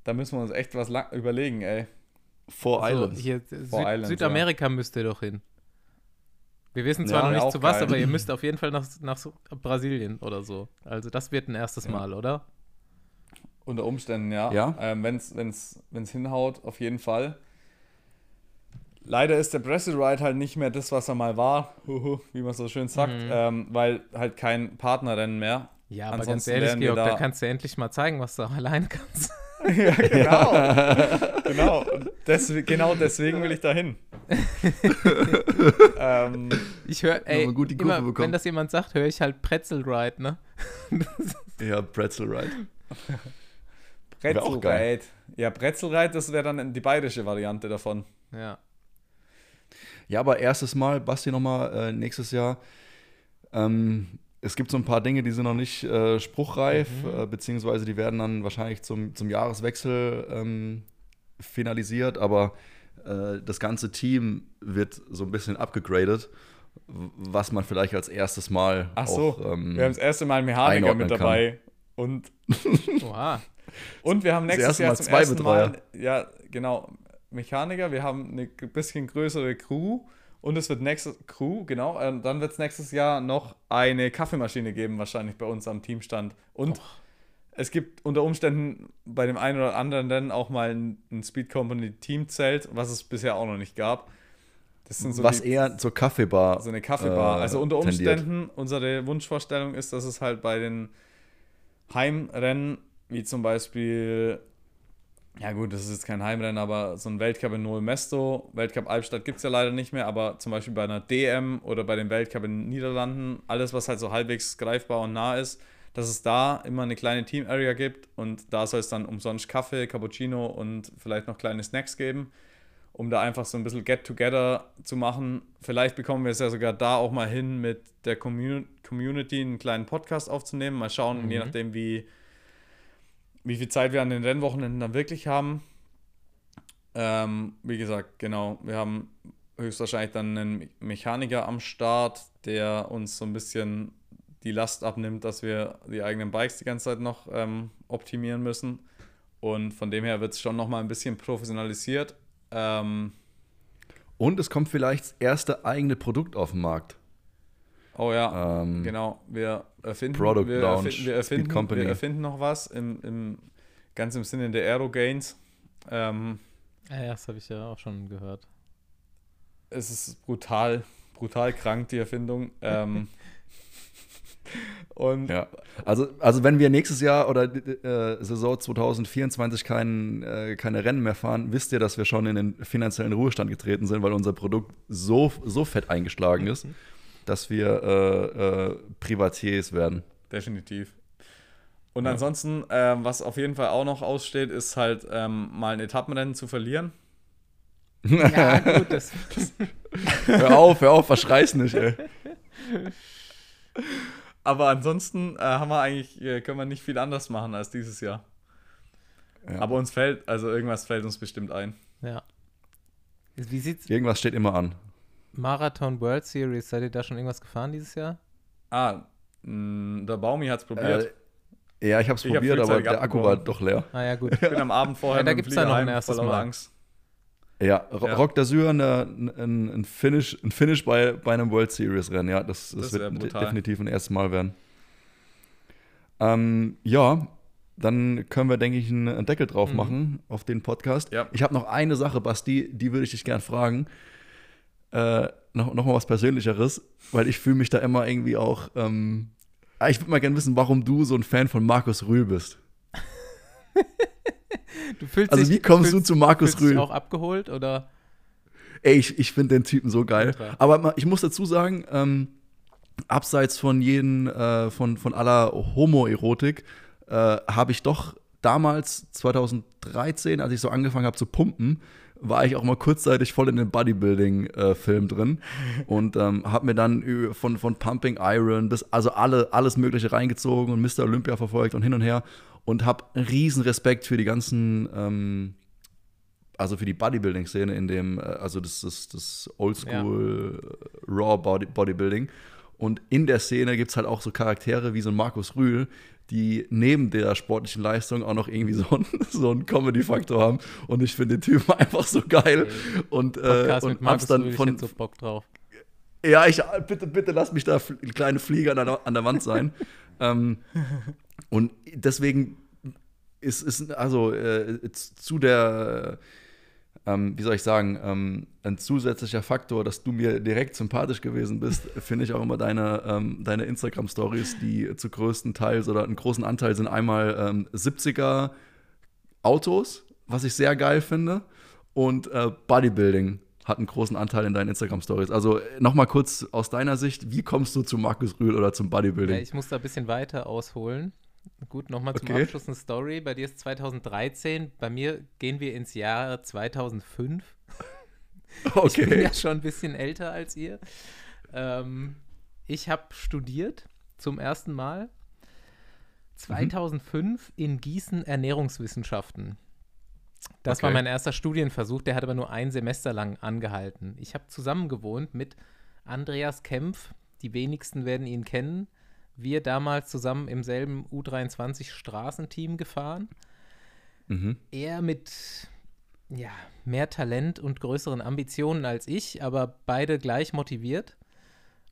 Da müssen wir uns echt was lang überlegen, ey.
Four
Also,
Islands.
hier, Süd
Islands,
Südamerika müsst ihr doch hin. Wir wissen zwar
Ja,
noch nicht zu was,
geil.
aber ihr müsst auf jeden Fall nach, nach Brasilien oder so. Also das wird ein erstes
Ja.
Mal, oder?
Unter Umständen, ja.
Ja.
Ähm, wenn's, wenn's, wenn's hinhaut, auf jeden Fall. Leider ist der Brexit Ride halt nicht mehr das, was er mal war, wie man so schön sagt,
Mhm.
ähm, weil halt kein Partnerrennen mehr.
Ja, aber ganz
Ansonsten
ehrlich,
wären wir
Georg, da,
da-
kannst du endlich mal zeigen, was du auch alleine kannst.
ja, genau. genau. Und Deswegen, genau deswegen will ich da hin. ähm,
Ich höre, ey,
gut die Kurve
immer,
bekommen.
wenn das jemand sagt, höre ich halt Pretzel Ride, ne?
Ja, Pretzel Ride. Geil.
Ride. Ja, Brezel Ride, das wäre dann die bayerische Variante davon.
Ja.
Ja, aber erstes Mal, Basti, nochmal äh, nächstes Jahr. Ähm, es gibt so ein paar Dinge, die sind noch nicht äh, spruchreif,
Mhm.
äh, beziehungsweise die werden dann wahrscheinlich zum, zum Jahreswechsel ähm, finalisiert, aber äh, das ganze Team wird so ein bisschen abgegradet, was man vielleicht als erstes Mal
Ach so,
auch, ähm,
wir haben das erste Mal einen Mechaniker mit dabei. Und,
Oha.
und wir haben nächstes Jahr zum
zwei
ersten
Betreuer.
Mal, ja, genau, Mechaniker. Wir haben eine bisschen größere Crew. Und es wird nächstes Crew, genau. ähm, dann wird es nächstes Jahr noch eine Kaffeemaschine geben, wahrscheinlich bei uns am Teamstand. Und es gibt unter Umständen bei dem einen oder anderen Rennen auch mal ein, ein Speed Company Teamzelt, was es bisher auch noch nicht gab. Das sind so
was
die,
eher zur Kaffeebar.
so eine Kaffeebar.
äh,
also unter
tendiert.
Umständen, unsere Wunschvorstellung ist, dass es halt bei den Heimrennen, wie zum Beispiel, ja gut, das ist jetzt kein Heimrennen, aber so ein Weltcup in Noel Mesto, Weltcup Albstadt gibt es ja leider nicht mehr, aber zum Beispiel bei einer DM oder bei dem Weltcup in den Niederlanden, alles, was halt so halbwegs greifbar und nah ist, dass es da immer eine kleine Team-Area gibt und da soll es dann umsonst Kaffee, Cappuccino und vielleicht noch kleine Snacks geben um da einfach so ein bisschen Get-Together zu machen. Vielleicht bekommen wir es ja sogar da auch mal hin, mit der Commu- Community einen kleinen Podcast aufzunehmen. Mal schauen,
Mhm.
je nachdem, wie, wie viel Zeit wir an den Rennwochenenden dann wirklich haben. Ähm, wie gesagt, genau, wir haben höchstwahrscheinlich dann einen Me- Mechaniker am Start, der uns so ein bisschen die Last abnimmt, dass wir die eigenen Bikes die ganze Zeit noch ähm, optimieren müssen. Und von dem her wird es schon nochmal ein bisschen professionalisiert. Ähm,
Und es kommt vielleicht das erste eigene Produkt auf den Markt.
Oh ja,
Ähm,
genau. Wir erfinden,
Product
wir,
Launch,
erfinden, wir, erfinden,
Company.
wir erfinden noch was, im, im, ganz im Sinne der Aero Gains. Ähm,
Ja, das habe ich ja auch schon gehört.
es ist brutal, brutal krank, die Erfindung. Ähm, und
Ja. Also, also wenn wir nächstes Jahr oder äh, Saison 2024 kein, äh, keine Rennen mehr fahren, wisst ihr, dass wir schon in den finanziellen Ruhestand getreten sind, weil unser Produkt so, so fett eingeschlagen ist, dass wir äh, äh, Privatiers werden.
Definitiv. Und
Ja.
ansonsten, ähm, was auf jeden Fall auch noch aussteht, ist halt ähm, mal ein Etappenrennen zu verlieren.
Ja, gut, das,
hör auf, hör auf, verschreiß nicht, ey.
Aber ansonsten äh, haben wir eigentlich, äh, können wir nicht viel anders machen als dieses Jahr.
Ja.
Aber uns fällt, also irgendwas fällt uns bestimmt ein.
ja. Wie sieht's
Irgendwas steht immer an.
Marathon World Series? Seid ihr da schon irgendwas gefahren dieses Jahr?
Ah, mh, der Baumi hat es probiert.
Äh, ja, ich habe es
Ich hab
probiert, aber der Akku war doch leer.
Ah ja, gut.
ich bin am Abend vorher
Ja, da gibt's dann noch ein erstes Mal.
Angst.
Ja, Ro
Ja.
Rock d'Azur, eine- ein, ein Finish, ein Finish bei, bei einem World Series Rennen, ja, das, das,
Das
wird de-
brutal.
definitiv ein erstes Mal werden. Ähm, ja, dann können wir, denke ich, einen Deckel drauf
Mhm.
machen auf den Podcast.
Ja.
Ich habe noch eine Sache, Basti, die würde ich dich gern fragen. Äh, noch, noch mal was Persönlicheres, weil ich fühle mich da immer irgendwie auch. Ähm, ah, ich würde mal gerne wissen, warum du so ein Fan von Markus Rühl bist.
Du fühlst
Also, wie kommst
fühlst,
du zu Markus
fühlst dich
Rühl?
auch abgeholt oder?
Ey, ich, ich finde den Typen so geil.
Ultra.
Aber ich muss dazu sagen, ähm, abseits von jeden, äh, von, von aller Homoerotik, äh, habe ich doch damals, 2013, als ich so angefangen habe zu pumpen, war ich auch mal kurzzeitig voll in den Bodybuilding-Film drin und ähm, habe mir dann von, von Pumping Iron bis also alle, alles Mögliche reingezogen und Mr. Olympia verfolgt und hin und her und habe riesen Respekt für die ganzen ähm, also für die Bodybuilding-Szene in dem, äh, also das, das, das Oldschool äh, Raw Body, Bodybuilding. Und in der Szene gibt es halt auch so Charaktere wie so ein Markus Rühl, die neben der sportlichen Leistung auch noch irgendwie so einen, so einen Comedy-Faktor haben. Und ich finde den Typen einfach so geil. Und, äh, und
mit Markus
hab's dann
Rühl, ich
von,
so Bock drauf.
ja, ich, bitte, bitte lass mich da kleine Flieger an der, an der Wand sein. ähm, und deswegen ist, ist also äh, zu der, ähm, wie soll ich sagen, ähm, ein zusätzlicher Faktor, dass du mir direkt sympathisch gewesen bist, finde ich auch immer deine, ähm, deine Instagram-Stories, die zu größten Teils oder einen großen Anteil sind einmal ähm, 70er Autos, was ich sehr geil finde, und äh, Bodybuilding hat einen großen Anteil in deinen Instagram-Stories. Also nochmal kurz aus deiner Sicht, wie kommst du zu Markus Rühl oder zum Bodybuilding?
Ja, ich muss da ein bisschen weiter ausholen. Gut, nochmal zum
Okay.
Abschluss eine Story. Bei dir ist 2013, bei mir gehen wir ins Jahr 2005. Ich bin
okay.
ja schon ein bisschen älter als ihr. Ähm, ich habe studiert zum ersten Mal 2005 in Gießen Ernährungswissenschaften. Das war
Okay.
mein erster Studienversuch, der hat aber nur ein Semester lang angehalten. Ich habe zusammen gewohnt mit Andreas Kempf, die wenigsten werden ihn kennen. Wir damals zusammen im selben U23 Straßenteam gefahren
Mhm.
er mit ja, mehr Talent und größeren Ambitionen als ich, aber beide gleich motiviert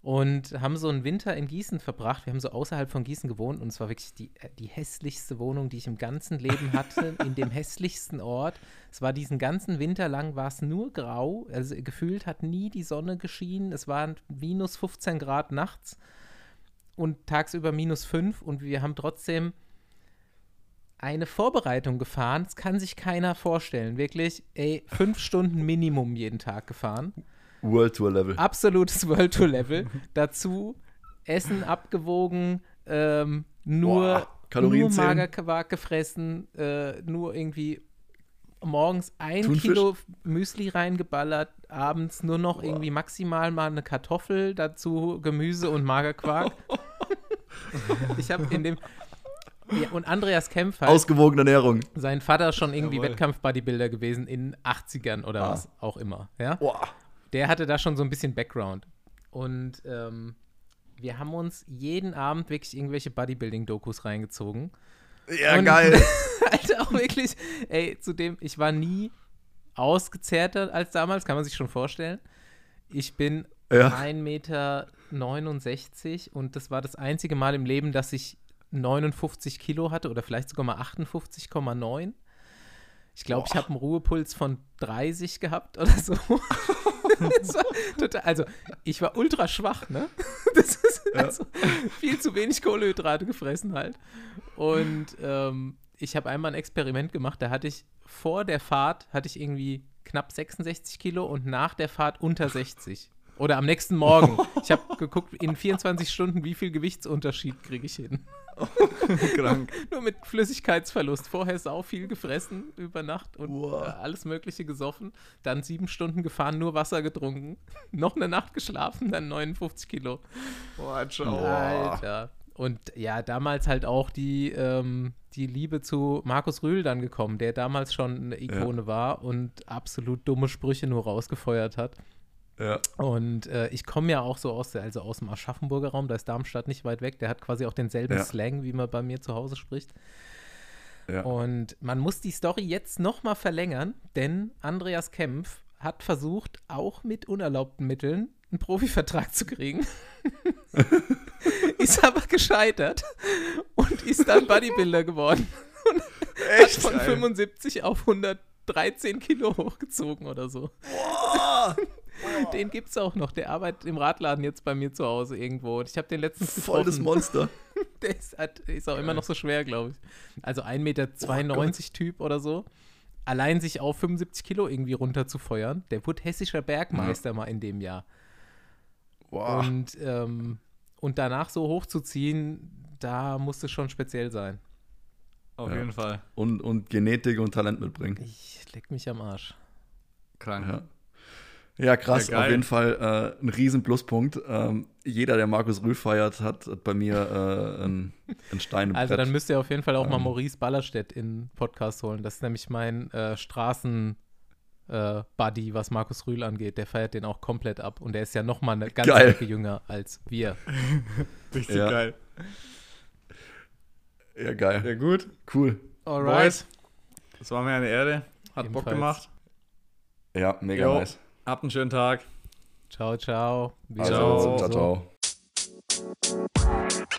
und haben so einen Winter in Gießen verbracht. Wir haben so außerhalb von Gießen gewohnt und es war wirklich die, äh, die hässlichste Wohnung, die ich im ganzen Leben hatte, in dem hässlichsten Ort. Es war diesen ganzen Winter lang, war es nur grau, also gefühlt hat nie die Sonne geschienen. Es waren minus 15 Grad nachts und tagsüber minus 5 und wir haben trotzdem eine Vorbereitung gefahren. Das kann sich keiner vorstellen. Wirklich, ey, fünf Stunden Minimum jeden Tag gefahren.
World Tour Level.
Absolutes World Tour Level. Dazu Essen abgewogen, ähm, nur,
Boah, Kalorien
nur. Magerquark gefressen, äh, nur irgendwie morgens ein
Thunfisch?
Kilo Müsli reingeballert, abends nur noch irgendwie maximal mal eine Kartoffel, dazu Gemüse und Magerquark. ich habe in dem ja, und Andreas Kempf halt,
Ausgewogene Ernährung.
sein Vater schon irgendwie. Wettkampf-Bodybuilder gewesen in 80ern oder
Ah.
was auch immer, ja?
Boah.
Der hatte da schon so ein bisschen Background. Und ähm, wir haben uns jeden Abend wirklich irgendwelche Bodybuilding-Dokus reingezogen.
Ja,
Und-
geil.
Alter, auch wirklich, ey, zudem, ich war nie ausgezehrter als damals, kann man sich schon vorstellen. Ich bin
Ja.
1,69 Meter und das war das einzige Mal im Leben, dass ich 59 Kilo hatte oder vielleicht sogar mal 58,9. Ich glaube, ich habe einen Ruhepuls von 30 gehabt oder so. total, also, ich war ultra schwach, ne? Das ist also viel zu wenig Kohlenhydrate gefressen halt. Und ähm, ich habe einmal ein Experiment gemacht, da hatte ich vor der Fahrt, hatte ich irgendwie knapp 66 Kilo und nach der Fahrt unter 60. Oder am nächsten Morgen. Ich habe geguckt, in 24 Stunden, wie viel Gewichtsunterschied kriege ich hin.
Krank.
Nur mit Flüssigkeitsverlust. Vorher sau viel gefressen über Nacht und
Wow.
äh, alles Mögliche gesoffen. Dann sieben Stunden gefahren, nur Wasser getrunken. Noch eine Nacht geschlafen, dann 59 Kilo.
Boah,
Alter. Und ja, damals halt auch die, ähm, die Liebe zu Markus Rühl dann gekommen, der damals schon eine Ikone war und absolut dumme Sprüche nur rausgefeuert hat.
Ja.
Und äh, ich komme ja auch so aus, der, also aus dem Aschaffenburger Raum, da ist Darmstadt nicht weit weg. Der hat quasi auch denselben
Ja.
Slang, wie man bei mir zu Hause spricht.
Ja.
Und man muss die Story jetzt noch mal verlängern, denn Andreas Kempf hat versucht, auch mit unerlaubten Mitteln einen Profivertrag zu kriegen. ist aber gescheitert und ist dann Bodybuilder geworden.
Echt?
Von
Geil.
75 auf 113 Kilo hochgezogen oder so.
Boah.
Den gibt's auch noch. Der arbeitet im Radladen jetzt bei mir zu Hause irgendwo. Und ich habe den letztens
Voll das
getroffen.
Monster.
Der ist, hat, ist auch immer noch so schwer, glaube ich. Also 1,92 Meter Typ oder so. Allein sich auf 75 Kilo irgendwie runter zu feuern. Der wurde hessischer Bergmeister mal in dem Jahr.
Boah.
Und, ähm, und danach so hochzuziehen, da musste schon speziell sein.
Auf
Ja.
jeden Fall.
Und, und Genetik und Talent mitbringen.
Ich leck mich am Arsch.
Krank.
Ja. Ja, krass,
Ja,
auf jeden Fall äh, ein riesen Pluspunkt. Ähm, jeder, der Markus Rühl feiert, hat, hat bei mir äh, einen, einen Stein im
Also
Brett.
dann müsst ihr auf jeden Fall auch mal
Ähm.
Maurice Ballerstedt in den Podcast holen. Das ist nämlich mein äh, Straßen- äh, Buddy, was Markus Rühl angeht. Der feiert den auch komplett ab. Und der ist ja noch mal eine ganze. Ecke jünger als wir.
Richtig
Ja.
geil.
ja, geil.
Ja, gut.
Cool.
Boys, das war mir eine Ehre. Hat Bock
Ebenfalls.
gemacht.
Ja, mega
Jo.
nice.
Habt einen schönen Tag.
Ciao, ciao. Bis
also,
ciao,
ciao. ciao.